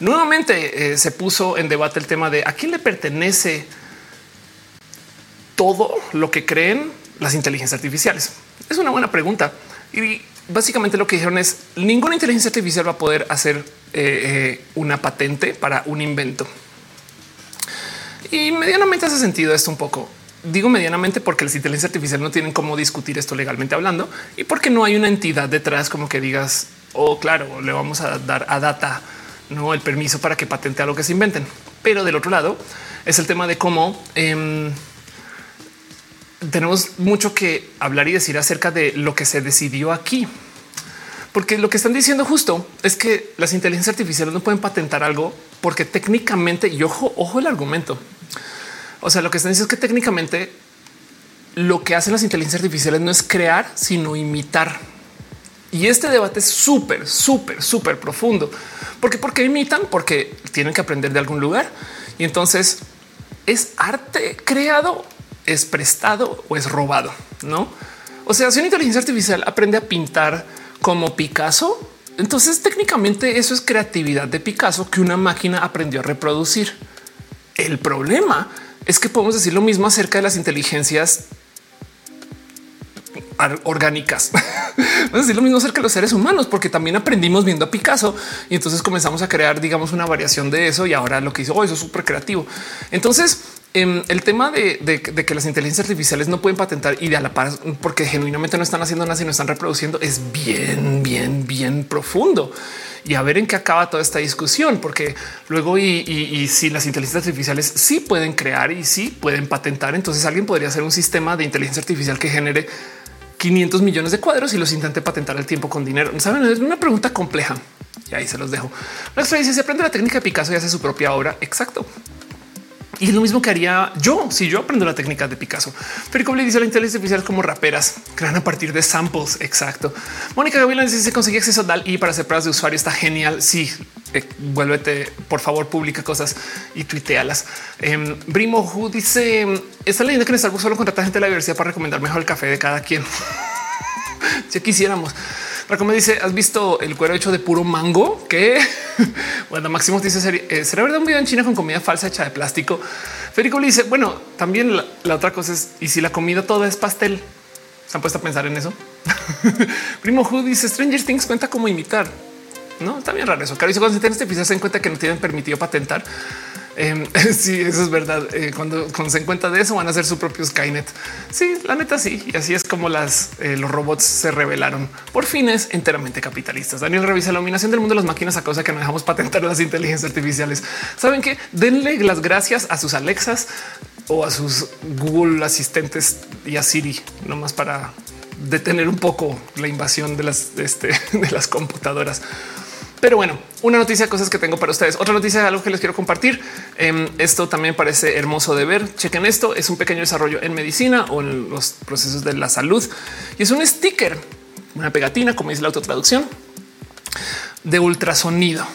[SPEAKER 1] Nuevamente eh, se puso en debate el tema de a quién le pertenece todo lo que creen las inteligencias artificiales. Es una buena pregunta y básicamente lo que dijeron es ninguna inteligencia artificial va a poder hacer eh, eh, una patente para un invento. Y medianamente hace sentido esto un poco. Digo medianamente porque las inteligencias artificiales no tienen cómo discutir esto legalmente hablando y porque no hay una entidad detrás como que digas, oh, claro, le vamos a dar a data no el permiso para que patente algo que se inventen. Pero del otro lado es el tema de cómo em, tenemos mucho que hablar y decir acerca de lo que se decidió aquí. Porque lo que están diciendo justo es que las inteligencias artificiales no pueden patentar algo porque técnicamente, y ojo, ojo el argumento. O sea, lo que están diciendo es que técnicamente lo que hacen las inteligencias artificiales no es crear, sino imitar. Y este debate es súper, súper, súper profundo. Porque ¿Por qué imitan? Porque tienen que aprender de algún lugar. Y entonces es arte creado es prestado o es robado, no? O sea, si una inteligencia artificial aprende a pintar como Picasso, entonces técnicamente eso es creatividad de Picasso que una máquina aprendió a reproducir. El problema es que podemos decir lo mismo acerca de las inteligencias orgánicas. Vamos decir lo mismo acerca de los seres humanos, porque también aprendimos viendo a Picasso y entonces comenzamos a crear, digamos, una variación de eso. Y ahora lo que hizo oh, eso es súper creativo. Entonces, em, el tema de, que las inteligencias artificiales no pueden patentar y de a la par, porque genuinamente no están haciendo nada, sino están reproduciendo, es bien, bien, bien profundo y a ver en qué acaba toda esta discusión, porque luego y, si las inteligencias artificiales sí pueden crear y sí pueden patentar, entonces alguien podría hacer un sistema de inteligencia artificial que genere 500 millones de cuadros y los intente patentar el tiempo con dinero. Saben, es una pregunta compleja y ahí se los dejo. Nuestra dice: se aprende la técnica de Picasso y hace su propia obra. Exacto. Y es lo mismo que haría yo si yo aprendo la técnica de Picasso. Pero le dice la inteligencia artificial como raperas crean a partir de samples. Exacto. Mónica Gavilán dice se conseguía acceso a DAL y para hacer pruebas de usuario está genial. Sí, eh, vuélvete, por favor, publica cosas y tuitealas. Eh, Brimo Who dice está leyendo que en Starbucks solo contrata gente de la diversidad para recomendar mejor el café de cada quien. si quisiéramos. Como dice, ¿has visto el cuero hecho de puro mango? Que bueno, Máximo dice, eh, ¿será verdad un video en China con comida falsa hecha de plástico? Federico le dice, bueno, también la, otra cosa es, ¿y si la comida toda es pastel? ¿Se han puesto a pensar en eso? Primo Who dice, Stranger Things cuenta como imitar. No, está bien raro eso. Caro dice, cuando se este episodio se en cuenta que no tienen permitido patentar Em, sí, eso es verdad. Eh, cuando, se encuentra de eso van a hacer su propio Skynet. Sí, la neta sí. Y así es como eh, los robots se revelaron por fines enteramente capitalistas. Daniel revisa la dominación del mundo de las máquinas a causa que no dejamos patentar las inteligencias artificiales. Saben que denle las gracias a sus Alexas o a sus Google asistentes y a Siri, nomás para detener un poco la invasión de las, este, de las computadoras. Pero bueno, una noticia, cosas que tengo para ustedes. Otra noticia, algo que les quiero compartir. Em, esto también parece hermoso de ver. Chequen esto. Es un pequeño desarrollo en medicina o en los procesos de la salud y es un sticker, una pegatina, como dice la autotraducción de ultrasonido.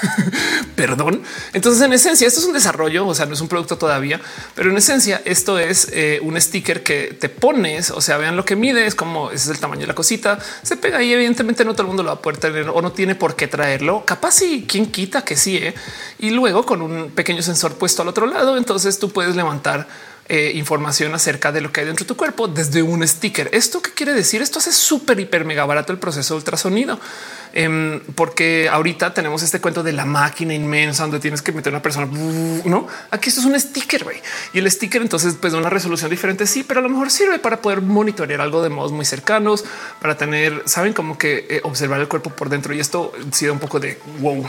[SPEAKER 1] Perdón. Entonces, en esencia, esto es un desarrollo, o sea, no es un producto todavía, pero en esencia, esto es eh, un sticker que te pones. O sea, vean lo que mide, es como ese es el tamaño de la cosita. Se pega y evidentemente no todo el mundo lo va a poder tener o no tiene por qué traerlo. Capaz si quien quita que sí. ¿eh? Y luego con un pequeño sensor puesto al otro lado, entonces tú puedes levantar eh, información acerca de lo que hay dentro de tu cuerpo desde un sticker. ¿Esto qué quiere decir? Esto hace súper, hiper, mega barato el proceso de ultrasonido. Em, porque ahorita tenemos este cuento de la máquina inmensa donde tienes que meter una persona. No, aquí esto es un sticker wey. y el sticker entonces pues da una resolución diferente. Sí, pero a lo mejor sirve para poder monitorear algo de modos muy cercanos, para tener, saben, como que eh, observar el cuerpo por dentro. Y esto sí da un poco de wow.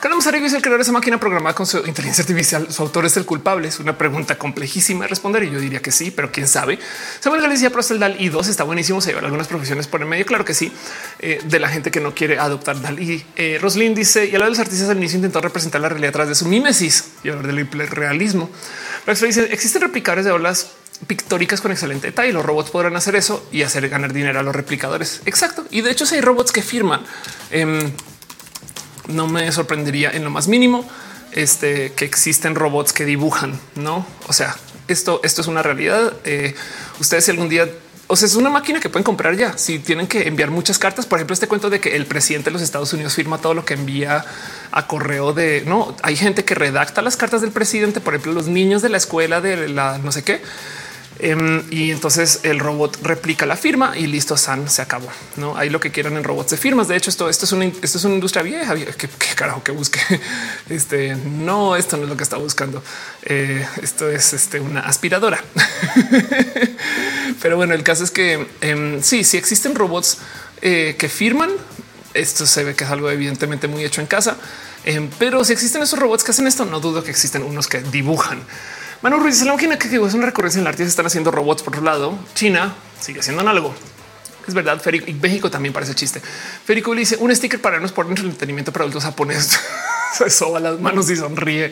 [SPEAKER 1] Carlos Mazarik es el creador de esa máquina programada con su inteligencia artificial. Su autor es el culpable. Es una pregunta complejísima de responder y yo diría que sí, pero quién sabe. Samuel Galicia Prostel Dal y dos está buenísimo. Se llevan algunas profesiones por el medio. Claro que sí, eh, de la gente que no quiere adoptar Dal. Y eh, Roslyn dice: Y a de los artistas al inicio intentó representar la realidad tras de su mimesis y hablar del realismo. dice: Existen replicadores de olas pictóricas con excelente detalle. Los robots podrán hacer eso y hacer ganar dinero a los replicadores. Exacto. Y de hecho, si hay robots que firman, eh, no me sorprendería en lo más mínimo este, que existen robots que dibujan, no? O sea, esto, esto es una realidad. Eh, ustedes, si algún día o sea, es una máquina que pueden comprar ya. Si tienen que enviar muchas cartas, por ejemplo, este cuento de que el presidente de los Estados Unidos firma todo lo que envía a correo de no hay gente que redacta las cartas del presidente, por ejemplo, los niños de la escuela de la no sé qué Em, y entonces el robot replica la firma y listo, San se acabó. No hay lo que quieran en robots de firmas. De hecho, esto, esto es una, esto es una industria vieja. ¿Qué, carajo que busque? Este no, esto no es lo que está buscando. Eh, esto es este, una aspiradora. Pero bueno, el caso es que em, sí, sí existen robots eh, que firman. Esto se ve que es algo evidentemente muy hecho en casa. Em, pero si existen esos robots que hacen esto, no dudo que existen unos que dibujan. Manu Ruiz la máquina que es una recurrencia en el arte. Están haciendo robots por otro lado. China sigue siendo algo. Es verdad. Férico y México también parece chiste. Férico dice un sticker para no por entretenimiento para adultos japoneses. Se soba las manos y sonríe.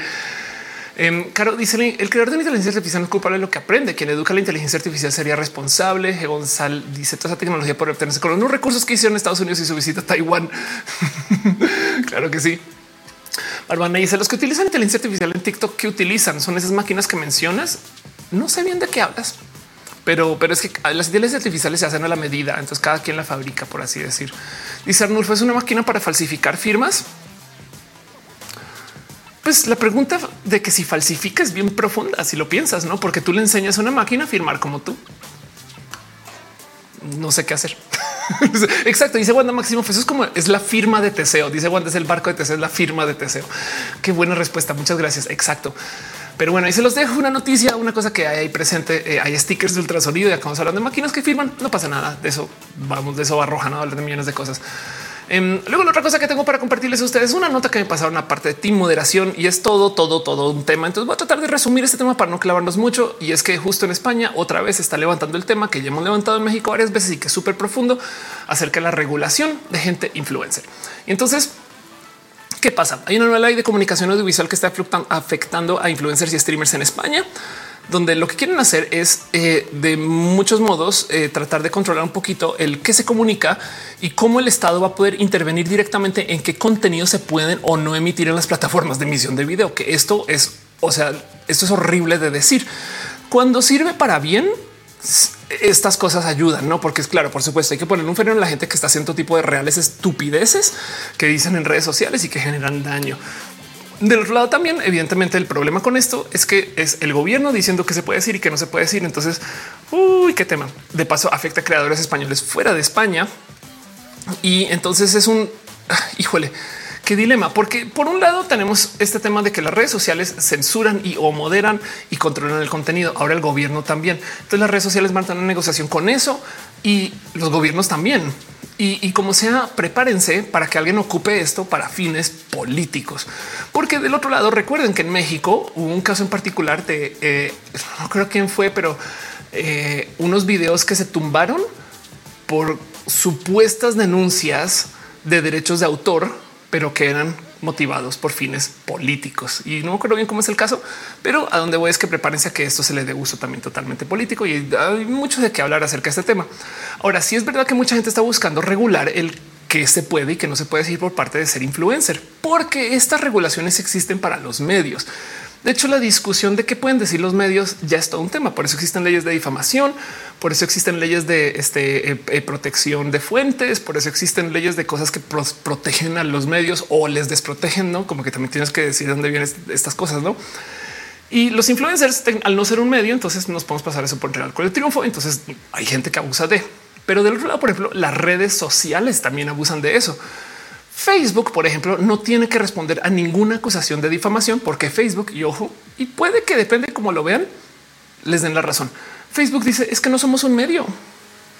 [SPEAKER 1] Eh, Caro dice el creador de la inteligencia artificial no es culpable de lo que aprende. Quien educa la inteligencia artificial sería responsable. G. Dice toda esa tecnología por obtenerse con los recursos que hicieron Estados Unidos y su visita a Taiwán. claro que sí. Barbana dice los que utilizan inteligencia artificial en TikTok que utilizan son esas máquinas que mencionas. No sé bien de qué hablas, pero, pero es que las inteligencias artificiales se hacen a la medida. Entonces cada quien la fabrica, por así decir. Dice Arnulfo es una máquina para falsificar firmas. Pues la pregunta de que si falsifica es bien profunda, si lo piensas, no? Porque tú le enseñas a una máquina a firmar como tú. No sé qué hacer. Exacto. Dice Wanda Máximo. Eso es como es la firma de Teseo. Dice Wanda es el barco de Teseo, es la firma de Teseo. Qué buena respuesta. Muchas gracias. Exacto. Pero bueno, ahí se los dejo una noticia, una cosa que hay ahí presente. Eh, hay stickers de ultrasonido y acabamos hablando de máquinas que firman. No pasa nada de eso. Vamos de eso arrojan a hablar de millones de cosas. Em, luego, la otra cosa que tengo para compartirles a ustedes es una nota que me pasaron aparte de team moderación y es todo, todo, todo un tema. Entonces voy a tratar de resumir este tema para no clavarnos mucho. Y es que justo en España otra vez está levantando el tema que ya hemos levantado en México varias veces y que es súper profundo acerca de la regulación de gente influencer. Y entonces, ¿Qué pasa? Hay una nueva ley de comunicación audiovisual que está afectando a influencers y streamers en España donde lo que quieren hacer es eh, de muchos modos eh, tratar de controlar un poquito el que se comunica y cómo el Estado va a poder intervenir directamente en qué contenido se pueden o no emitir en las plataformas de emisión de video, que esto es, o sea, esto es horrible de decir. Cuando sirve para bien, estas cosas ayudan, no? Porque es claro, por supuesto, hay que poner un freno en la gente que está haciendo tipo de reales estupideces que dicen en redes sociales y que generan daño. Del otro lado también, evidentemente, el problema con esto es que es el gobierno diciendo que se puede decir y que no se puede decir. Entonces, uy, qué tema. De paso, afecta a creadores españoles fuera de España. Y entonces es un híjole, qué dilema, porque por un lado tenemos este tema de que las redes sociales censuran y o moderan y controlan el contenido. Ahora el gobierno también. Entonces las redes sociales a una negociación con eso y los gobiernos también. Y, como sea, prepárense para que alguien ocupe esto para fines políticos. Porque del otro lado, recuerden que en México hubo un caso en particular de, eh, no creo quién fue, pero eh, unos videos que se tumbaron por supuestas denuncias de derechos de autor, pero que eran motivados por fines políticos. Y no creo bien cómo es el caso, pero a donde voy es que prepárense a que esto se le dé uso también totalmente político y hay mucho de qué hablar acerca de este tema. Ahora, sí es verdad que mucha gente está buscando regular el que se puede y que no se puede decir por parte de ser influencer, porque estas regulaciones existen para los medios. De hecho, la discusión de qué pueden decir los medios ya es todo un tema. Por eso existen leyes de difamación, por eso existen leyes de este, eh, eh, protección de fuentes, por eso existen leyes de cosas que protegen a los medios o les desprotegen, no como que también tienes que decir dónde vienen estas cosas, no? Y los influencers, al no ser un medio, entonces nos podemos pasar eso por real con el triunfo. Entonces hay gente que abusa de, pero del otro lado, por ejemplo, las redes sociales también abusan de eso. Facebook, por ejemplo, no tiene que responder a ninguna acusación de difamación porque Facebook y ojo, y puede que depende cómo lo vean, les den la razón. Facebook dice es que no somos un medio,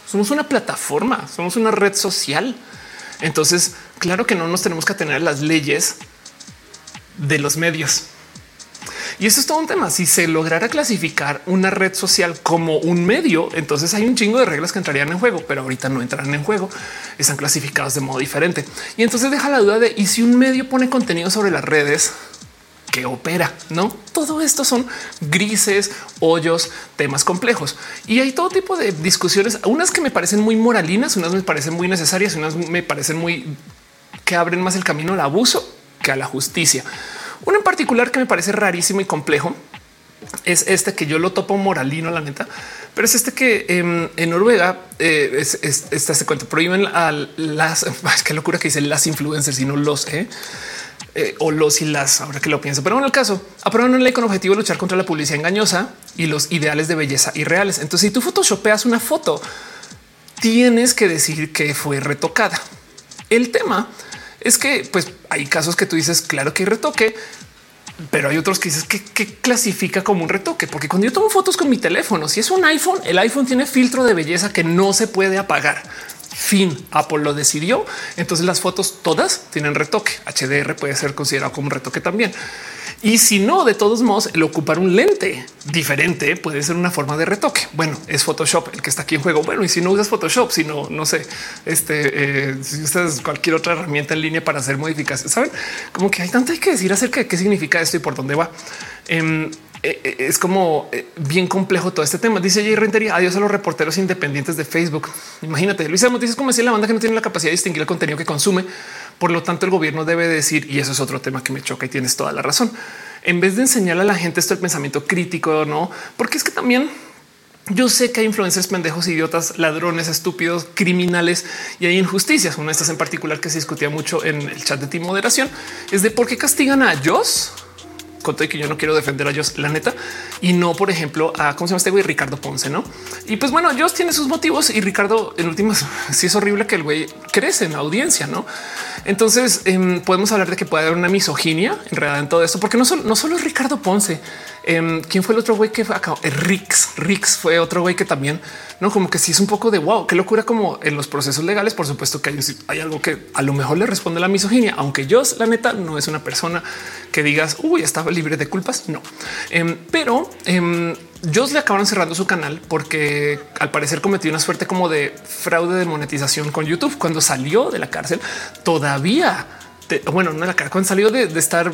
[SPEAKER 1] somos una plataforma, somos una red social. Entonces, claro que no nos tenemos que tener las leyes de los medios. Y eso es todo un tema. Si se lograra clasificar una red social como un medio, entonces hay un chingo de reglas que entrarían en juego, pero ahorita no entrarán en juego. Están clasificados de modo diferente. Y entonces deja la duda de y si un medio pone contenido sobre las redes, que opera, no todo esto son grises, hoyos, temas complejos y hay todo tipo de discusiones, unas que me parecen muy moralinas, unas me parecen muy necesarias, unas me parecen muy que abren más el camino al abuso que a la justicia. Uno en particular que me parece rarísimo y complejo es este que yo lo topo moralino, la neta, pero es este que em, en Noruega eh, es, este cuento prohíben a las qué locura que dicen las influencers y no los eh, eh, o los y las ahora que lo pienso. Pero en el caso aprueban una ley con objetivo de luchar contra la publicidad engañosa y los ideales de belleza irreales. Entonces, si tú photoshopeas una foto, tienes que decir que fue retocada. El tema es que pues hay casos que tú dices, claro que hay retoque, pero hay otros que dices que, clasifica como un retoque, porque cuando yo tomo fotos con mi teléfono, si es un iPhone, el iPhone tiene filtro de belleza que no se puede apagar. Fin, Apple lo decidió. Entonces las fotos todas tienen retoque. HDR puede ser considerado como un retoque también. Y si no, de todos modos, el ocupar un lente diferente puede ser una forma de retoque. Bueno, es Photoshop el que está aquí en juego. Bueno, y si no usas Photoshop, si no, no sé, este, eh, si usas cualquier otra herramienta en línea para hacer modificaciones, saben como que hay tanto que decir acerca de qué significa esto y por dónde va. Em, eh, eh, es como bien complejo todo este tema. Dice Jay Rentería, adiós a los reporteros independientes de Facebook. Imagínate, Luisa Noticias como decía la banda que no tiene la capacidad de distinguir el contenido que consume por lo tanto, el gobierno debe decir, y eso es otro tema que me choca y tienes toda la razón, en vez de enseñar a la gente esto el pensamiento crítico, no, porque es que también yo sé que hay influencers pendejos, idiotas, ladrones, estúpidos, criminales y hay injusticias. Una de estas en particular que se discutía mucho en el chat de Team Moderación es de por qué castigan a ellos con todo y que yo no quiero defender a ellos, la neta, y no, por ejemplo, a cómo se llama este güey Ricardo Ponce, no? Y pues bueno, ellos tiene sus motivos y Ricardo, en últimas, sí es horrible que el güey crece en la audiencia, no? Entonces em, podemos hablar de que puede haber una misoginia en realidad en todo esto, porque no solo, no solo es Ricardo Ponce. Em, ¿Quién fue el otro güey que fue acá? Rix. Rix fue otro güey que también no como que sí es un poco de wow, qué locura. Como en los procesos legales, por supuesto que hay, algo que a lo mejor le responde la misoginia, aunque yo, la neta, no es una persona que digas uy, estaba libre de culpas. No, em, pero eh, le acabaron cerrando su canal porque al parecer cometió una suerte como de fraude de monetización con YouTube cuando salió de la cárcel. Todavía, bueno, no la cárcel, cuando salió de, estar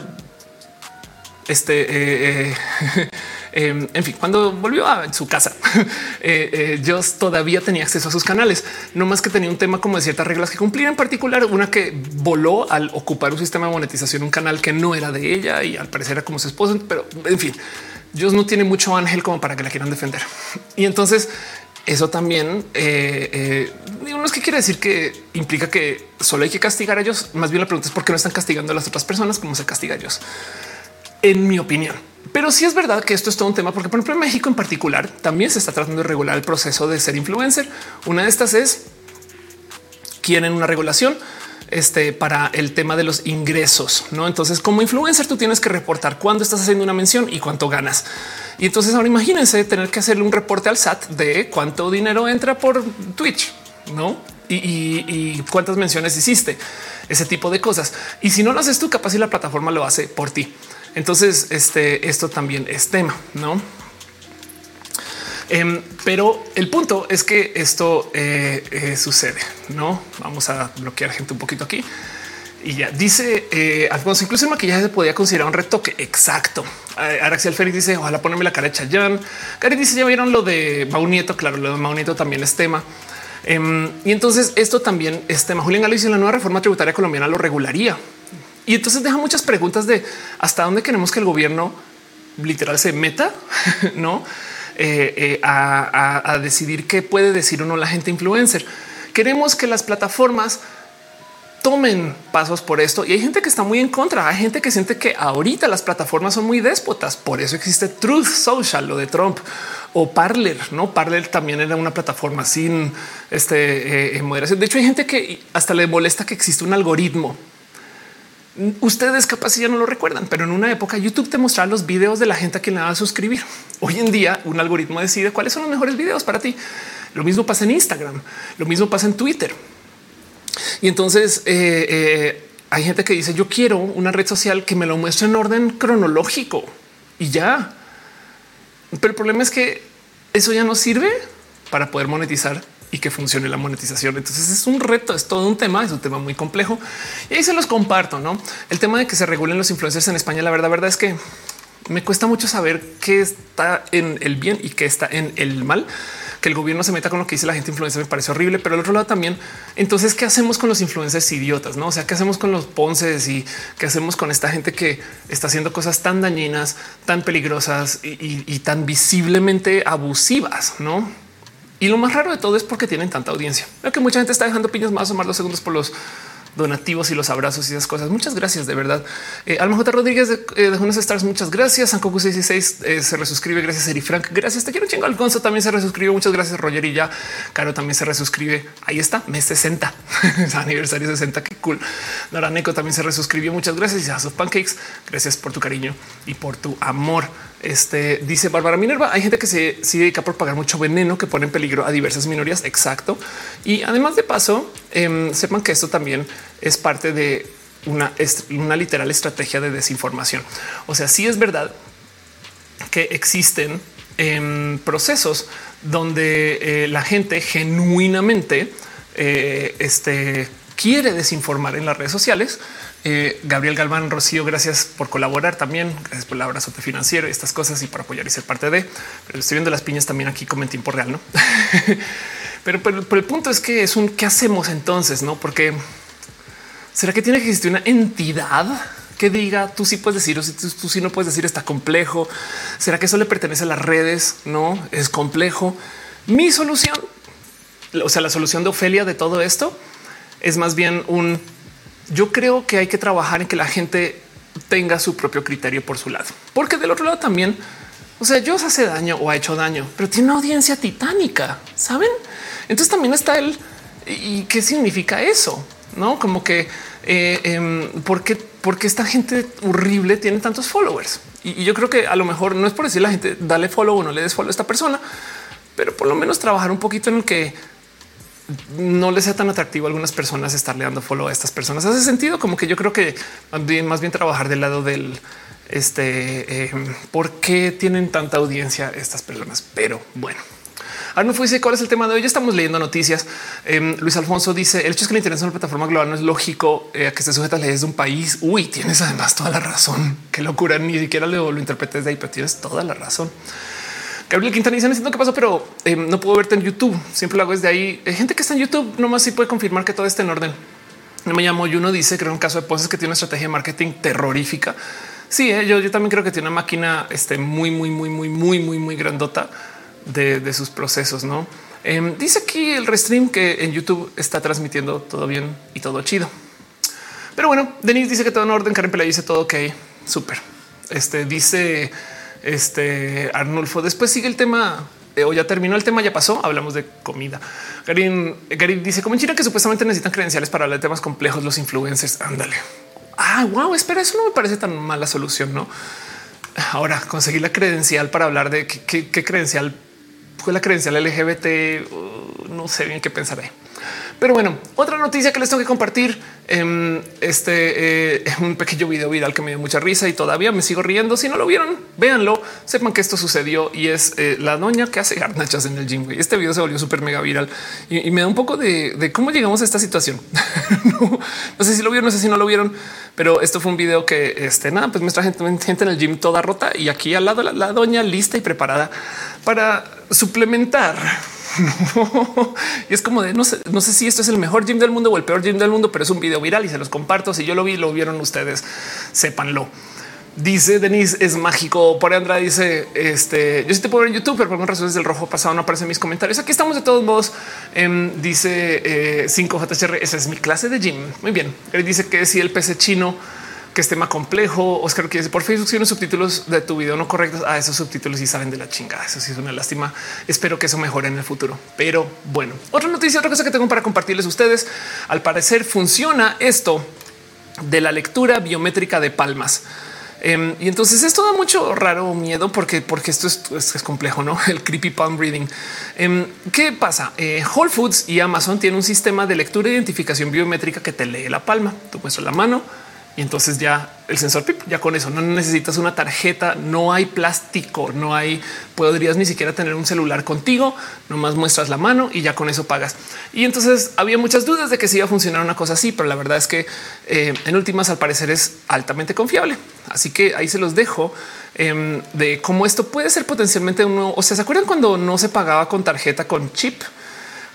[SPEAKER 1] este, eh, eh, Em, en fin, cuando volvió a su casa, eh, eh todavía tenía acceso a sus canales, no más que tenía un tema como de ciertas reglas que cumplir, en particular una que voló al ocupar un sistema de monetización, un canal que no era de ella y al parecer era como su esposo. Pero en fin, Dios no tiene mucho ángel como para que la quieran defender. Y entonces eso también eh, eh, no es que quiere decir que implica que solo hay que castigar a ellos. Más bien la pregunta es por qué no están castigando a las otras personas como se castiga a ellos. En mi opinión, pero sí es verdad que esto es todo un tema, porque por ejemplo en México en particular también se está tratando de regular el proceso de ser influencer. Una de estas es quieren una regulación este, para el tema de los ingresos. No, entonces como influencer tú tienes que reportar cuándo estás haciendo una mención y cuánto ganas. Y entonces ahora imagínense tener que hacerle un reporte al SAT de cuánto dinero entra por Twitch, no? Y, y cuántas menciones hiciste, ese tipo de cosas. Y si no lo haces tú, capaz si la plataforma lo hace por ti. Entonces, este, esto también es tema, no? Em, pero el punto es que esto eh, eh, sucede. No vamos a bloquear gente un poquito aquí y ya dice eh, Alfonso. Incluso el maquillaje se podía considerar un retoque. Exacto. Araxiel Félix dice: Ojalá ponerme la cara de Chayanne. Gary dice: Ya vieron lo de Mau Nieto. Claro, lo de Mau Nieto también es tema. Em, y entonces esto también es tema. Julián Galo dice: La nueva reforma tributaria colombiana lo regularía. Y entonces deja muchas preguntas de hasta dónde queremos que el gobierno literal se meta, no eh, eh, a, decidir qué puede decir o no la gente influencer. Queremos que las plataformas tomen pasos por esto y hay gente que está muy en contra. Hay gente que siente que ahorita las plataformas son muy déspotas. Por eso existe Truth Social, lo de Trump o Parler. No Parler también era una plataforma sin este eh, moderación. De hecho, hay gente que hasta le molesta que existe un algoritmo Ustedes capaz ya no lo recuerdan, pero en una época YouTube te mostraba los videos de la gente a quien le va a suscribir. Hoy en día un algoritmo decide cuáles son los mejores videos para ti. Lo mismo pasa en Instagram, lo mismo pasa en Twitter. Y entonces eh, eh, hay gente que dice yo quiero una red social que me lo muestre en orden cronológico y ya. Pero el problema es que eso ya no sirve para poder monetizar y que funcione la monetización. Entonces es un reto, es todo un tema, es un tema muy complejo y ahí se los comparto. No el tema de que se regulen los influencers en España. La verdad, verdad es que me cuesta mucho saber qué está en el bien y qué está en el mal. Que el gobierno se meta con lo que dice la gente influencer me parece horrible, pero al otro lado también. Entonces, ¿qué hacemos con los influencers idiotas? No, o sea, ¿qué hacemos con los ponces y qué hacemos con esta gente que está haciendo cosas tan dañinas, tan peligrosas y, y tan visiblemente abusivas? No? Y lo más raro de todo es porque tienen tanta audiencia. Veo que mucha gente está dejando piñas más o más los segundos por los donativos y los abrazos y esas cosas. Muchas gracias, de verdad. Eh, Alma J. Rodríguez de, eh, stars. Muchas gracias. Sankoku 66 eh, se resuscribe. Gracias, Eri Frank. Gracias. Te quiero chingo. Alfonso también se resuscribe. Muchas gracias, Roger. Y ya Caro también se resuscribe. Ahí está, mes 60, aniversario 60. Qué cool. Noraneco también se resuscribió. Muchas gracias. Y a sus pancakes. Gracias por tu cariño y por tu amor. Este dice Bárbara Minerva. Hay gente que se, se, dedica por pagar mucho veneno que pone en peligro a diversas minorías. Exacto. Y además de paso, eh, sepan que esto también es parte de una, una literal estrategia de desinformación. O sea, sí es verdad que existen eh, procesos donde eh, la gente genuinamente eh, este, quiere desinformar en las redes sociales. Eh, Gabriel Galván Rocío, gracias por colaborar también. Gracias por el abrazo financiero, estas cosas y por apoyar y ser parte de. Pero estoy viendo las piñas también aquí como en tiempo real, no? pero, el punto es que es un qué hacemos entonces, no? Porque será que tiene que existir una entidad que diga tú sí puedes decir o si tú, tú sí no puedes decir está complejo. Será que eso le pertenece a las redes? No es complejo. Mi solución, o sea, la solución de Ofelia de todo esto es más bien un yo creo que hay que trabajar en que la gente tenga su propio criterio por su lado, porque del otro lado también, o sea, yo os hace daño o ha hecho daño, pero tiene una audiencia titánica, saben? Entonces también está el y qué significa eso, no como que eh, eh, porque, porque esta gente horrible tiene tantos followers y, y, yo creo que a lo mejor no es por decir la gente dale follow o no le des follow a esta persona, pero por lo menos trabajar un poquito en el que no les sea tan atractivo a algunas personas estarle dando follow a estas personas. Hace sentido como que yo creo que más bien, trabajar del lado del este eh, por qué tienen tanta audiencia estas personas. Pero bueno, ahora no fuese cuál es el tema de hoy. Ya estamos leyendo noticias. Eh, Luis Alfonso dice el hecho es que el interés en una plataforma global no es lógico eh, que esté sujeta a leyes de un país. Uy, tienes además toda la razón. Qué locura. Ni siquiera lo, lo interpretes de ahí, pero tienes toda la razón. Gabriel Quintana dice, no entiendo qué pasó, pero eh, no puedo verte en YouTube. Siempre lo hago desde ahí. Gente que está en YouTube, nomás sí puede confirmar que todo está en orden. Me llamo Juno, dice, creo un caso de poses que tiene una estrategia de marketing terrorífica. Sí, eh, yo, yo, también creo que tiene una máquina este, muy, muy, muy, muy, muy, muy, muy grandota de, de sus procesos. No eh, dice aquí el restream que en YouTube está transmitiendo todo bien y todo chido. Pero bueno, Denise dice que todo en orden. Karen Pela dice todo ok, súper. Este dice este Arnulfo. Después sigue el tema eh, o ya terminó el tema, ya pasó. Hablamos de comida. Karin, dice como en China que supuestamente necesitan credenciales para hablar de temas complejos. Los influencers. Ándale. Ah, wow, espera, eso no me parece tan mala solución, no? Ahora conseguir la credencial para hablar de qué, qué credencial fue la credencial LGBT. Uh, no sé bien qué pensaré. Pero bueno, otra noticia que les tengo que compartir. Eh, este eh, un pequeño video viral que me dio mucha risa y todavía me sigo riendo. Si no lo vieron, véanlo. Sepan que esto sucedió y es eh, la doña que hace garnachas en el gym. Este video se volvió súper mega viral y, me da un poco de, cómo llegamos a esta situación. no, sé si lo vieron, no sé si no lo vieron, pero esto fue un video que este nada, pues muestra gente, en el gym toda rota y aquí al lado la, la doña lista y preparada para suplementar no. Y es como de no sé, no sé si esto es el mejor gym del mundo o el peor gym del mundo, pero es un video viral y se los comparto. Si yo lo vi, lo vieron ustedes, sépanlo. Dice Denise es mágico. Por Andra dice este yo sí te puedo ver en YouTube, pero por algunas razones del rojo pasado no aparecen mis comentarios. Aquí estamos de todos modos. Eh, dice 5 eh, JHR. Esa es mi clase de gym. Muy bien. Él dice que si el PC chino que es tema complejo. Oscar que dice por Facebook, si unos subtítulos de tu video no correctos a esos subtítulos y saben de la chingada. Eso sí es una lástima. Espero que eso mejore en el futuro. Pero bueno, otra noticia, otra cosa que tengo para compartirles a ustedes. Al parecer funciona esto de la lectura biométrica de palmas. Em, y entonces esto da mucho raro miedo porque, porque esto es, es, complejo, no? El creepy palm breathing. Em, ¿Qué pasa? Eh, Whole Foods y Amazon tienen un sistema de lectura e identificación biométrica que te lee la palma. Tú puedes la mano y entonces ya el sensor pip, ya con eso no necesitas una tarjeta, no hay plástico, no hay, podrías ni siquiera tener un celular contigo, nomás muestras la mano y ya con eso pagas. Y entonces había muchas dudas de que si iba a funcionar una cosa así, pero la verdad es que eh, en últimas al parecer es altamente confiable. Así que ahí se los dejo em, de cómo esto puede ser potencialmente uno. O sea, ¿se acuerdan cuando no se pagaba con tarjeta con chip?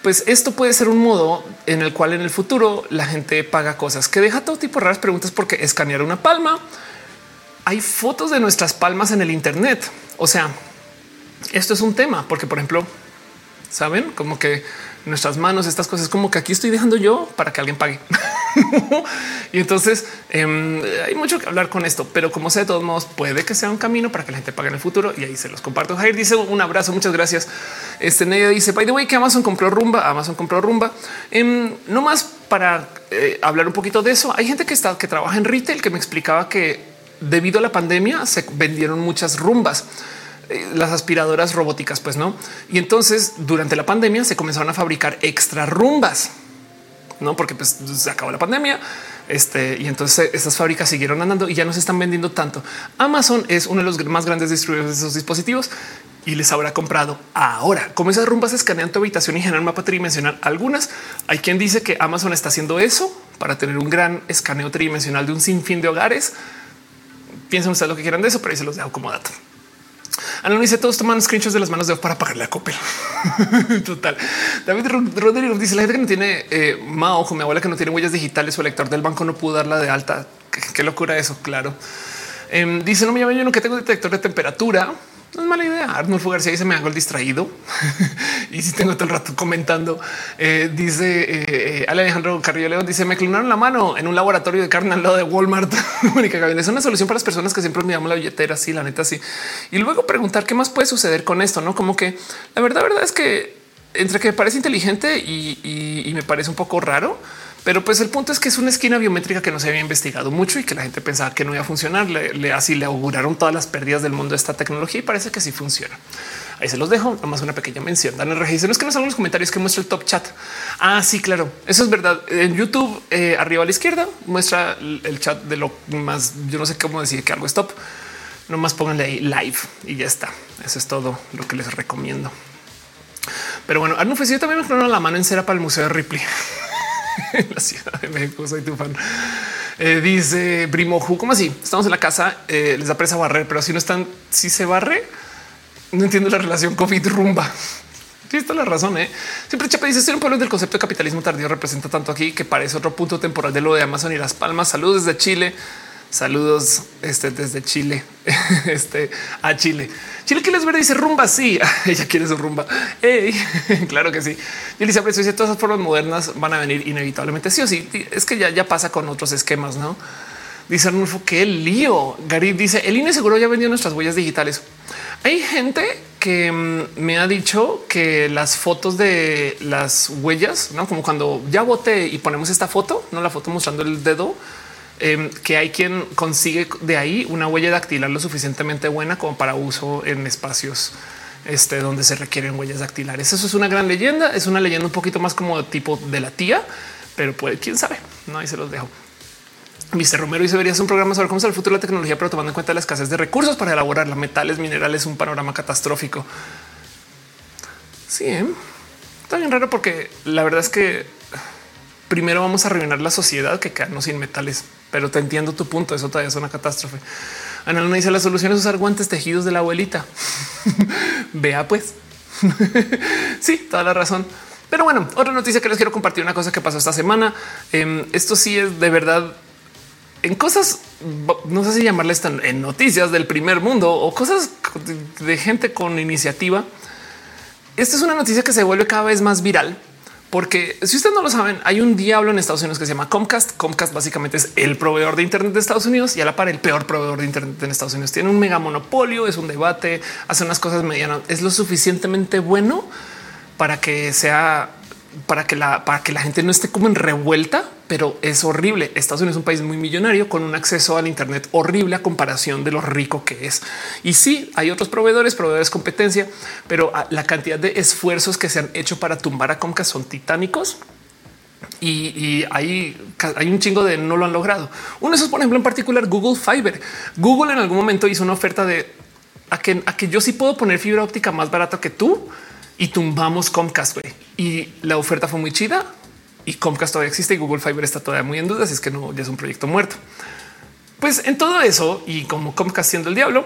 [SPEAKER 1] Pues esto puede ser un modo en el cual en el futuro la gente paga cosas que deja todo tipo de raras preguntas porque escanear una palma. Hay fotos de nuestras palmas en el Internet. O sea, esto es un tema porque, por ejemplo, saben como que nuestras manos, estas cosas como que aquí estoy dejando yo para que alguien pague. y entonces em, hay mucho que hablar con esto, pero como sea, de todos modos, puede que sea un camino para que la gente pague en el futuro y ahí se los comparto. Jair dice un abrazo, muchas gracias. Este Nedia dice, by the way, que Amazon compró rumba, Amazon compró rumba. Em, no más para eh, hablar un poquito de eso. Hay gente que está, que trabaja en retail que me explicaba que debido a la pandemia se vendieron muchas rumbas. Eh, las aspiradoras robóticas, pues no. Y entonces durante la pandemia se comenzaron a fabricar extra rumbas, no porque pues, se acabó la pandemia. Este y entonces estas fábricas siguieron andando y ya no se están vendiendo tanto. Amazon es uno de los más grandes distribuidores de esos dispositivos y les habrá comprado ahora. Como esas rumbas escanean tu habitación y generan mapa tridimensional, algunas hay quien dice que Amazon está haciendo eso para tener un gran escaneo tridimensional de un sinfín de hogares. Piensen ustedes lo que quieran de eso, pero ahí se los dejo como dato. Ana dice todos toman screenshots de las manos de para pagarle a Coppel. Total. David Rodríguez dice la gente que no tiene eh, ojo, mi abuela que no tiene huellas digitales, o lector del banco no pudo darla de alta. Qué, locura eso. Claro. Em, dice no me llame yo no que tengo detector de temperatura. No es mala idea. Arnulfo García dice me hago el distraído y si tengo todo el rato comentando. Eh, dice eh, eh, Alejandro Carrillo León dice me clonaron la mano en un laboratorio de carne al lado de Walmart. Mónica es una solución para las personas que siempre olvidamos la billetera. Sí, la neta, sí. Y luego preguntar qué más puede suceder con esto, no como que la verdad, verdad es que entre que parece inteligente y me parece un poco raro pero pues el punto es que es una esquina biométrica que no se había investigado mucho y que la gente pensaba que no iba a funcionar. Le, así le auguraron todas las pérdidas del mundo de esta tecnología y parece que sí funciona. Ahí se los dejo. Nomás una pequeña mención. Dan es que nos hagan los comentarios que muestra el top chat. Ah, sí, claro. Eso es verdad. En YouTube, eh, arriba a la izquierda, muestra el chat de lo más. Yo no sé cómo decir que algo es top. Nomás pónganle ahí live y ya está. Eso es todo lo que les recomiendo. Pero bueno, Arnulfo, yo también me clono la mano en cera para el Museo de Ripley. en la Ciudad de México. Soy tu fan. Eh, dice Brimoju, ¿cómo así? Estamos en la casa, eh, les da presa barrer, pero si no están, si se barre, no entiendo la relación COVID rumba. Sí, está la razón. ¿eh? Siempre Chapa dice: Estoy un pueblo del concepto de capitalismo tardío representa tanto aquí que parece otro punto temporal de lo de Amazon y las palmas. Saludos desde Chile. Saludos este, desde Chile, este, a Chile. Chile que les ver dice rumba. Sí, ella quiere su rumba. claro que sí. Y Elizabeth dice todas las formas modernas van a venir inevitablemente. Sí o sí, es que ya, ya pasa con otros esquemas, no? Dice Arnulfo, qué lío. Gary dice el INE seguro ya vendió nuestras huellas digitales. Hay gente que mm, me ha dicho que las fotos de las huellas, no como cuando ya voté y ponemos esta foto, no la foto mostrando el dedo, Em, que hay quien consigue de ahí una huella dactilar lo suficientemente buena como para uso en espacios este, donde se requieren huellas dactilares. Eso es una gran leyenda. Es una leyenda un poquito más como tipo de la tía, pero puede, quién sabe. No, ahí se los dejo. Mr. Romero dice debería ser un programa sobre cómo es el futuro de la tecnología, pero tomando en cuenta la escasez de recursos para elaborarla, metales, minerales, un panorama catastrófico. Sí, ¿eh? está bien raro porque la verdad es que primero vamos a arruinar la sociedad que quedarnos sin metales pero te entiendo tu punto. Eso todavía es una catástrofe. Ana Luna dice la solución es usar guantes tejidos de la abuelita. Vea pues. sí, toda la razón. Pero bueno, otra noticia que les quiero compartir una cosa que pasó esta semana. Em, esto sí es de verdad en cosas, no sé si llamarles en noticias del primer mundo o cosas de gente con iniciativa. Esta es una noticia que se vuelve cada vez más viral porque si ustedes no lo saben, hay un diablo en Estados Unidos que se llama Comcast. Comcast básicamente es el proveedor de Internet de Estados Unidos y a la par el peor proveedor de Internet en Estados Unidos. Tiene un mega monopolio, es un debate, hace unas cosas medianas. Es lo suficientemente bueno para que sea para que la para que la gente no esté como en revuelta, pero es horrible. Estados Unidos es un país muy millonario con un acceso al Internet horrible a comparación de lo rico que es. Y sí, hay otros proveedores, proveedores competencia, pero la cantidad de esfuerzos que se han hecho para tumbar a Comcast son titánicos. Y, hay, un chingo de no lo han logrado. Uno de esos, por ejemplo, en particular Google Fiber. Google en algún momento hizo una oferta de a que, a que yo sí puedo poner fibra óptica más barato que tú y tumbamos Comcast. Y la oferta fue muy chida y Comcast todavía existe y Google Fiber está todavía muy en duda. Así es que no ya es un proyecto muerto. Pues en todo eso y como Comcast siendo el diablo,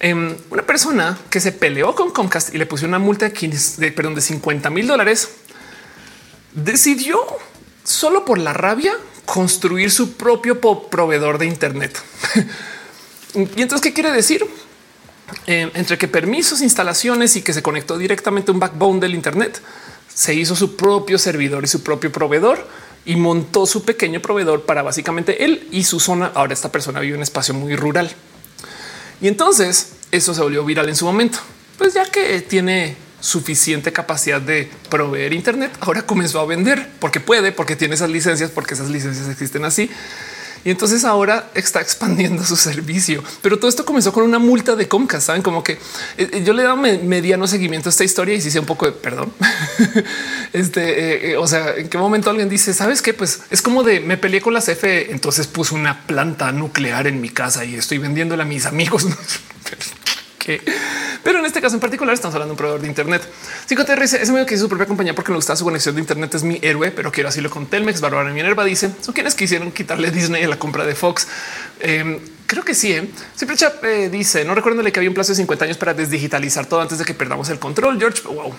[SPEAKER 1] em, una persona que se peleó con Comcast y le puso una multa de, 15, de, perdón, de 50 mil dólares decidió solo por la rabia construir su propio proveedor de Internet. y entonces, ¿qué quiere decir? Eh, entre que permisos, instalaciones y que se conectó directamente a un backbone del Internet, se hizo su propio servidor y su propio proveedor y montó su pequeño proveedor para básicamente él y su zona. Ahora esta persona vive en un espacio muy rural. Y entonces eso se volvió viral en su momento. Pues ya que tiene suficiente capacidad de proveer Internet, ahora comenzó a vender porque puede, porque tiene esas licencias, porque esas licencias existen así. Y entonces ahora está expandiendo su servicio. Pero todo esto comenzó con una multa de Comcast. Saben como que eh, eh, yo le he dado mediano seguimiento a esta historia y si sé un poco de perdón. este, eh, o sea, en qué momento alguien dice, sabes qué? Pues es como de me peleé con la CFE, entonces puse una planta nuclear en mi casa y estoy vendiéndola a mis amigos. Pero en este caso en particular estamos hablando de un proveedor de Internet. 5TR es medio que es su propia compañía porque me gusta su conexión de Internet. Es mi héroe, pero quiero así lo con Telmex. Bárbara Minerva dice son quienes quisieron quitarle Disney a la compra de Fox. Em, creo que sí. ¿eh? Siempre Chap eh, dice no recuerdo que había un plazo de 50 años para desdigitalizar todo antes de que perdamos el control. George, wow.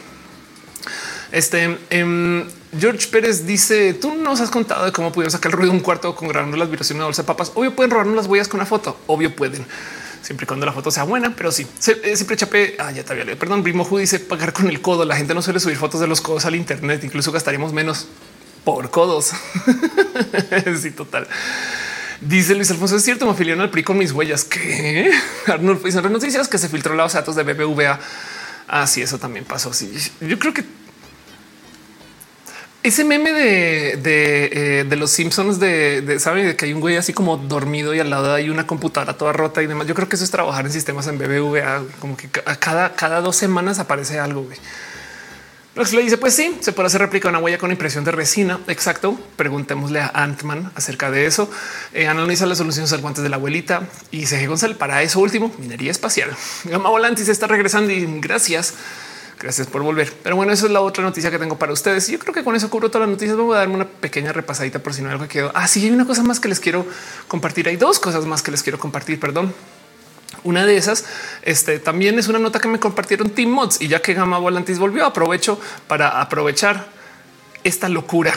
[SPEAKER 1] Este em, George Pérez dice: Tú nos has contado de cómo pudieron sacar el ruido de un cuarto con grabando las vibraciones de una bolsa de papas. Obvio, pueden robarnos las huellas con una foto. Obvio, pueden siempre cuando la foto sea buena, pero sí, eh, siempre chapé. Ah, ya te había leído. Perdón, Primo dice pagar con el codo. La gente no suele subir fotos de los codos al Internet, incluso gastaríamos menos por codos. sí, total. Dice Luis Alfonso, es cierto, me afiliaron al PRI con mis huellas. Que dice en noticias que se filtró los datos de BBVA. Así eso también pasó. Sí, yo creo que ese meme de, de, eh, los Simpsons de, de saben que hay un güey así como dormido y al lado hay una computadora toda rota y demás. Yo creo que eso es trabajar en sistemas en BBVA, como que cada, cada dos semanas aparece algo. Güey. le dice, pues sí, se puede hacer réplica una huella con impresión de resina. Exacto. Preguntémosle a Antman acerca de eso. Eh, analiza las soluciones al guantes de la abuelita y se González para eso último, minería espacial. Gama Volantis está regresando y gracias. Gracias por volver. Pero bueno, eso es la otra noticia que tengo para ustedes. Yo creo que con eso cubro todas las noticias. Voy a darme una pequeña repasadita por si no algo que quedó. Ah, sí, hay una cosa más que les quiero compartir. Hay dos cosas más que les quiero compartir. Perdón. Una de esas este, también es una nota que me compartieron Team Mods y ya que Gama Volantis volvió, aprovecho para aprovechar esta locura.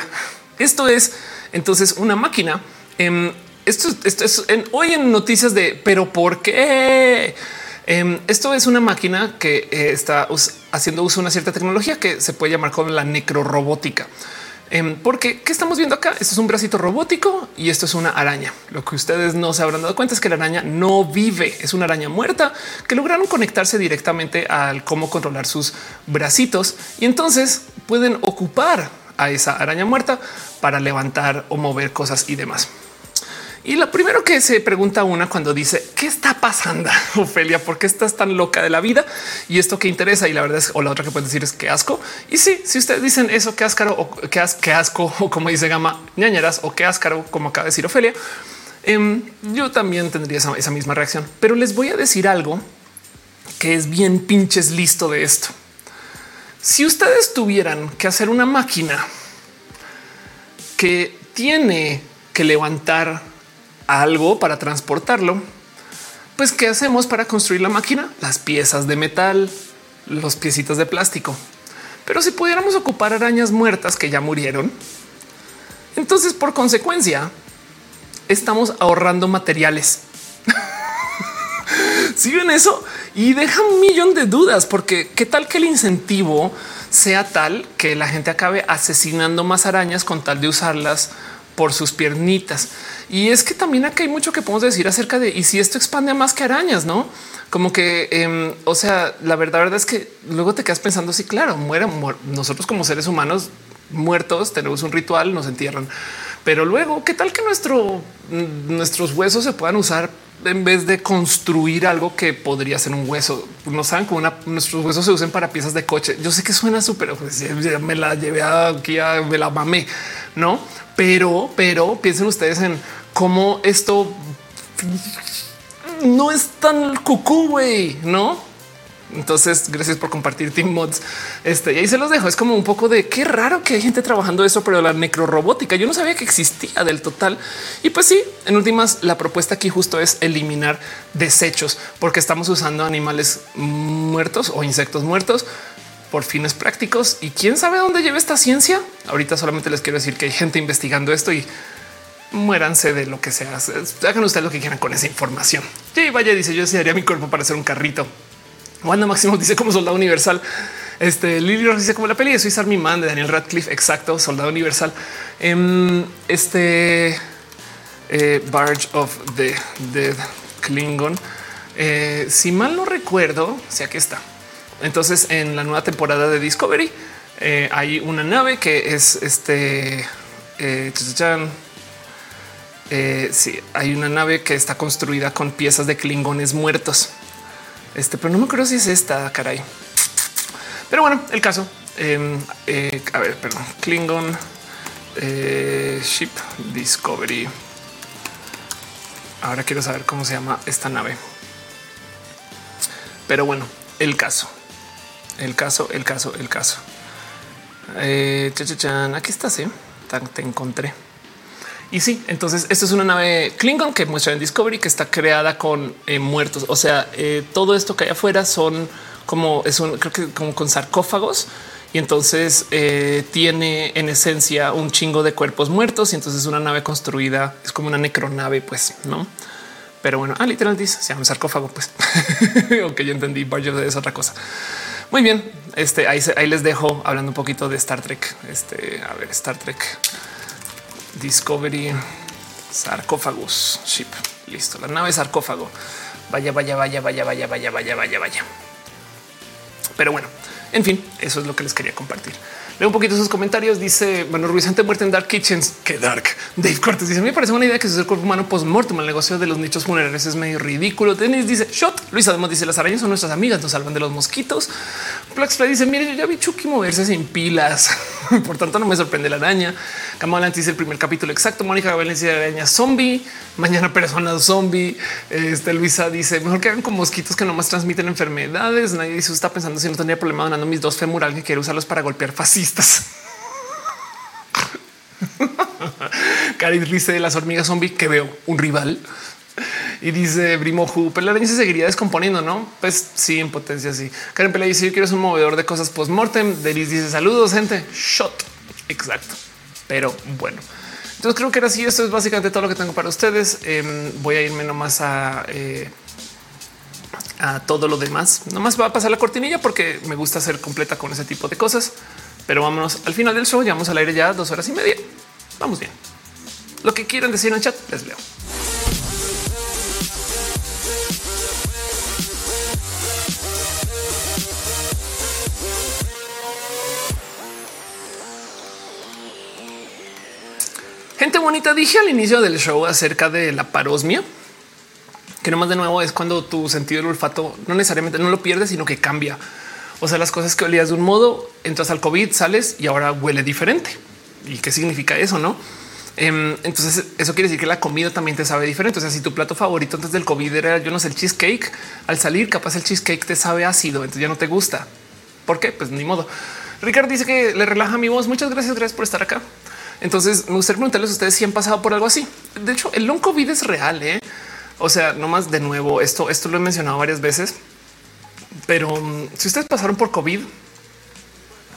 [SPEAKER 1] Esto es entonces una máquina. Em, esto, esto es en, hoy en noticias de pero por qué Em, esto es una máquina que eh, está haciendo uso de una cierta tecnología que se puede llamar como la necrorobótica. Em, porque ¿qué estamos viendo acá? Esto es un bracito robótico y esto es una araña. Lo que ustedes no se habrán dado cuenta es que la araña no vive, es una araña muerta que lograron conectarse directamente al cómo controlar sus bracitos y entonces pueden ocupar a esa araña muerta para levantar o mover cosas y demás. Y lo primero que se pregunta una cuando dice qué está pasando, Ofelia, por qué estás tan loca de la vida y esto que interesa. Y la verdad es, o la otra que pueden decir es qué asco. Y sí, si ustedes dicen eso, qué asco o qué, asco, o como dice Gama, ñañeras o qué asco, como acaba de decir Ofelia, em, yo también tendría esa misma reacción. Pero les voy a decir algo que es bien pinches listo de esto. Si ustedes tuvieran que hacer una máquina que tiene que levantar algo para transportarlo, pues ¿qué hacemos para construir la máquina? Las piezas de metal, los piecitos de plástico. Pero si pudiéramos ocupar arañas muertas que ya murieron, entonces por consecuencia estamos ahorrando materiales. si ven eso y deja un millón de dudas, porque qué tal que el incentivo sea tal que la gente acabe asesinando más arañas con tal de usarlas por sus piernitas. Y es que también acá hay mucho que podemos decir acerca de y si esto expande a más que arañas, no como que, em, o sea, la verdad, verdad es que luego te quedas pensando, sí, claro, muere, nosotros como seres humanos muertos, tenemos un ritual, nos entierran. Pero luego, ¿qué tal que nuestro, nuestros huesos se puedan usar en vez de construir algo que podría ser un hueso? No saben cómo nuestros huesos se usen para piezas de coche. Yo sé que suena súper, pues, me la llevé aquí, me la mamé, no? Pero, pero piensen ustedes en cómo esto no es tan cucú, güey, no? Entonces, gracias por compartir Team Mods. Este y ahí se los dejo. Es como un poco de qué raro que hay gente trabajando eso, pero la necrorobótica yo no sabía que existía del total. Y pues sí, en últimas, la propuesta aquí justo es eliminar desechos porque estamos usando animales muertos o insectos muertos por fines prácticos. Y quién sabe dónde lleva esta ciencia. Ahorita solamente les quiero decir que hay gente investigando esto y muéranse de lo que sea. Hagan ustedes lo que quieran con esa información. Y vaya, dice yo desearía mi cuerpo para hacer un carrito. Wanda Máximo dice como soldado universal. Este Lily dice como la peli de Swiss Army Man de Daniel Radcliffe. Exacto, soldado universal. Em, este eh, Barge of the Dead Klingon. Eh, si mal no recuerdo, si aquí está. Entonces, en la nueva temporada de Discovery eh, hay una nave que es este. Sí, hay una nave que está construida con piezas de klingones muertos. Este, pero no me acuerdo si es esta, caray. Pero bueno, el caso. Em, eh, a ver, perdón. Klingon eh, Ship Discovery. Ahora quiero saber cómo se llama esta nave. Pero bueno, el caso. El caso, el caso, el caso. Eh, aquí estás, ¿eh? Te encontré. Y sí, entonces esto es una nave Klingon que muestra en Discovery que está creada con eh, muertos. O sea, eh, todo esto que hay afuera son como es un creo que como con sarcófagos y entonces eh, tiene en esencia un chingo de cuerpos muertos y entonces una nave construida es como una necronave, pues no. Pero bueno, ah, literal dice se llama sarcófago, pues aunque yo entendí, es otra cosa. Muy bien, este ahí, ahí les dejo hablando un poquito de Star Trek. Este a ver, Star Trek. Discovery sarcófagos ship. Listo. La nave sarcófago. Vaya, vaya, vaya, vaya, vaya, vaya, vaya, vaya, vaya. Pero bueno, en fin, eso es lo que les quería compartir. Leo un poquito sus comentarios. Dice, bueno, Ruizante muerte en Dark Kitchens. Que Dark. Dave Cortes dice, me parece una idea que es el cuerpo humano post-mortem. El negocio de los nichos funerarios es medio ridículo. Denis dice, shot. Luis además dice, las arañas son nuestras amigas, nos salvan de los mosquitos. Plaxfly dice, mire, yo ya vi Chucky moverse sin pilas. Por tanto, no me sorprende la araña. Kamala dice el primer capítulo exacto. Mónica Gabriel dice araña zombie. Mañana persona zombie. Este Luisa dice, mejor que hagan con mosquitos que no más transmiten enfermedades. Nadie dice, está pensando si no tendría problema donando mis dos femural que quiere usarlos para golpear fascistas. Cari dice de las hormigas zombie que veo un rival y dice Brimoju, pero la seguiría descomponiendo, no? Pues sí, en potencia. Sí. Karen Pele dice: Yo quiero ser un movedor de cosas post mortem. Delis dice: Saludos, gente. Shot. Exacto. Pero bueno, entonces creo que era así. Esto es básicamente todo lo que tengo para ustedes. Em, voy a irme nomás a, eh, a todo lo demás. Nomás va a pasar la cortinilla porque me gusta ser completa con ese tipo de cosas. Pero vámonos al final del show. Llevamos al aire ya dos horas y media. Vamos bien. Lo que quieran decir en chat, les leo. Bonita, dije al inicio del show acerca de la parosmia, que no más de nuevo es cuando tu sentido del olfato no necesariamente no lo pierdes, sino que cambia. O sea, las cosas que olías de un modo, entras al COVID, sales y ahora huele diferente. ¿Y qué significa eso? No? Em, entonces eso quiere decir que la comida también te sabe diferente. O sea, si tu plato favorito antes del COVID era, yo no sé, el cheesecake, al salir capaz el cheesecake te sabe ácido, entonces ya no te gusta. ¿Por qué? Pues ni modo. Ricardo dice que le relaja mi voz. Muchas gracias, gracias por estar acá. Entonces me gustaría preguntarles a ustedes si han pasado por algo así. De hecho, el long COVID es real. ¿eh? O sea, no más de nuevo, esto, esto lo he mencionado varias veces pero mm, si ustedes pasaron por COVID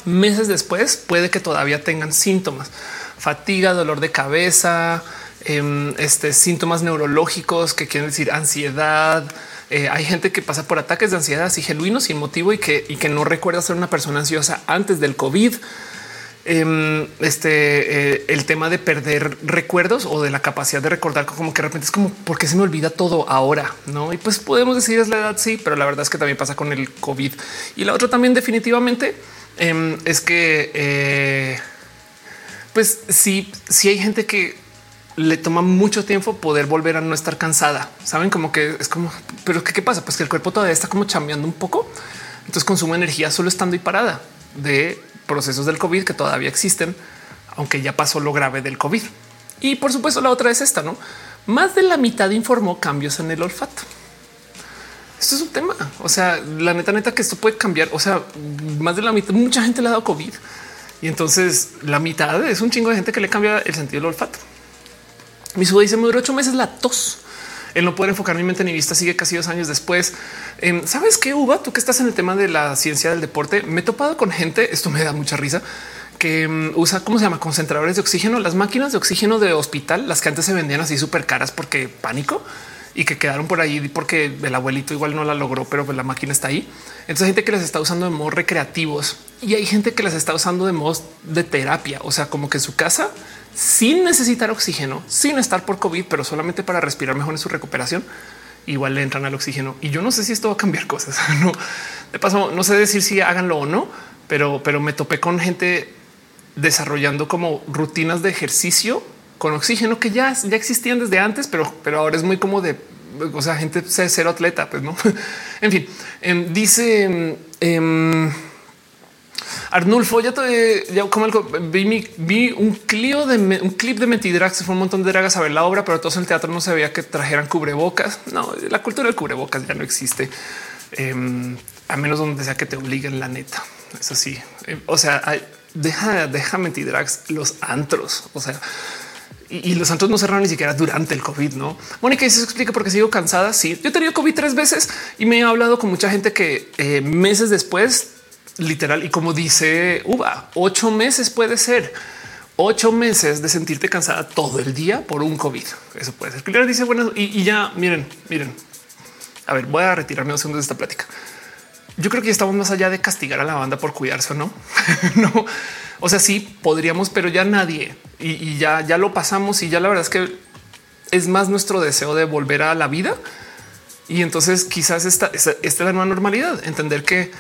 [SPEAKER 1] meses después, puede que todavía tengan síntomas, fatiga, dolor de cabeza, em, este, síntomas neurológicos que quieren decir ansiedad. Eh, hay gente que pasa por ataques de ansiedad así genuinos sin motivo y que, y que no recuerda ser una persona ansiosa antes del COVID. Em, este eh, el tema de perder recuerdos o de la capacidad de recordar como que de repente es como porque se me olvida todo ahora, no? Y pues podemos decir es la edad, sí, pero la verdad es que también pasa con el COVID y la otra también definitivamente em, es que eh, pues sí, sí hay gente que le toma mucho tiempo poder volver a no estar cansada. Saben como que es como, pero ¿qué, qué pasa? Pues que el cuerpo todavía está como chambeando un poco. Entonces consume energía solo estando y parada de procesos del COVID que todavía existen, aunque ya pasó lo grave del COVID. Y por supuesto la otra es esta, ¿no? Más de la mitad informó cambios en el olfato. Esto es un tema. O sea, la neta, neta que esto puede cambiar. O sea, más de la mitad, mucha gente le ha dado COVID y entonces la mitad es un chingo de gente que le cambia el sentido del olfato. Mi sube dice me duró ocho meses la tos. El no poder enfocar mi mente ni vista sigue casi dos años después. Em, Sabes qué, Uva? Tú que estás en el tema de la ciencia del deporte, me he topado con gente. Esto me da mucha risa que em, usa, ¿cómo se llama? Concentradores de oxígeno, las máquinas de oxígeno de hospital, las que antes se vendían así súper caras porque pánico y que quedaron por ahí porque el abuelito igual no la logró, pero pues la máquina está ahí. Entonces hay gente que las está usando de modo recreativos y hay gente que las está usando de modo de terapia, o sea, como que en su casa sin necesitar oxígeno, sin estar por COVID, pero solamente para respirar mejor en su recuperación, igual le entran al oxígeno. Y yo no sé si esto va a cambiar cosas. No, de paso, no sé decir si háganlo o no, pero, pero me topé con gente desarrollando como rutinas de ejercicio con oxígeno que ya, ya existían desde antes, pero, pero ahora es muy como de, o sea, gente cero atleta, pues no. en fin, em, dice em, Arnulfo, ya, te, ya como algo, vi, vi un, clio de, un clip de Mentidrax, fue un montón de dragas a ver la obra, pero todos en el teatro no se veía que trajeran cubrebocas. No, la cultura del cubrebocas ya no existe, em, a menos donde sea que te obliguen la neta. Eso sí, em, o sea, deja, deja Mentidrax los antros, o sea, y, los antros no cerraron ni siquiera durante el COVID. No, Mónica, se explica por qué sigo cansada. Sí, yo he tenido COVID tres veces y me he hablado con mucha gente que eh, meses después literal. Y como dice Uva, ocho meses puede ser ocho meses de sentirte cansada todo el día por un COVID. Eso puede ser. Claro, dice bueno, y, ya miren, miren. A ver, voy a retirarme segundo de esta plática. Yo creo que estamos más allá de castigar a la banda por cuidarse o no. no, o sea, sí podríamos, pero ya nadie y, ya, ya lo pasamos. Y ya la verdad es que es más nuestro deseo de volver a la vida. Y entonces quizás esta, esta es la nueva normalidad, entender que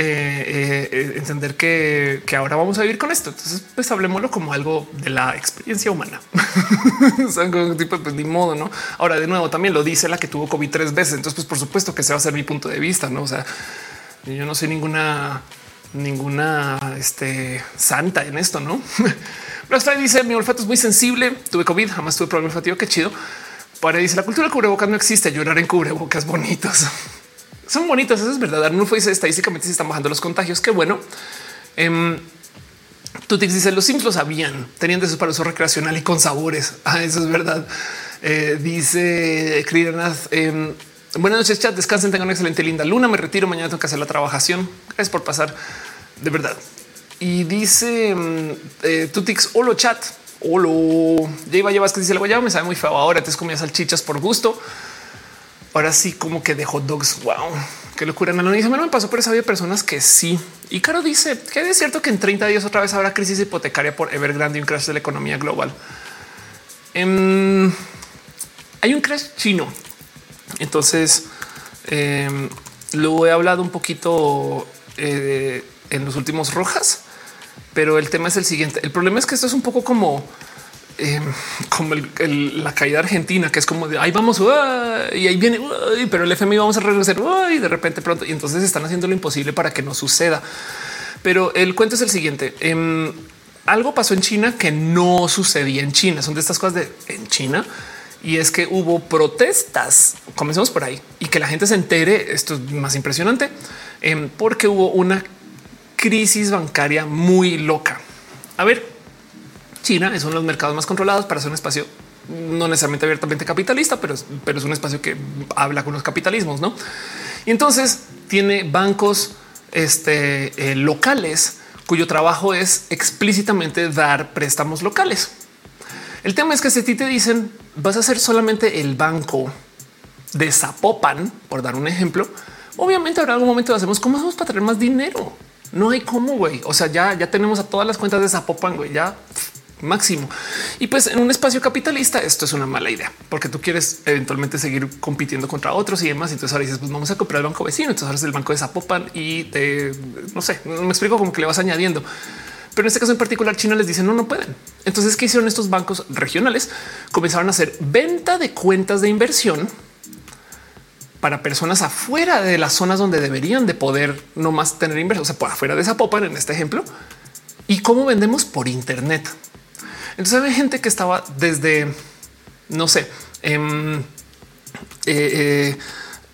[SPEAKER 1] eh, eh, entender que, ahora vamos a vivir con esto. Entonces, pues hablemoslo como algo de la experiencia humana. tipo, pues ni modo, no? Ahora, de nuevo, también lo dice la que tuvo COVID tres veces. Entonces, pues por supuesto que se va a ser mi punto de vista, no? O sea, yo no soy ninguna, ninguna este, santa en esto, no? Black dice mi olfato es muy sensible. Tuve COVID, jamás tuve problema olfativo. Qué chido. Para dice la cultura del cubrebocas no existe. Llorar en cubrebocas bonitos son bonitas. Eso es verdad. Arnulfo dice estadísticamente se están bajando los contagios. Qué bueno. Eh, Tutix dice los Sims lo sabían, tenían de su para uso recreacional y con sabores. Ah, eso es verdad. Eh, dice Kriyanath. Em, buenas noches, chat. Descansen, tengan una excelente linda luna. Me retiro. Mañana tengo que hacer la trabajación. Gracias por pasar de verdad. Y dice em, eh, Tutix, holo chat. Holo. Ya iba a llevar que dice el guayabo. Me sabe muy feo ahora. Te comía salchichas por gusto ahora sí como que de hot dogs. Wow, qué locura. No dice, me pasó, pero había personas que sí. Y Caro dice que es cierto que en 30 días otra vez habrá crisis hipotecaria por Evergrande y un crash de la economía global. Em, hay un crash chino. Entonces em, lo he hablado un poquito eh, en los últimos rojas, pero el tema es el siguiente. El problema es que esto es un poco como Em, como la caída argentina, que es como de ahí vamos y ahí viene, pero el FMI vamos a regresar y de repente pronto. Y entonces están haciendo lo imposible para que no suceda. Pero el cuento es el siguiente. Em, algo pasó en China que no sucedía en China. Son de estas cosas de en China. Y es que hubo protestas. Comencemos por ahí y que la gente se entere. Esto es más impresionante em, porque hubo una crisis bancaria muy loca. A ver, China es uno de los mercados más controlados para ser un espacio no necesariamente abiertamente capitalista, pero, pero es un espacio que habla con los capitalismos, ¿no? Y entonces tiene bancos este, eh, locales cuyo trabajo es explícitamente dar préstamos locales. El tema es que si ti te dicen vas a ser solamente el banco de Zapopan, por dar un ejemplo, obviamente habrá algún momento hacemos cómo hacemos para traer más dinero. No hay cómo, güey. O sea, ya, ya tenemos a todas las cuentas de Zapopan, güey. Ya máximo. Y pues en un espacio capitalista esto es una mala idea porque tú quieres eventualmente seguir compitiendo contra otros y demás. Entonces ahora dices, pues vamos a comprar el banco vecino. Entonces ahora es el banco de Zapopan y te no sé, me explico como que le vas añadiendo. Pero en este caso en particular, China les dice no, no pueden. Entonces, ¿qué hicieron estos bancos regionales? Comenzaron a hacer venta de cuentas de inversión para personas afuera de las zonas donde deberían de poder no más tener inversión, o sea, por afuera de Zapopan en este ejemplo. Y cómo vendemos por Internet. Entonces había gente que estaba desde, no sé, em, eh, eh,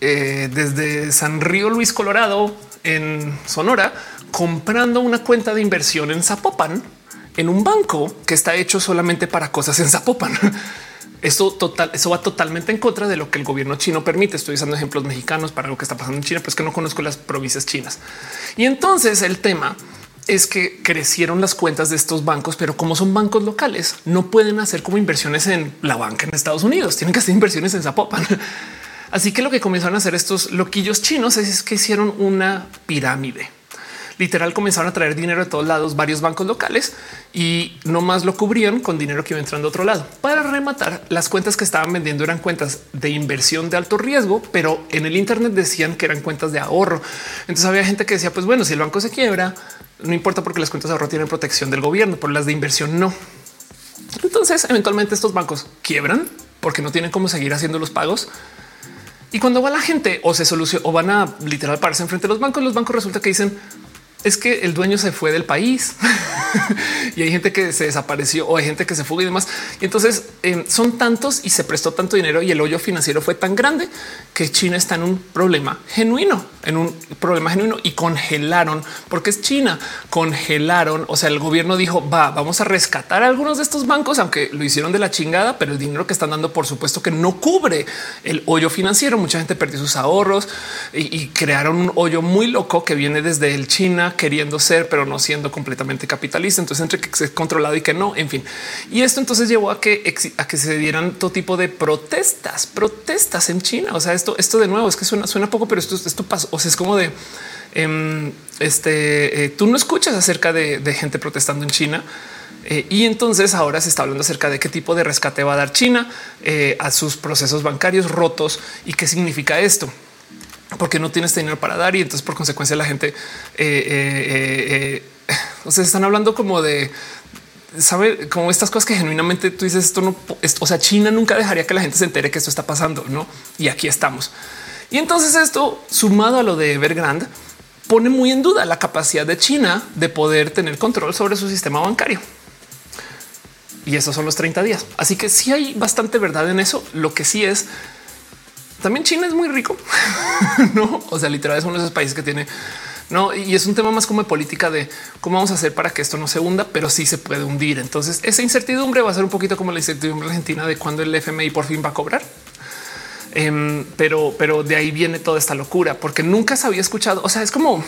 [SPEAKER 1] eh, desde San Río Luis Colorado en Sonora, comprando una cuenta de inversión en Zapopan en un banco que está hecho solamente para cosas en Zapopan. Eso total, eso va totalmente en contra de lo que el gobierno chino permite. Estoy usando ejemplos mexicanos para lo que está pasando en China, pues que no conozco las provincias chinas. Y entonces el tema es que crecieron las cuentas de estos bancos, pero como son bancos locales, no pueden hacer como inversiones en la banca en Estados Unidos, tienen que hacer inversiones en Zapopan. Así que lo que comenzaron a hacer estos loquillos chinos es que hicieron una pirámide literal comenzaron a traer dinero de todos lados, varios bancos locales y no más lo cubrían con dinero que iba entrando a otro lado. Para rematar, las cuentas que estaban vendiendo eran cuentas de inversión de alto riesgo, pero en el Internet decían que eran cuentas de ahorro. Entonces había gente que decía, pues bueno, si el banco se quiebra, no importa porque las cuentas de ahorro tienen protección del gobierno, por las de inversión no. Entonces, eventualmente estos bancos quiebran porque no tienen cómo seguir haciendo los pagos. Y cuando va la gente o se soluciona o van a literal pararse enfrente de los bancos, los bancos resulta que dicen es que el dueño se fue del país y hay gente que se desapareció o hay gente que se fue y demás. Y entonces em, son tantos y se prestó tanto dinero y el hoyo financiero fue tan grande que China está en un problema genuino, en un problema genuino y congelaron porque es China. Congelaron. O sea, el gobierno dijo va, vamos a rescatar a algunos de estos bancos, aunque lo hicieron de la chingada, pero el dinero que están dando, por supuesto que no cubre el hoyo financiero. Mucha gente perdió sus ahorros y, y crearon un hoyo muy loco que viene desde el China queriendo ser, pero no siendo completamente capitalista. Entonces, entre que es controlado y que no, en fin. Y esto entonces llevó a que, a que se dieran todo tipo de protestas, protestas en China. O sea, esto, esto de nuevo es que suena, suena poco, pero esto, esto. O sea, es como de em, este, eh, tú no escuchas acerca de, gente protestando en China. Eh, y entonces ahora se está hablando acerca de qué tipo de rescate va a dar China eh, a sus procesos bancarios rotos y qué significa esto porque no tienes dinero para dar y entonces por consecuencia la gente, eh, eh, eh, o sea, están hablando como de, sabe, como estas cosas que genuinamente tú dices esto no, o sea, China nunca dejaría que la gente se entere que esto está pasando, ¿no? Y aquí estamos. Y entonces esto, sumado a lo de Evergrande, pone muy en duda la capacidad de China de poder tener control sobre su sistema bancario. Y esos son los 30 días. Así que sí hay bastante verdad en eso. Lo que sí es también China es muy rico, no? O sea, literal es uno de esos países que tiene no, y es un tema más como de política de cómo vamos a hacer para que esto no se hunda, pero sí se puede hundir. Entonces, esa incertidumbre va a ser un poquito como la incertidumbre argentina de cuándo el FMI por fin va a cobrar. Em, pero, pero de ahí viene toda esta locura, porque nunca se había escuchado. O sea, es como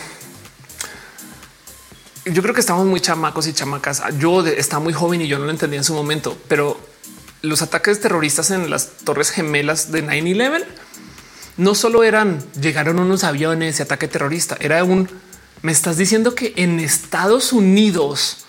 [SPEAKER 1] yo creo que estamos muy chamacos y chamacas. Yo estaba muy joven y yo no lo entendía en su momento, pero los ataques terroristas en las torres gemelas de 9-11 no solo eran llegaron unos aviones y ataque terrorista, era un me estás diciendo que en Estados Unidos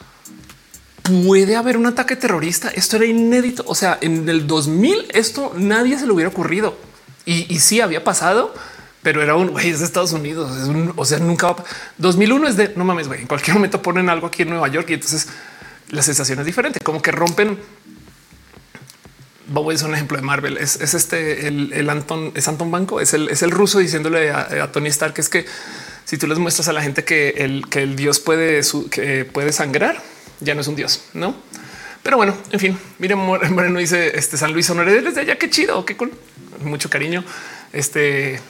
[SPEAKER 1] puede haber un ataque terrorista. Esto era inédito. O sea, en el 2000 esto nadie se le hubiera ocurrido y, sí había pasado, pero era un güey, es de Estados Unidos. Es un, o sea, nunca 2001 es de no mames, güey. En cualquier momento ponen algo aquí en Nueva York y entonces la sensación es diferente, como que rompen Bobo es un ejemplo de Marvel. Es, este el, Anton, es Anton Banco, es el, es el ruso diciéndole a, Tony Stark que es que si tú les muestras a la gente que el, que el dios puede, que puede sangrar, ya no es un dios, no? Pero bueno, en fin, miren, Moreno dice este San Luis Sonora desde allá. Qué chido, qué con mucho cariño. Este eh,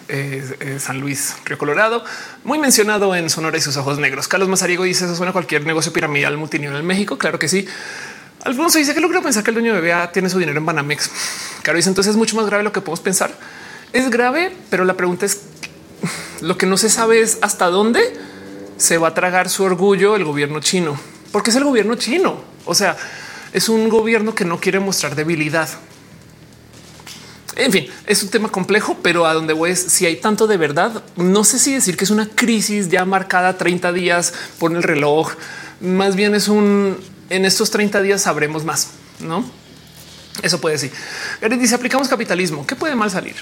[SPEAKER 1] eh, San Luis Río Colorado, muy mencionado en Sonora y sus ojos negros. Carlos Mazariego dice eso suena a cualquier negocio piramidal multinivel en México. Claro que sí. Alfonso dice que logro pensar que el dueño de BBA tiene su dinero en Banamex. Claro, dice entonces es mucho más grave lo que podemos pensar. Es grave, pero la pregunta es lo que no se sabe es hasta dónde se va a tragar su orgullo el gobierno chino, porque es el gobierno chino. O sea, es un gobierno que no quiere mostrar debilidad. En fin, es un tema complejo, pero a donde voy es si hay tanto de verdad. No sé si decir que es una crisis ya marcada 30 días por el reloj. Más bien es un en estos 30 días sabremos más, no? Eso puede decir. Gary dice aplicamos capitalismo. ¿Qué puede mal salir?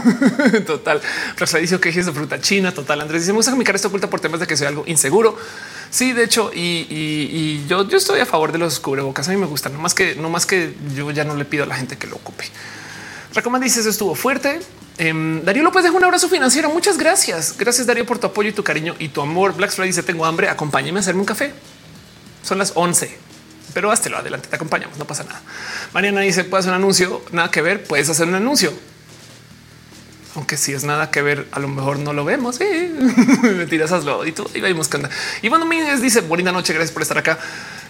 [SPEAKER 1] total. Rosa dice que es de fruta china. Total. Andrés dice me gusta que mi cara está oculta por temas de que soy algo inseguro. Sí, de hecho, y, yo, estoy a favor de los cubrebocas. A mí me gustan, no más que no más que yo ya no le pido a la gente que lo ocupe. Recomiendo dices estuvo fuerte. Em, Darío López deja un abrazo financiero. Muchas gracias. Gracias, Darío, por tu apoyo y tu cariño y tu amor. Black Friday dice: Tengo hambre. Acompáñame a hacerme un café. Son las 11, pero háztelo adelante. Te acompañamos. No pasa nada. Mariana dice: Puedes hacer un anuncio. Nada que ver. Puedes hacer un anuncio aunque si es nada que ver, a lo mejor no lo vemos. Sí. Mentiras, hazlo y tú y vamos que anda. Iván Domínguez dice bonita noche, gracias por estar acá.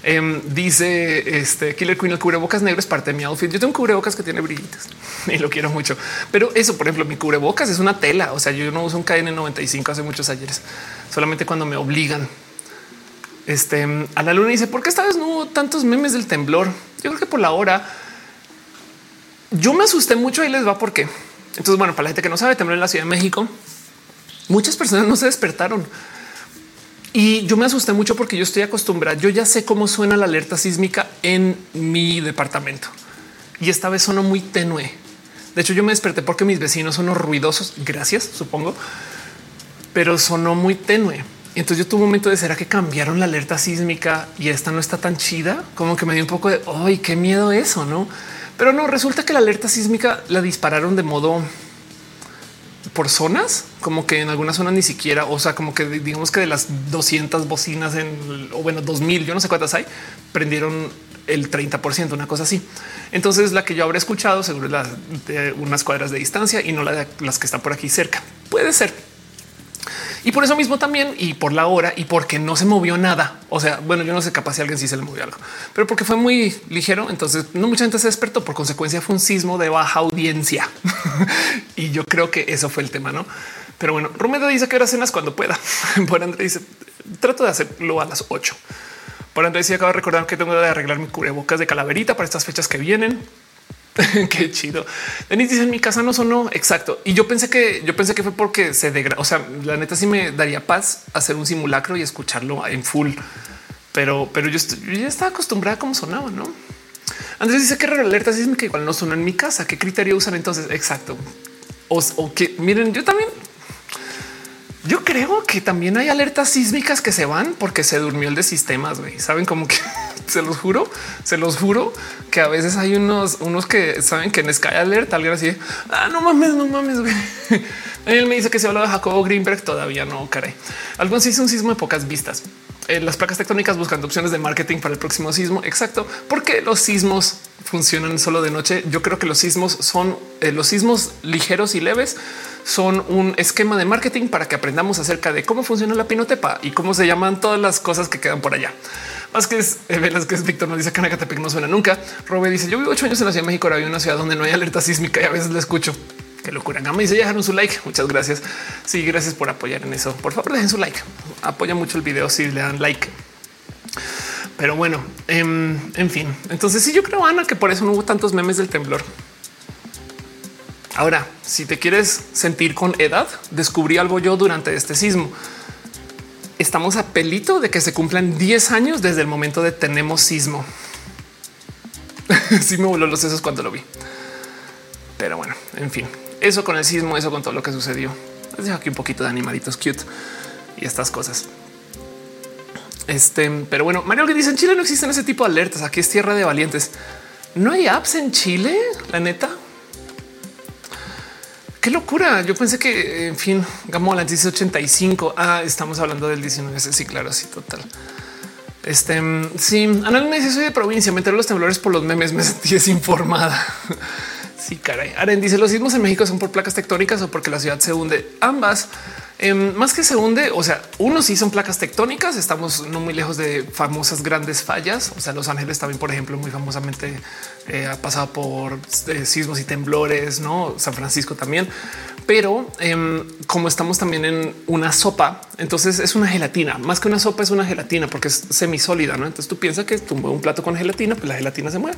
[SPEAKER 1] Em, dice este Killer Queen, el cubrebocas negro es parte de mi outfit. Yo tengo un cubrebocas que tiene brillitos y lo quiero mucho, pero eso, por ejemplo, mi cubrebocas es una tela. O sea, yo no uso un KN95 hace muchos ayeres, solamente cuando me obligan. Este a la luna dice por qué esta vez no hubo tantos memes del temblor. Yo creo que por la hora yo me asusté mucho. y les va por qué entonces, bueno, para la gente que no sabe, tembló en la Ciudad de México. Muchas personas no se despertaron. Y yo me asusté mucho porque yo estoy acostumbrada. Yo ya sé cómo suena la alerta sísmica en mi departamento. Y esta vez sonó muy tenue. De hecho, yo me desperté porque mis vecinos son ruidosos. Gracias, supongo. Pero sonó muy tenue. Entonces yo tuve un momento de será que cambiaron la alerta sísmica y esta no está tan chida. Como que me dio un poco de ay, qué miedo eso, no? Pero no, resulta que la alerta sísmica la dispararon de modo por zonas, como que en algunas zonas ni siquiera, o sea, como que digamos que de las 200 bocinas en, o bueno, 2000, yo no sé cuántas hay, prendieron el 30%, una cosa así. Entonces la que yo habré escuchado seguro es la de unas cuadras de distancia y no la de las que están por aquí cerca. Puede ser, y por eso mismo también, y por la hora, y porque no se movió nada. O sea, bueno, yo no sé capaz si alguien sí se le movió algo, pero porque fue muy ligero, entonces no mucha gente se despertó. Por consecuencia fue un sismo de baja audiencia. y yo creo que eso fue el tema, ¿no? Pero bueno, Romero dice que ahora cenas cuando pueda. Por André dice, trato de hacerlo a las 8. Por Andrés dice, acabo de recordar que tengo de arreglar mi cubrebocas de calaverita para estas fechas que vienen. Qué chido. Denis dice en mi casa no sonó exacto. Y yo pensé que yo pensé que fue porque se degrada. O sea, la neta sí me daría paz hacer un simulacro y escucharlo en full. Pero, pero yo, ya estaba acostumbrada a cómo sonaba, no? Andrés dice que alerta que igual no sonó en mi casa. ¿Qué criterio usan entonces? Exacto. O, que miren, yo también yo creo que también hay alertas sísmicas que se van porque se durmió el de sistemas. Saben como que se los juro, se los juro que a veces hay unos, unos que saben que en Sky Alert alguien así. Ah, no mames, no mames. Él me dice que se habla de Jacobo Greenberg. Todavía no, caray. Algo así es un sismo de pocas vistas. Eh, las placas tectónicas buscando opciones de marketing para el próximo sismo. Exacto, porque los sismos funcionan solo de noche. Yo creo que los sismos son eh, los sismos ligeros y leves son un esquema de marketing para que aprendamos acerca de cómo funciona la pinotepa y cómo se llaman todas las cosas que quedan por allá. Más que es es Víctor nos dice que Anacatepec no suena nunca. Robe dice yo vivo ocho años en la Ciudad de México, ahora vivo en una ciudad donde no hay alerta sísmica y a veces la escucho. Qué locura. Gama dice dejaron su like. Muchas gracias. Sí, gracias por apoyar en eso. Por favor, dejen su like. Apoya mucho el video si le dan like. Pero bueno, em, en fin. Entonces sí, yo creo, Ana, que por eso no hubo tantos memes del temblor. Ahora, si te quieres sentir con edad, descubrí algo yo durante este sismo. Estamos a pelito de que se cumplan 10 años desde el momento de tenemos sismo. sí me voló los sesos cuando lo vi. Pero bueno, en fin, eso con el sismo, eso con todo lo que sucedió. Les dejo aquí un poquito de animalitos cute y estas cosas. Este, pero bueno, Mario que dice en Chile no existen ese tipo de alertas. Aquí es tierra de valientes. No hay apps en Chile, la neta. Qué locura. Yo pensé que, en fin, Gamola dice 85. Ah, estamos hablando del 19. Sí, claro, sí, total. Este sí, Ana me dice soy de provincia, meter los temblores por los memes, me sentí desinformada. sí, caray. Aren dice los sismos en México son por placas tectónicas o porque la ciudad se hunde. Ambas. Em, más que se hunde, o sea, uno sí son placas tectónicas. Estamos no muy lejos de famosas grandes fallas. O sea, Los Ángeles también, por ejemplo, muy famosamente eh, ha pasado por eh, sismos y temblores, no San Francisco también. Pero em, como estamos también en una sopa, entonces es una gelatina más que una sopa, es una gelatina porque es semisólida. ¿no? Entonces tú piensas que tumbo un plato con gelatina, pues la gelatina se mueve.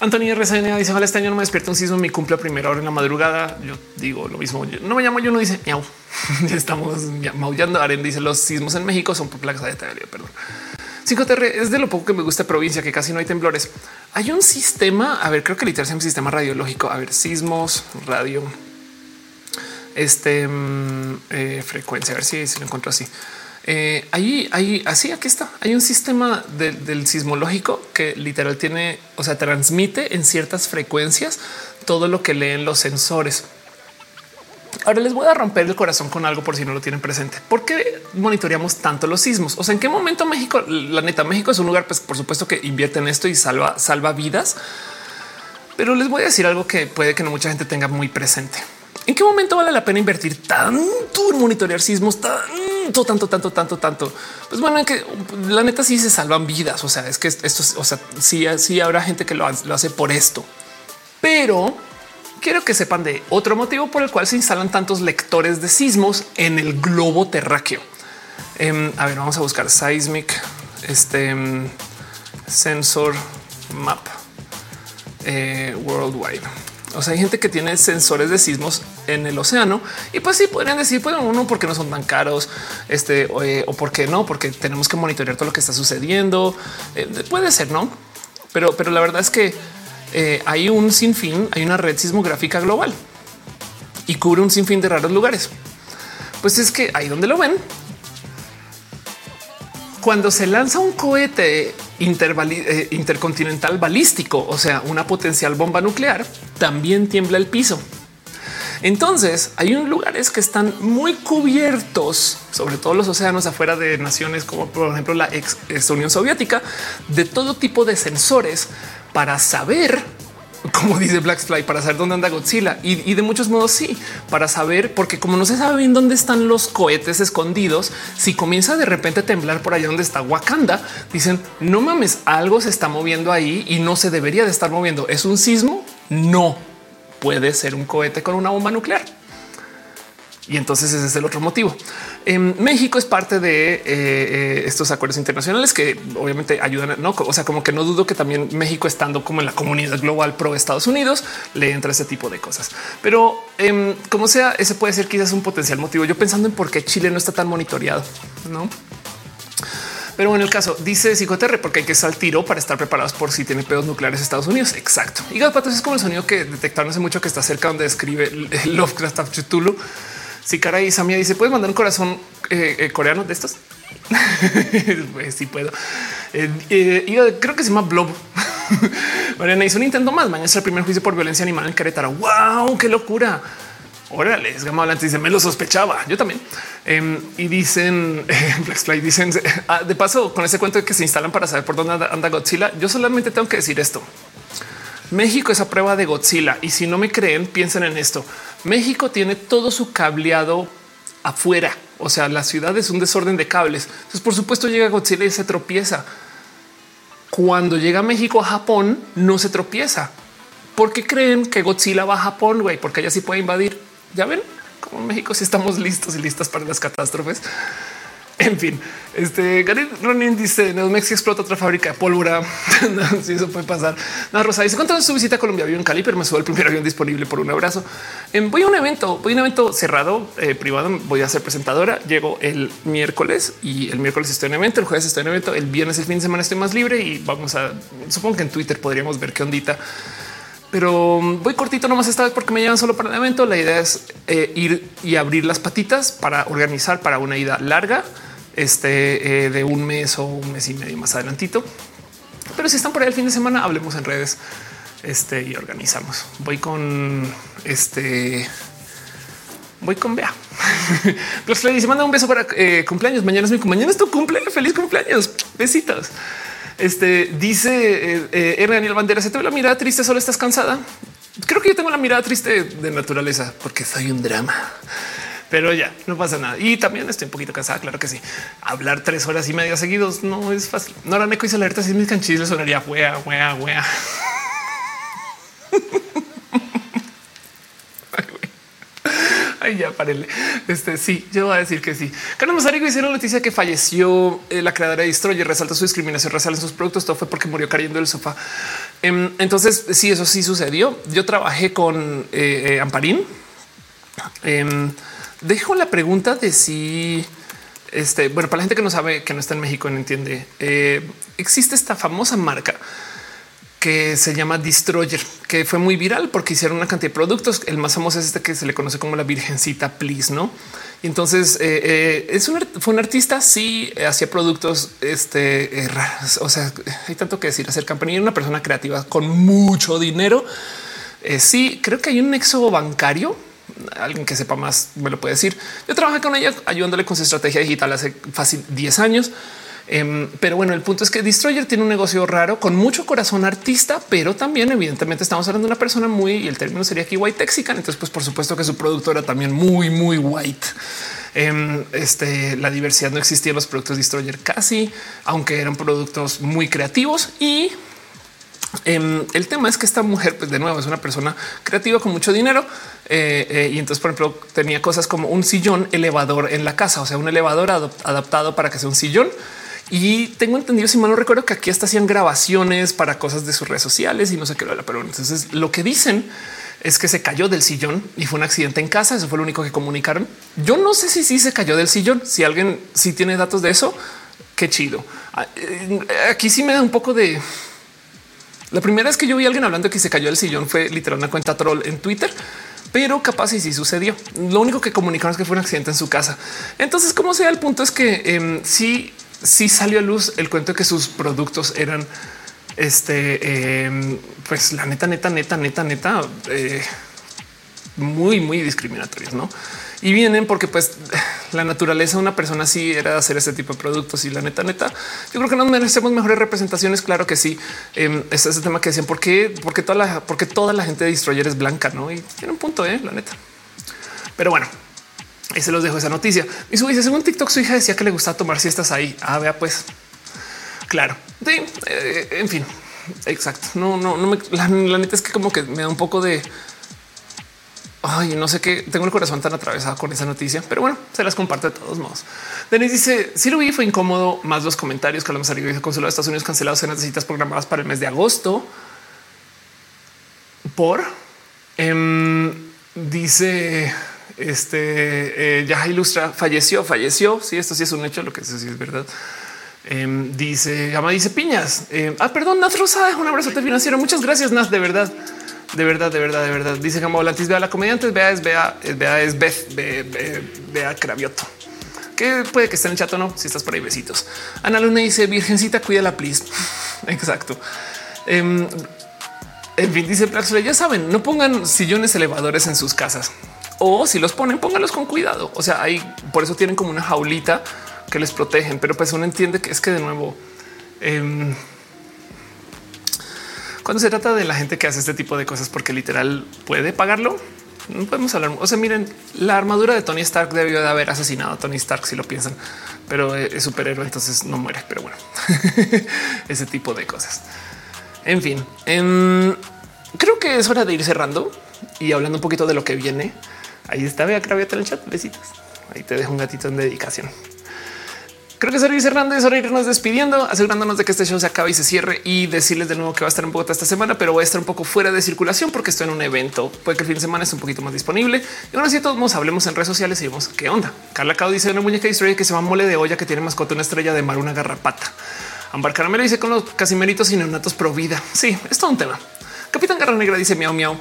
[SPEAKER 1] Antonio RCN dice: Ojalá este año no me despierta un sismo. Mi cumple a primera hora en la madrugada. Yo digo lo mismo. no me llamo yo, no dice miau. estamos maullando. Aren dice: Los sismos en México son por placas de Perdón. 5TR es de lo poco que me gusta provincia, que casi no hay temblores. Hay un sistema. A ver, creo que literal es un sistema radiológico. A ver, sismos, radio, este mm, eh, frecuencia. A ver si lo encuentro así. Eh, ahí, ahí, así aquí está. Hay un sistema del sismológico que literal tiene, o sea, transmite en ciertas frecuencias todo lo que leen los sensores. Ahora les voy a romper el corazón con algo por si no lo tienen presente. ¿Por qué monitoreamos tanto los sismos? O sea, en qué momento México, la neta, México es un lugar, pues por supuesto que invierte en esto y salva, salva vidas. Pero les voy a decir algo que puede que no mucha gente tenga muy presente. ¿En qué momento vale la pena invertir tanto en monitorear sismos, tanto, tanto, tanto, tanto, tanto? Pues bueno, que la neta sí se salvan vidas. O sea, es que esto, o sea, sí, sí habrá gente que lo hace por esto, pero quiero que sepan de otro motivo por el cual se instalan tantos lectores de sismos en el globo terráqueo. Em, a ver, vamos a buscar seismic este em, sensor map eh, worldwide. O sea, hay gente que tiene sensores de sismos en el océano y pues sí podrían decir, pues uno, porque no son tan caros, este o, eh, por qué no, porque tenemos que monitorear todo lo que está sucediendo. Eh, puede ser, no, pero, pero la verdad es que eh, hay un sinfín, hay una red sismográfica global y cubre un sinfín de raros lugares. Pues es que ahí donde lo ven, cuando se lanza un cohete eh, intercontinental balístico, o sea, una potencial bomba nuclear, también tiembla el piso. Entonces hay un lugares que están muy cubiertos, sobre todo los océanos afuera de naciones como por ejemplo la ex Unión Soviética, de todo tipo de sensores para saber como dice Blackfly, para saber dónde anda Godzilla y, de muchos modos sí, para saber, porque como no se sabe bien dónde están los cohetes escondidos, si comienza de repente a temblar por allá donde está Wakanda, dicen no mames, algo se está moviendo ahí y no se debería de estar moviendo. ¿Es un sismo? No puede ser un cohete con una bomba nuclear. Y entonces ese es el otro motivo. En México es parte de eh, eh, estos acuerdos internacionales que obviamente ayudan. No, o sea, como que no dudo que también México, estando como en la comunidad global pro Estados Unidos, le entra ese tipo de cosas. Pero em, como sea, ese puede ser quizás un potencial motivo. Yo pensando en por qué Chile no está tan monitoreado, no? Pero en el caso dice psicoterre porque hay que estar al tiro para estar preparados por si tiene pedos nucleares Estados Unidos. Exacto. Y Patos es como el sonido que detectaron hace mucho que está cerca donde escribe Lovecraft Cthulhu si cara y Samia dice, ¿puedes mandar un corazón eh, eh, coreano de estos? pues sí puedo. Eh, creo que se llama Blob. Mariana hizo un intento más. Mañana es el primer juicio por violencia animal en Querétaro. Wow, qué locura. Órale, es gama. Dice, me lo sospechaba. Yo también. Em, y dicen, dicen, ah, de paso, con ese cuento de que se instalan para saber por dónde anda Godzilla, yo solamente tengo que decir esto. México es a prueba de Godzilla y si no me creen, piensen en esto. México tiene todo su cableado afuera. O sea, la ciudad es un desorden de cables. Entonces, por supuesto, llega Godzilla y se tropieza. Cuando llega México a Japón, no se tropieza. ¿Por qué creen que Godzilla va a Japón? Porque allá sí puede invadir. Ya ven, como en México, si estamos listos y listas para las catástrofes. En fin, este Gary Ronin dice Neomex explota otra fábrica de pólvora. si eso puede pasar. No, Rosa dice cuánto su visita a Colombia avión en Cali, pero me subo el primer avión disponible por un abrazo. Em, voy a un evento, voy a un evento cerrado eh, privado. Voy a ser presentadora. Llego el miércoles y el miércoles estoy en evento. El jueves estoy en evento. El viernes, el fin de semana estoy más libre y vamos a supongo que en Twitter podríamos ver qué ondita pero voy cortito nomás esta vez porque me llevan solo para el evento. La idea es eh, ir y abrir las patitas para organizar para una ida larga este eh, de un mes o un mes y medio más adelantito. Pero si están por ahí el fin de semana, hablemos en redes este, y organizamos. Voy con este. Voy con Bea. Plus le dice manda un beso para eh, cumpleaños. Mañana es mi cumpleaños. Es tu cumpleaños. Feliz cumpleaños. Besitos. Este dice eh, eh Daniel Bandera. Se te ve la mirada triste. Solo estás cansada. Creo que yo tengo la mirada triste de naturaleza porque soy un drama pero ya no pasa nada. Y también estoy un poquito cansada. Claro que sí. Hablar tres horas y media seguidos no es fácil. Nora Neko hizo alerta. Mis canchis sonaría wea, wea, wea. Ay, ya parele. Este sí, yo voy a decir que sí. Carlos Mazarigo hicieron noticia que falleció eh, la creadora de Destroyer. Resalta su discriminación racial en sus productos. Todo fue porque murió cayendo del sofá. Em, entonces, sí, eso sí sucedió. Yo trabajé con eh, eh, Amparín. Em, dejo la pregunta de si este, bueno, para la gente que no sabe, que no está en México, no entiende, eh, existe esta famosa marca que se llama Destroyer, que fue muy viral porque hicieron una cantidad de productos. El más famoso es este que se le conoce como la Virgencita Please, no? Y entonces eh, eh, es un, fue un artista, sí, hacía productos este, raros. O sea, hay tanto que decir acerca de una persona creativa con mucho dinero. sí, creo que hay un nexo bancario. Alguien que sepa más me lo puede decir. Yo trabajé con ella ayudándole con su estrategia digital hace fácil 10 años. Em, pero bueno, el punto es que Destroyer tiene un negocio raro con mucho corazón artista, pero también evidentemente estamos hablando de una persona muy, y el término sería aquí white texican. Entonces, pues por supuesto que su producto era también muy, muy white. Em, este, la diversidad no existía en los productos Destroyer casi, aunque eran productos muy creativos y em, el tema es que esta mujer, pues de nuevo, es una persona creativa con mucho dinero. Eh, eh, y entonces, por ejemplo, tenía cosas como un sillón elevador en la casa, o sea, un elevador adaptado para que sea un sillón y tengo entendido, si mal no recuerdo, que aquí hasta hacían grabaciones para cosas de sus redes sociales y no sé qué. Pero entonces lo que dicen es que se cayó del sillón y fue un accidente en casa. Eso fue lo único que comunicaron. Yo no sé si sí se cayó del sillón. Si alguien sí tiene datos de eso, qué chido. Ah, eh, aquí sí me da un poco de la primera vez que yo vi a alguien hablando que se cayó del sillón fue literal una cuenta troll en Twitter, pero capaz y sí sucedió. Lo único que comunicaron es que fue un accidente en su casa. Entonces, como sea, el punto es que eh, sí sí salió a luz el cuento de que sus productos eran este, em, pues la neta, neta, neta, neta, neta, eh, muy, muy discriminatorios, no? Y vienen porque pues la naturaleza de una persona así era hacer ese tipo de productos y la neta, neta, yo creo que nos merecemos mejores representaciones. Claro que sí. Eh, es ese tema que decían por qué, porque toda la, porque toda la gente de Destroyer es blanca, no? Y tiene un punto, eh, la neta. Pero bueno, y se los dejo esa noticia. Y su dice, según TikTok, su hija decía que le gustaba tomar siestas ahí. Ah, vea, pues claro. Sí, eh, en fin, exacto. No, no, no me, la, neta es que como que me da un poco de Ay, no sé qué tengo el corazón tan atravesado con esa noticia, pero bueno, se las comparto de todos modos. Denis dice: Si lo vi, fue incómodo. Más los comentarios que hablamos dice consulado de Estados Unidos cancelados en las citas programadas para el mes de agosto. Por em, dice este eh, ya Ilustra falleció, falleció. Sí, esto sí es un hecho, lo que sí es verdad. Em, dice Gama, dice Piñas. Em, ah, perdón, Nat Rosa, un abrazo financiero. Muchas gracias, Nat, de verdad. De verdad, de verdad, de verdad. Dice Volantis, vea la comediante, vea es vea, vea es Beth, vea, Cravioto. Que puede que esté en el chat o no, si estás por ahí, besitos. Ana Luna dice, Virgencita, cuídala, please. Exacto. Em, en fin, dice ya saben, no pongan sillones elevadores en sus casas o si los ponen, póngalos con cuidado. O sea, hay por eso tienen como una jaulita que les protegen, pero pues uno entiende que es que de nuevo, em, cuando se trata de la gente que hace este tipo de cosas, porque literal puede pagarlo, no podemos hablar. O sea, miren, la armadura de Tony Stark debió de haber asesinado a Tony Stark, si lo piensan, pero es superhéroe, entonces no muere. Pero bueno, ese tipo de cosas. En fin, em, creo que es hora de ir cerrando y hablando un poquito de lo que viene. Ahí está, vea Craviata en el chat. Besitos. Ahí te dejo un gatito en dedicación. Creo que es hora de ir cerrando, es hora de irnos despidiendo, asegurándonos de que este show se acabe y se cierre y decirles de nuevo que va a estar un poco esta semana, pero voy a estar un poco fuera de circulación porque estoy en un evento. Puede que el fin de semana esté un poquito más disponible. Y aún así, todos nos hablemos en redes sociales y vemos qué onda. Carla Cao dice una muñeca de que se va mole de olla que tiene mascota una estrella de mar, una garrapata. Ambar Caramelo dice con los casimeritos y neonatos pro vida. Sí, es todo un tema. Capitán Garra Negra dice miau miau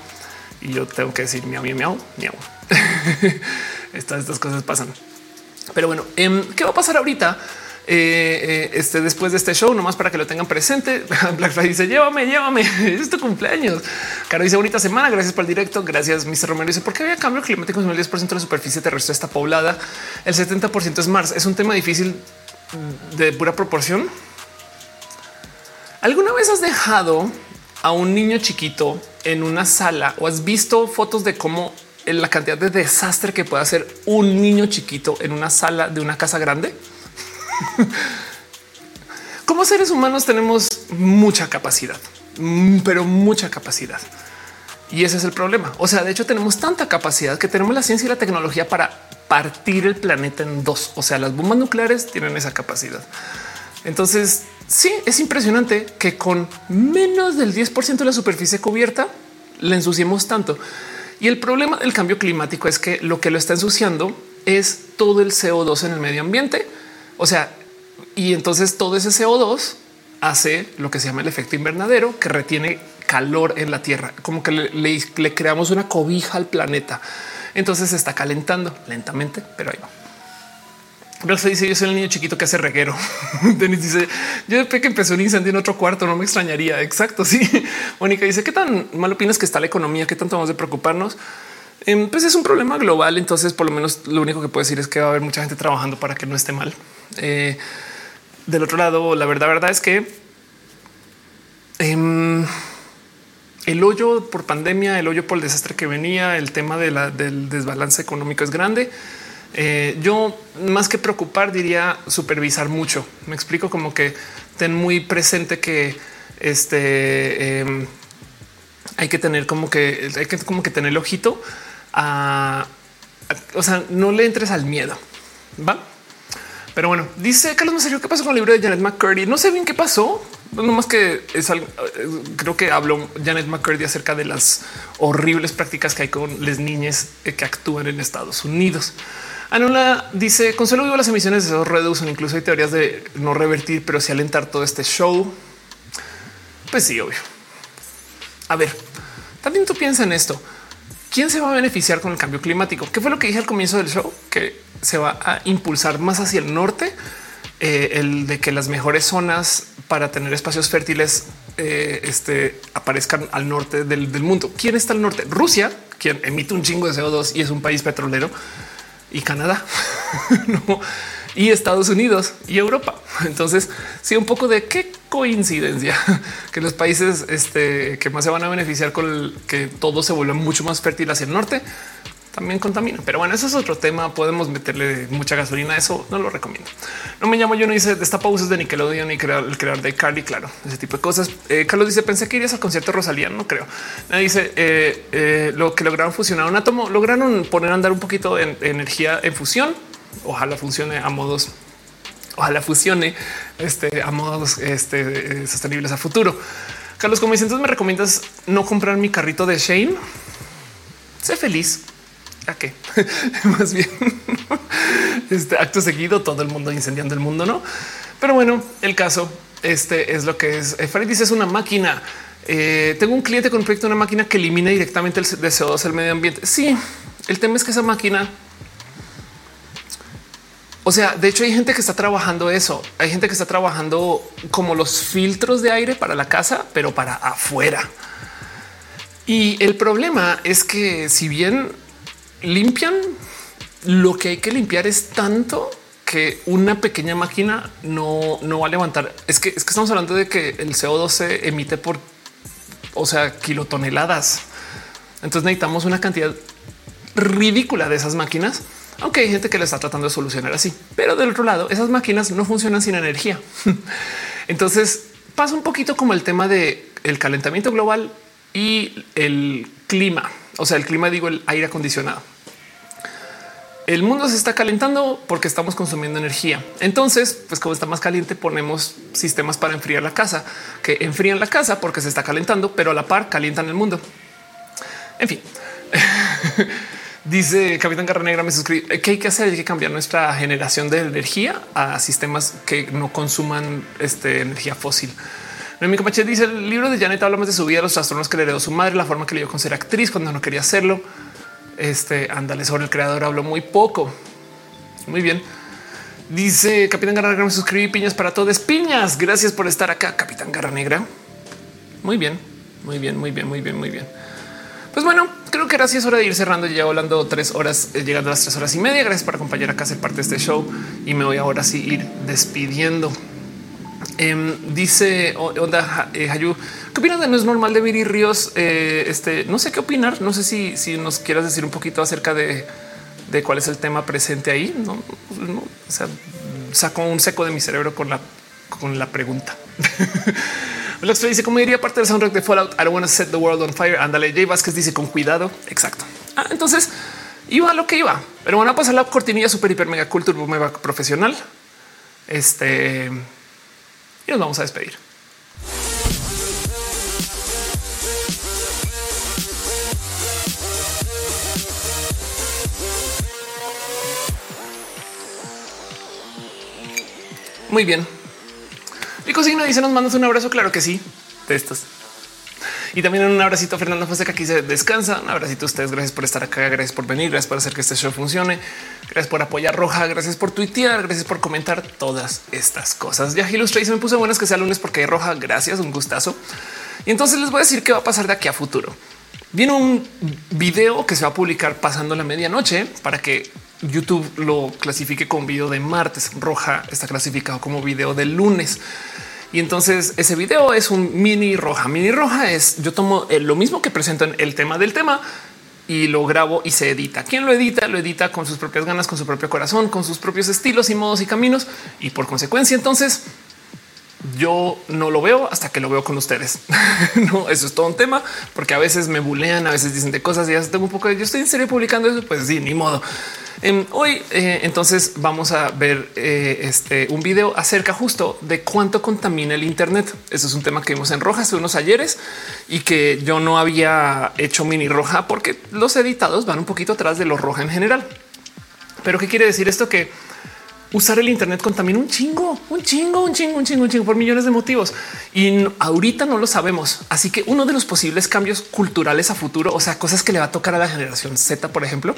[SPEAKER 1] y yo tengo que decir miau miau miau miau. estas, estas cosas pasan. Pero bueno, em, ¿qué va a pasar ahorita? Eh, eh, este después de este show, nomás para que lo tengan presente. Black Friday dice: Llévame, llévame. Es tu cumpleaños. Caro dice: Bonita semana. Gracias por el directo. Gracias, Mr. Romero. Dice: ¿Por qué había cambio climático? El 10% de la superficie terrestre está poblada. El 70% es Mars. Es un tema difícil de pura proporción. ¿Alguna vez has dejado a un niño chiquito en una sala o has visto fotos de cómo la cantidad de desastre que puede hacer un niño chiquito en una sala de una casa grande? Como seres humanos tenemos mucha capacidad, mm, pero mucha capacidad. Y ese es el problema. O sea, de hecho tenemos tanta capacidad que tenemos la ciencia y la tecnología para partir el planeta en dos. O sea, las bombas nucleares tienen esa capacidad. Entonces, sí, es impresionante que con menos del 10% de la superficie cubierta le ensuciemos tanto. Y el problema del cambio climático es que lo que lo está ensuciando es todo el CO2 en el medio ambiente. O sea, y entonces todo ese CO2 hace lo que se llama el efecto invernadero, que retiene calor en la Tierra, como que le, creamos una cobija al planeta. Entonces se está calentando lentamente, pero ahí va. Pero se dice yo soy el niño chiquito que hace reguero. Denis dice yo después que empezó un incendio en otro cuarto, no me extrañaría. Exacto. Sí. Mónica dice qué tan mal opinas que está la economía, qué tanto vamos de preocuparnos. Em, pues es un problema global. Entonces, por lo menos lo único que puedo decir es que va a haber mucha gente trabajando para que no esté mal. Eh, del otro lado, la verdad, verdad es que em, el hoyo por pandemia, el hoyo por el desastre que venía, el tema del desbalance económico es grande. Eh, yo más que preocupar diría supervisar mucho. Me explico como que ten muy presente que este em, hay que tener como que hay que como que tener el ojito a, o sea, no le entres al miedo. Va. Pero bueno, dice Carlos Macerio, ¿qué pasó con el libro de Janet McCurdy? No sé bien qué pasó, no más que es algo, eh, creo que habló Janet McCurdy acerca de las horribles prácticas que hay con las niñas que actúan en Estados Unidos. Anula dice Consuelo vivo las emisiones de esos reducen. Incluso hay teorías de no revertir, pero sí alentar todo este show. Pues sí, obvio. A ver, también tú piensas en esto. ¿Quién se va a beneficiar con el cambio climático? ¿Qué fue lo que dije al comienzo del show? Que se va a impulsar más hacia el norte, eh, el de que las mejores zonas para tener espacios fértiles eh, este, aparezcan al norte del, del, mundo. ¿Quién está al norte? Rusia, quien emite un chingo de CO2 y es un país petrolero, y Canadá no, y Estados Unidos y Europa. Entonces, sí, un poco de qué coincidencia que los países este, que más se van a beneficiar con el, que todo se vuelva mucho más fértil hacia el norte también contamina. Pero bueno, eso es otro tema. Podemos meterle mucha gasolina. Eso no lo recomiendo. No me llamo yo, no dice destapa usos de Nickelodeon y el creador de Carly. Claro, ese tipo de cosas. Eh, Carlos dice pensé que irías al concierto Rosalía. No creo. Nadie dice eh, eh, lo que lograron fusionar un átomo, lograron poner a andar un poquito de energía en fusión. Ojalá funcione a modos ojalá fusione este, a modos este, sostenibles a futuro. Carlos, como dice, entonces me recomiendas no comprar mi carrito de Shane. Sé feliz. ¿A qué? Más bien este acto seguido, todo el mundo incendiando el mundo, no? Pero bueno, el caso este es lo que es. Eh, Farid dice es una máquina. Eh, tengo un cliente con un proyecto una máquina que elimina directamente el de CO2 del medio ambiente. Sí, el tema es que esa máquina o sea, de hecho hay gente que está trabajando eso. Hay gente que está trabajando como los filtros de aire para la casa, pero para afuera. Y el problema es que si bien limpian, lo que hay que limpiar es tanto que una pequeña máquina no, no va a levantar. Es que, es que estamos hablando de que el CO2 se emite por, o sea, kilotoneladas. Entonces necesitamos una cantidad ridícula de esas máquinas, aunque hay gente que le está tratando de solucionar así. Pero del otro lado, esas máquinas no funcionan sin energía. Entonces pasa un poquito como el tema de el calentamiento global y el clima. O sea, el clima, digo, el aire acondicionado el mundo se está calentando porque estamos consumiendo energía. Entonces, pues como está más caliente, ponemos sistemas para enfriar la casa que enfrían la casa porque se está calentando, pero a la par calientan el mundo. En fin, dice Capitán Garra Negra, me suscribe que hay que hacer, hay que cambiar nuestra generación de energía a sistemas que no consuman este, energía fósil. Mi Mache dice el libro de Janet habla más de su vida, los trastornos que le heredó su madre, la forma que le dio con ser actriz cuando no quería hacerlo. Este ándale sobre el creador habló muy poco. Muy bien. Dice Capitán Garra Negra, me suscribí piñas para todos. Piñas. Gracias por estar acá, Capitán Garra Negra. Muy bien, muy bien, muy bien, muy bien, muy bien. Pues bueno, creo que ahora sí es hora de ir cerrando. Ya hablando tres horas, eh, llegando a las tres horas y media. Gracias por acompañar acá a ser parte de este show y me voy ahora sí ir despidiendo. Em, dice Onda eh, Hayu, ¿qué opinas de no es normal de Viri Ríos? Eh, este no sé qué opinar. No sé si, si nos quieras decir un poquito acerca de, de cuál es el tema presente ahí. No, no o sea, saco un seco de mi cerebro con la, con la pregunta. Lex dice como diría parte del soundtrack de Fallout. I don't want to set the world on fire. Ándale. Jay Vázquez dice con cuidado. Exacto. Ah, entonces iba lo que iba, pero van a pasar la cortinilla super hiper mega cultura mega profesional. Este y nos vamos a despedir. Muy bien. Y Cocina dice: Nos mandas un abrazo. Claro que sí, de estos. Y también un abracito a Fernando Fonseca que dice descansa. Un abracito a ustedes. Gracias por estar acá. Gracias por venir. Gracias por hacer que este show funcione. Gracias por apoyar Roja. Gracias por tuitear. Gracias por comentar todas estas cosas. Ya Illustrator me puse buenas que sea lunes porque hay Roja. Gracias. Un gustazo. Y entonces les voy a decir qué va a pasar de aquí a futuro. Viene un video que se va a publicar pasando la medianoche para que YouTube lo clasifique con video de martes. Roja está clasificado como video de lunes. Y entonces ese video es un mini roja. Mini roja es yo tomo eh, lo mismo que presento en el tema del tema y lo grabo y se edita. ¿Quién lo edita? Lo edita con sus propias ganas, con su propio corazón, con sus propios estilos y modos y caminos. Y por consecuencia, entonces yo no lo veo hasta que lo veo con ustedes. no, eso es todo un tema, porque a veces me bulean, a veces dicen de cosas y ya tengo un poco de yo estoy en serio publicando eso. Pues sí, ni modo. Em, hoy eh, entonces vamos a ver eh, este un video acerca justo de cuánto contamina el Internet. Eso es un tema que vimos en roja hace unos ayeres y que yo no había hecho mini roja porque los editados van un poquito atrás de lo roja en general. Pero qué quiere decir esto que usar el Internet contamina un chingo, un chingo, un chingo, un chingo, un chingo por millones de motivos. Y ahorita no lo sabemos. Así que uno de los posibles cambios culturales a futuro, o sea, cosas que le va a tocar a la generación Z, por ejemplo,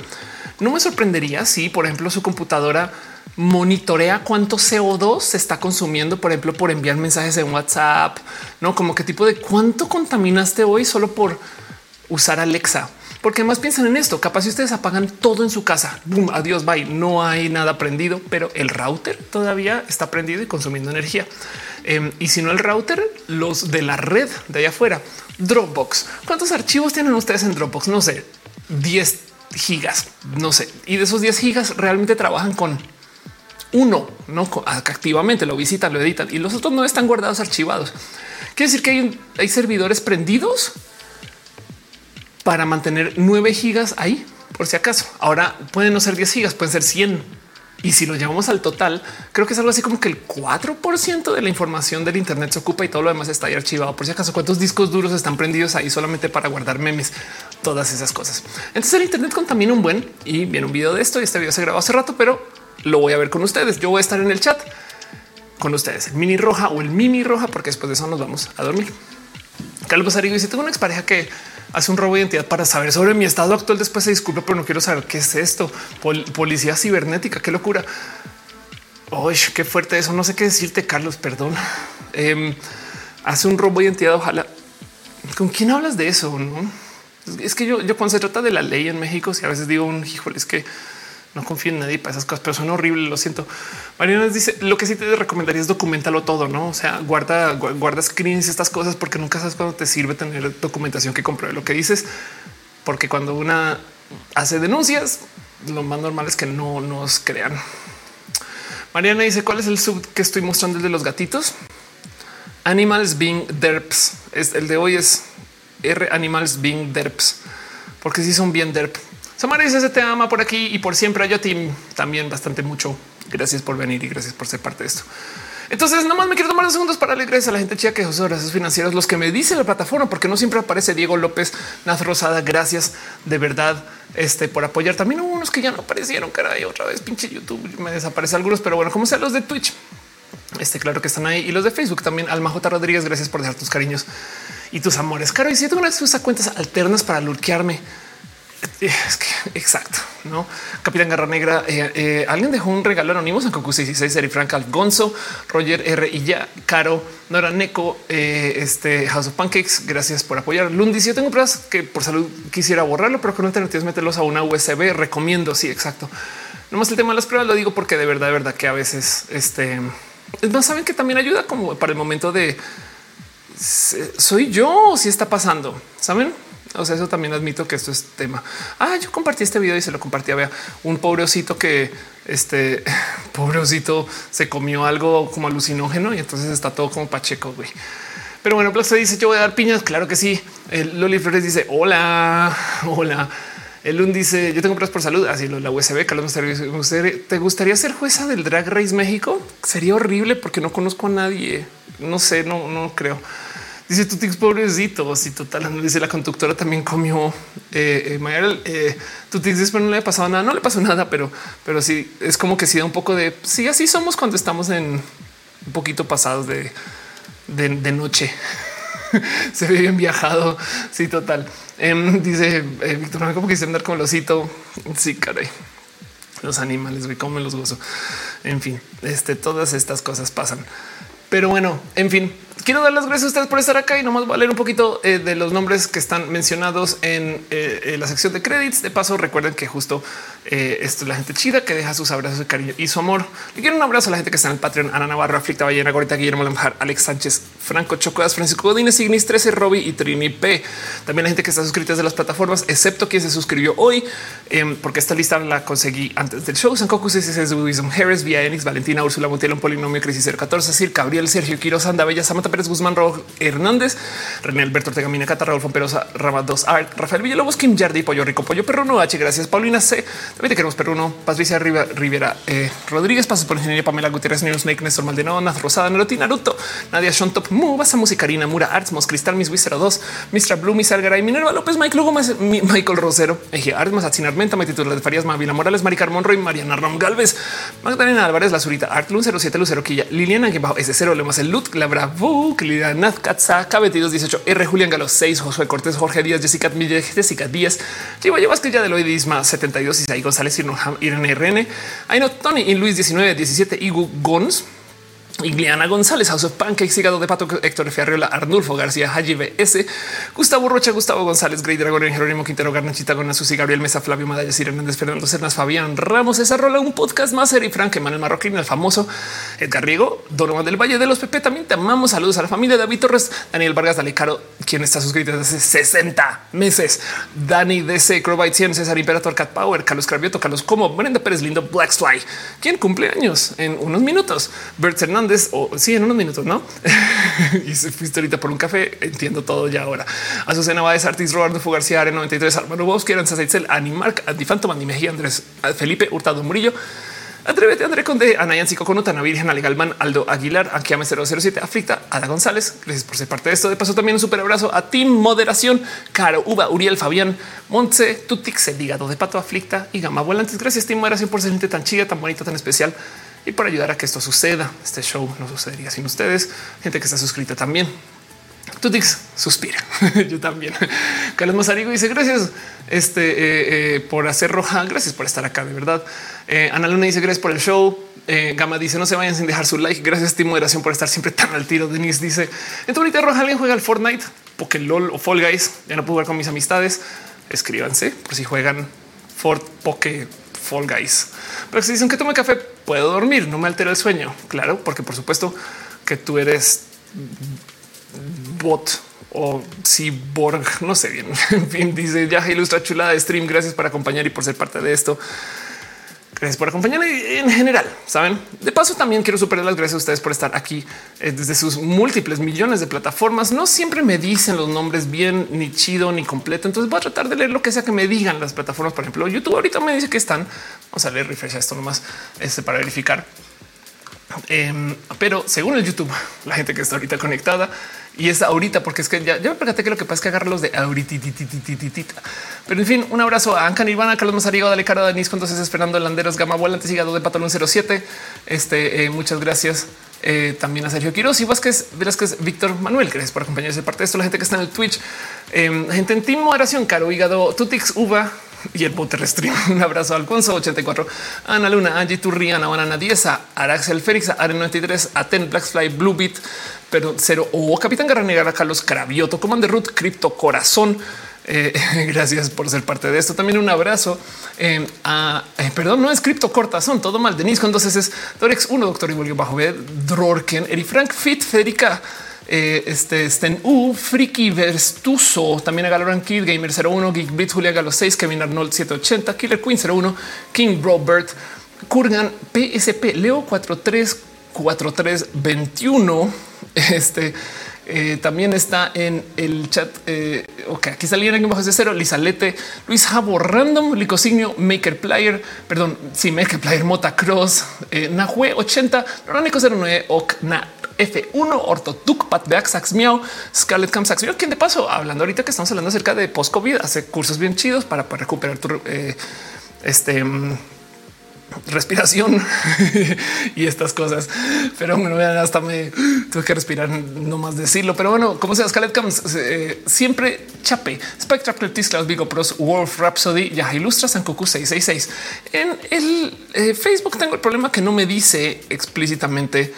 [SPEAKER 1] no me sorprendería si, por ejemplo, su computadora monitorea cuánto CO2 se está consumiendo, por ejemplo, por enviar mensajes en WhatsApp, no como qué tipo de cuánto contaminaste hoy solo por usar Alexa. Porque más piensan en esto. Capaz si ustedes apagan todo en su casa, boom, adiós, bye. No hay nada prendido, pero el router todavía está prendido y consumiendo energía. Em, y si no el router, los de la red de allá afuera, Dropbox. ¿Cuántos archivos tienen ustedes en Dropbox? No sé, 10 gigas, no sé. Y de esos 10 gigas realmente trabajan con uno, no activamente lo visitan, lo editan y los otros no están guardados archivados. Quiere decir que hay, hay servidores prendidos para mantener 9 gigas ahí, por si acaso. Ahora pueden no ser 10 gigas, pueden ser 100. Y si lo llevamos al total, creo que es algo así como que el 4% de la información del Internet se ocupa y todo lo demás está ahí archivado. Por si acaso, cuántos discos duros están prendidos ahí solamente para guardar memes, todas esas cosas. Entonces el Internet contamina un buen y viene un video de esto y este video se grabó hace rato, pero lo voy a ver con ustedes. Yo voy a estar en el chat con ustedes, el mini roja o el mini roja, porque después de eso nos vamos a dormir. Carlos Arigo dice tengo una expareja que hace un robo de identidad para saber sobre mi estado actual. Después se disculpa, pero no quiero saber qué es esto. policía cibernética, qué locura. Uy, qué fuerte eso. No sé qué decirte, Carlos. Perdón. Em, hace un robo de identidad. Ojalá. ¿Con quién hablas de eso? ¿no? Es que yo, yo cuando se trata de la ley en México, si a veces digo un híjole, es que no confío en nadie para esas cosas, pero son horribles. Lo siento. Mariana dice lo que sí te recomendaría es documentarlo todo, no? O sea, guarda, guarda screens, estas cosas, porque nunca sabes cuándo te sirve tener documentación que compruebe lo que dices, porque cuando una hace denuncias, lo más normal es que no nos crean. Mariana dice cuál es el sub que estoy mostrando el de los gatitos. Animals being derps. El de hoy es R animals being derps, porque si sí son bien derp. Samara dice se te ama por aquí y por siempre. Yo ti también bastante mucho. Gracias por venir y gracias por ser parte de esto. Entonces, nada más me quiero tomar unos segundos para darle gracias a la gente chica que es gracias financieros, los que me dice la plataforma, porque no siempre aparece Diego López, Naz Rosada. Gracias de verdad este, por apoyar. También hubo unos que ya no aparecieron, caray, otra vez pinche YouTube me desaparece algunos, pero bueno, como sea los de Twitch, este claro que están ahí y los de Facebook también. Alma J. Rodríguez, gracias por dejar tus cariños y tus amores. Caro, y si tengo una de cuentas alternas para lurquearme es que exacto, no? Capitán Garra Negra. Eh, eh, alguien dejó un regalo anónimo en Cocu 66, Eri Frank Algonzo, Roger R. y ya, Caro, Nora Neko, eh, este House of Pancakes. Gracias por apoyar. Lundi. Yo tengo pruebas que por salud quisiera borrarlo, pero con alternativas meterlos a una USB. Recomiendo. Sí, exacto. No más el tema de las pruebas lo digo porque de verdad, de verdad que a veces este no saben que también ayuda como para el momento de soy yo si está pasando. Saben? O sea, eso también admito que esto es tema. Ah, yo compartí este video y se lo compartí a un pobrecito que este pobrecito se comió algo como alucinógeno y entonces está todo como pacheco. Güey. Pero bueno, se dice yo voy a dar piñas. Claro que sí. El Loli Flores dice hola, hola. El un dice yo tengo pruebas por salud. Así la USB. Carlos, ¿te gustaría ser jueza del Drag Race México? Sería horrible porque no conozco a nadie. No sé, no, no creo. Dice tu tix pobrecito. Si total, dice la conductora también comió eh, eh, eh tix, pero no le ha pasado nada. No le pasó nada, pero, pero sí es como que sí da un poco de sí, así somos cuando estamos en un poquito pasados de, de, noche. Se ve bien viajado. Sí, total. Em, dice eh, Víctor, como que andar como el osito. Sí, caray. Los animales, güey, cómo los gozo. En fin, este, todas estas cosas pasan. Pero bueno, en fin, quiero dar las gracias a ustedes por estar acá y nomás voy a leer un poquito eh, de los nombres que están mencionados en eh, la sección de créditos. De paso, recuerden que justo eh, esto es la gente chida que deja sus abrazos de cariño y su amor. Le quiero un abrazo a la gente que está en el Patreon, Ana Navarro, Aflicta Ballena, Gorita, Guillermo Lamjar, Alex Sánchez, Franco Chocodas, Francisco Godínez, Ignis 13, Robbie y Trini P. También la gente que está suscrita de las plataformas, excepto quien se suscribió hoy, em, porque esta lista la conseguí antes del show. San Cocu, Wisdom Harris, Vía Enix, Valentina, Úrsula Montiel, un polinomio, Crisis 014, Sir Gabriel, Sergio Quiroz, Anda Bella, Samantha Pérez, Guzmán, Rojo Hernández, René Alberto Ortega, Mina Cata, Raúl Rama 2 Art, Rafael Villalobos, Kim Yardi, Pollo Rico, Pollo Perruno, H. Gracias, Paulina C. También te queremos Perruno, Patricia Rivera, eh, Rodríguez, Pasos por Ingeniería, Pamela Gutiérrez, News Snake, Néstor Maldonado, Naz Rosada, Neroti, Naruto, Nadia Shontop, Mu, Basa Musicarina, Mura Arts, Mos Cristal, Miss Wizard 2, Mr. Blue, Miss Algaray, Minerva López, Mike Lugo, Michael Rosero, Eje Armas, Atzin Armenta, Titular de Farías, Mavila Morales, Mari Carmón, Roy, Mariana Rom Galvez, Magdalena Álvarez, La Zurita, Art Lun 07, Lucero Quilla, Liliana, que bajo S0, Lemas el Lut, La Bravo, Clida Naz Katza, K22 18, R Julián Galo 6, Josué Cortés, Jorge Díaz, Jessica Mille, Jessica Díaz, Chivo Llevas que ya de Loidisma 72, Isaí González, Irene RN, no Tony y Luis 19, 17, Igu Gons, Igliana González, House of Pancakes, Hígado de Pato, Héctor Ferriola, Arnulfo García, Haji BS, Gustavo Rocha, Gustavo González, Grey Dragon, Jerónimo Quintero, Garnachita, Gona, Susi, Gabriel Mesa, Flavio Madaya, Sir Hernández, Fernando Cernas, Fabián Ramos, esa rola, un podcast más, Eri Frank, Manuel Marroquín, el famoso Edgar Riego, Donovan del Valle de los Pepe. También te amamos. Saludos a la familia David Torres, Daniel Vargas, Dale Caro, quien está suscrito desde hace 60 meses. Dani DC, Crowbite 100, César Imperator, Cat Power, Carlos Cravioto, Carlos Como, Brenda Pérez Lindo, Blackfly, quien cumple años en unos minutos. Bert Hernández, o sí, en unos minutos, no? y se fuiste ahorita por un café. Entiendo todo ya ahora. Azucena Báez, Artis, Roberto García, Are 93, Armando Bosque, Aranza Seitzel, Animark, Antifantom, Andy Mejía, Andrés, Felipe Hurtado Murillo, Atrévete, André Conde, Anayan Conuta, Ana Virgen, Ale Galman, Aldo Aguilar, Anquiame 007, Aflicta, Ada González. Gracias por ser parte de esto. De paso, también un super abrazo a Team Moderación, Caro, Uva, Uriel, Fabián, Montse, Tutix, el hígado de pato, Aflicta y Gama Volantes. Gracias, Team Moderación, por ser gente tan chida, tan bonita, tan especial y por ayudar a que esto suceda. Este show no sucedería sin ustedes, gente que está suscrita también. Tutix suspira. Yo también. Carlos Mazarigo dice gracias este, eh, eh, por hacer roja. Gracias por estar acá. De verdad. Eh, Ana Luna dice gracias por el show. Gama dice no se vayan sin dejar su like. Gracias, Team Moderación, por estar siempre tan al tiro. Denise dice en tu bonita roja alguien juega al Fortnite, LOL o Fall Guys. Ya no puedo jugar con mis amistades. Escríbanse por si juegan Fort Poke Fall Guys. Pero si dicen que tome café, puedo dormir, no me altera el sueño. Claro, porque por supuesto que tú eres bot o cyborg, no sé bien. En fin, dice ya ilustra chulada de stream. Gracias por acompañar y por ser parte de esto. Gracias por acompañarme en general. Saben, de paso, también quiero superar las gracias a ustedes por estar aquí eh, desde sus múltiples millones de plataformas. No siempre me dicen los nombres bien, ni chido, ni completo. Entonces voy a tratar de leer lo que sea que me digan las plataformas. Por ejemplo, YouTube ahorita me dice que están. Vamos a leer refresh esto nomás este, para verificar. Em, pero según el YouTube, la gente que está ahorita conectada y es ahorita, porque es que ya, me percaté que lo que pasa es que agarrarlos de ahorita. Pero en fin, un abrazo a Anca Nirvana, Carlos Mazarigo, Dale Cara, Denis, entonces Fernando Landeros, Gama Volante, Hígado de Patalón 07. Este, eh, muchas gracias. Eh, también a Sergio Quiroz y Vázquez, es Víctor Manuel. Gracias por acompañarse parte de esto. La gente que está en el Twitch, em, gente en Team Moderación, Caro Hígado, Tutix Uva, y el Potter Stream. Un abrazo a Alfonso 84, Ana Luna, Angie Turriana, Banana 10, Araxel Félix, Aren 93, Aten, Blackfly, Bluebit, pero cero o Capitán Garra Negra, Carlos Cravioto, Commander Root, Crypto Corazón. Eh, gracias por ser parte de esto. También un abrazo eh, a eh, perdón, no es cripto cortazón, todo mal. Denise con dos es Dorex 1, doctor y bajo B, Drorken, Eri Frank Fit, Federica. Este Sten U, Friki Verstuso, también a Galoran Kid, Gamer 01, Geek Blitz, Julia Galo 6, Kevin Arnold 780, Killer Queen 01, King Robert, Kurgan, PSP, Leo 434321. Este eh, también está en el chat. Eh, ok, aquí salían en bajo de cero. Lizalete, Luis Jabo, Random, Licosignio, Maker Player, perdón, sí, Maker Player, Motacross, eh, Nahue 80, Rónico 09, Okna F1, Ortotuc, Patbeak, Sax Miau, Scarlett Cam Sax quien de paso, hablando ahorita que estamos hablando acerca de post-COVID, hace cursos bien chidos para, recuperar tu eh, este mm, respiración y estas cosas. Pero bueno, hasta me tuve que respirar, no más decirlo, pero bueno, como sea, Scarlett Comes eh, siempre chape. Spectra, Cletis, Klaus, Vigo Pros, Wolf, Rhapsody, ya ilustra San Coco 666. En el eh, Facebook tengo el problema que no me dice explícitamente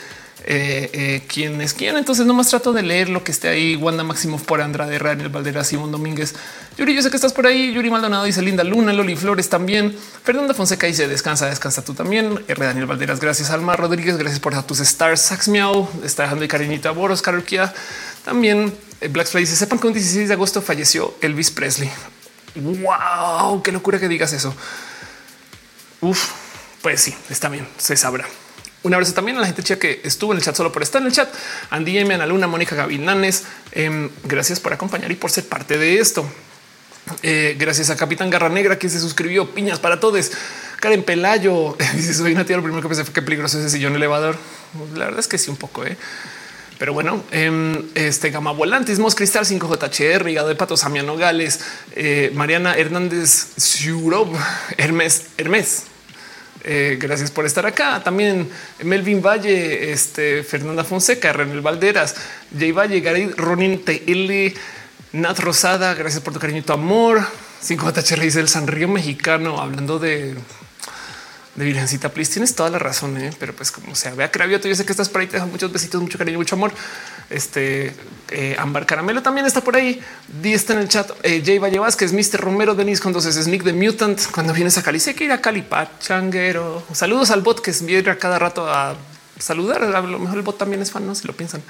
[SPEAKER 1] eh, eh, quién es quién. Entonces nomás trato de leer lo que esté ahí. Wanda Maximoff por Andrade, Raniel Valderas, Simón Domínguez. Yuri, yo sé que estás por ahí. Yuri Maldonado dice Linda Luna, Loli Flores también. Fernanda Fonseca dice descansa, descansa tú también. R. Daniel Valderas, gracias. Alma Rodríguez, gracias por tus stars. Sax Miau está dejando de cariñito a Boros, Carol Kia. También eh, Black Fly dice sepan que un 16 de agosto falleció Elvis Presley. Wow, qué locura que digas eso. Uf, pues sí, está bien, se sabrá. Un abrazo también a la gente chica que estuvo en el chat solo por estar en el chat. Andy M, Ana Luna, Mónica Gavilanes. Eh, gracias por acompañar y por ser parte de esto. Eh, gracias a Capitán Garra Negra que se suscribió. Piñas para todos. Karen Pelayo dice: Soy una tía. Lo primero que pensé fue que peligroso ese sillón elevador. La verdad es que sí, un poco. Eh. Pero bueno, eh, este Gama Volantismos, Cristal 5JHR, Rigado de Patos, Samia Nogales, eh, Mariana Hernández, Zurov, Hermes, Hermes, eh, gracias por estar acá. También Melvin Valle, este Fernanda Fonseca, René Valderas, Jay Valle, Gary Ronin TL, Nat Rosada. Gracias por tu cariño y tu amor. 5 j dice el Sanrío mexicano, hablando de de Virgencita, please. Tienes toda la razón, ¿eh? pero pues como sea, vea Cravioto, yo sé que estás por ahí, te dejo muchos besitos, mucho cariño, mucho amor. Este eh, Ambar Caramelo también está por ahí. Di está en el chat. Eh, Jay Valle Vázquez, Mr. Romero, Denis con dos Sneak de Mutant. Cuando vienes a Cali, sé que ir a Cali, changuero. Saludos al bot que viene a cada rato a saludar. A lo mejor el bot también es fan, no si lo piensan.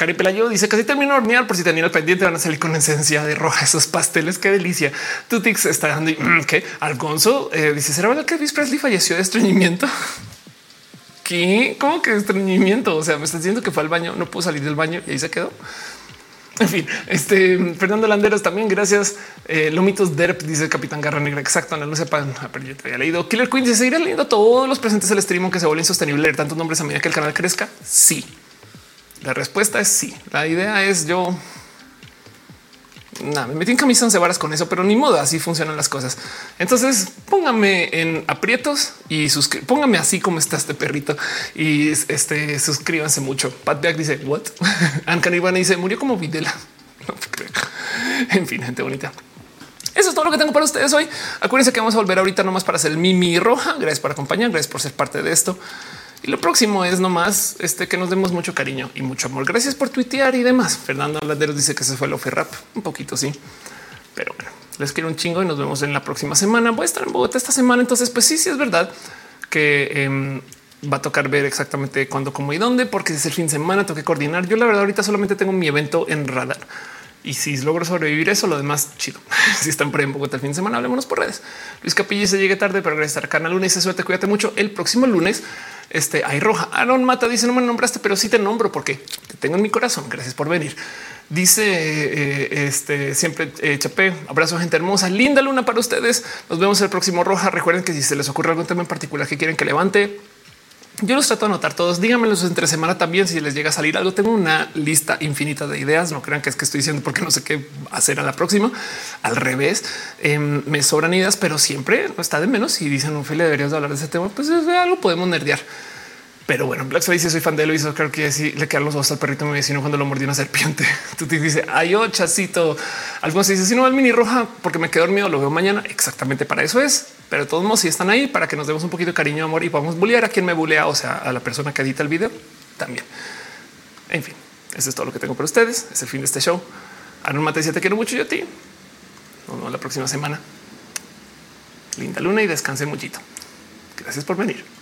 [SPEAKER 1] Cari Pelayo dice casi termino de hornear por si tenían el pendiente van a salir con esencia de roja esos pasteles. Qué delicia. Tutix está dando que Alfonso eh, dice será verdad que Elvis Presley falleció de estreñimiento. ¿Qué? ¿Cómo que estreñimiento? O sea, me estás diciendo que fue al baño, no pudo salir del baño y ahí se quedó. En fin, este Fernando Landeros también. Gracias. Eh, Lomitos Derp dice Capitán Garra Negra. Exacto. No lo sepan. Ah, pero yo te había leído. Killer Queen dice seguirá leyendo todos los presentes del stream que se vuelven sostenible leer tantos nombres a medida que el canal crezca. Sí, la respuesta es sí. La idea es yo Nada, me metí en camisa de varas con eso, pero ni modo, así funcionan las cosas. Entonces póngame en aprietos y póngame así como está este perrito y este suscríbanse mucho. Pat Beck dice what? Anne Ivana dice murió como Videla. en fin, gente bonita. Eso es todo lo que tengo para ustedes hoy. Acuérdense que vamos a volver ahorita nomás para hacer el Mimi Roja. Gracias por acompañar, gracias por ser parte de esto. Y lo próximo es nomás este que nos demos mucho cariño y mucho amor. Gracias por tuitear y demás. Fernando Landeros dice que se fue el rap un poquito, sí, pero bueno, les quiero un chingo y nos vemos en la próxima semana. Voy a estar en Bogotá esta semana. Entonces, pues sí, sí es verdad que em, va a tocar ver exactamente cuándo, cómo y dónde, porque es el fin de semana, tengo que coordinar. Yo la verdad ahorita solamente tengo mi evento en radar. Y si logro sobrevivir eso, lo demás chido. si están por en Bogotá el fin de semana, hablémonos por redes. Luis Capilla se llegue tarde, pero gracias a canal lunes. Se suerte, cuídate mucho. El próximo lunes este hay roja. Aaron Mata dice no me nombraste, pero sí te nombro porque te tengo en mi corazón. Gracias por venir. Dice eh, este siempre eh, Chapé. Abrazo, gente hermosa. Linda luna para ustedes. Nos vemos el próximo roja. Recuerden que si se les ocurre algún tema en particular que quieren que levante, yo los trato de anotar todos. Díganmelos entre semana también si les llega a salir algo. Tengo una lista infinita de ideas. No crean que es que estoy diciendo porque no sé qué hacer a la próxima. Al revés, em, me sobran ideas, pero siempre está de menos. Si dicen un file deberías hablar de ese tema, pues es algo podemos nerdear. Pero bueno, Black dice soy fan de Luis. Creo que sí le quedan los ojos al perrito mi vecino cuando lo mordió una serpiente. Tú te dice ay, oh, chacito. Algunos dicen si no va el mini roja porque me quedo dormido, lo veo mañana. Exactamente para eso es. Pero de todos modos, si están ahí para que nos demos un poquito de cariño, amor y podamos bullear a quien me bulea, o sea, a la persona que edita el video también. En fin, eso es todo lo que tengo para ustedes. Es el fin de este show. Aaron Mate te quiero mucho yo a ti. Nos vemos la próxima semana. Linda luna y descanse muchito. Gracias por venir.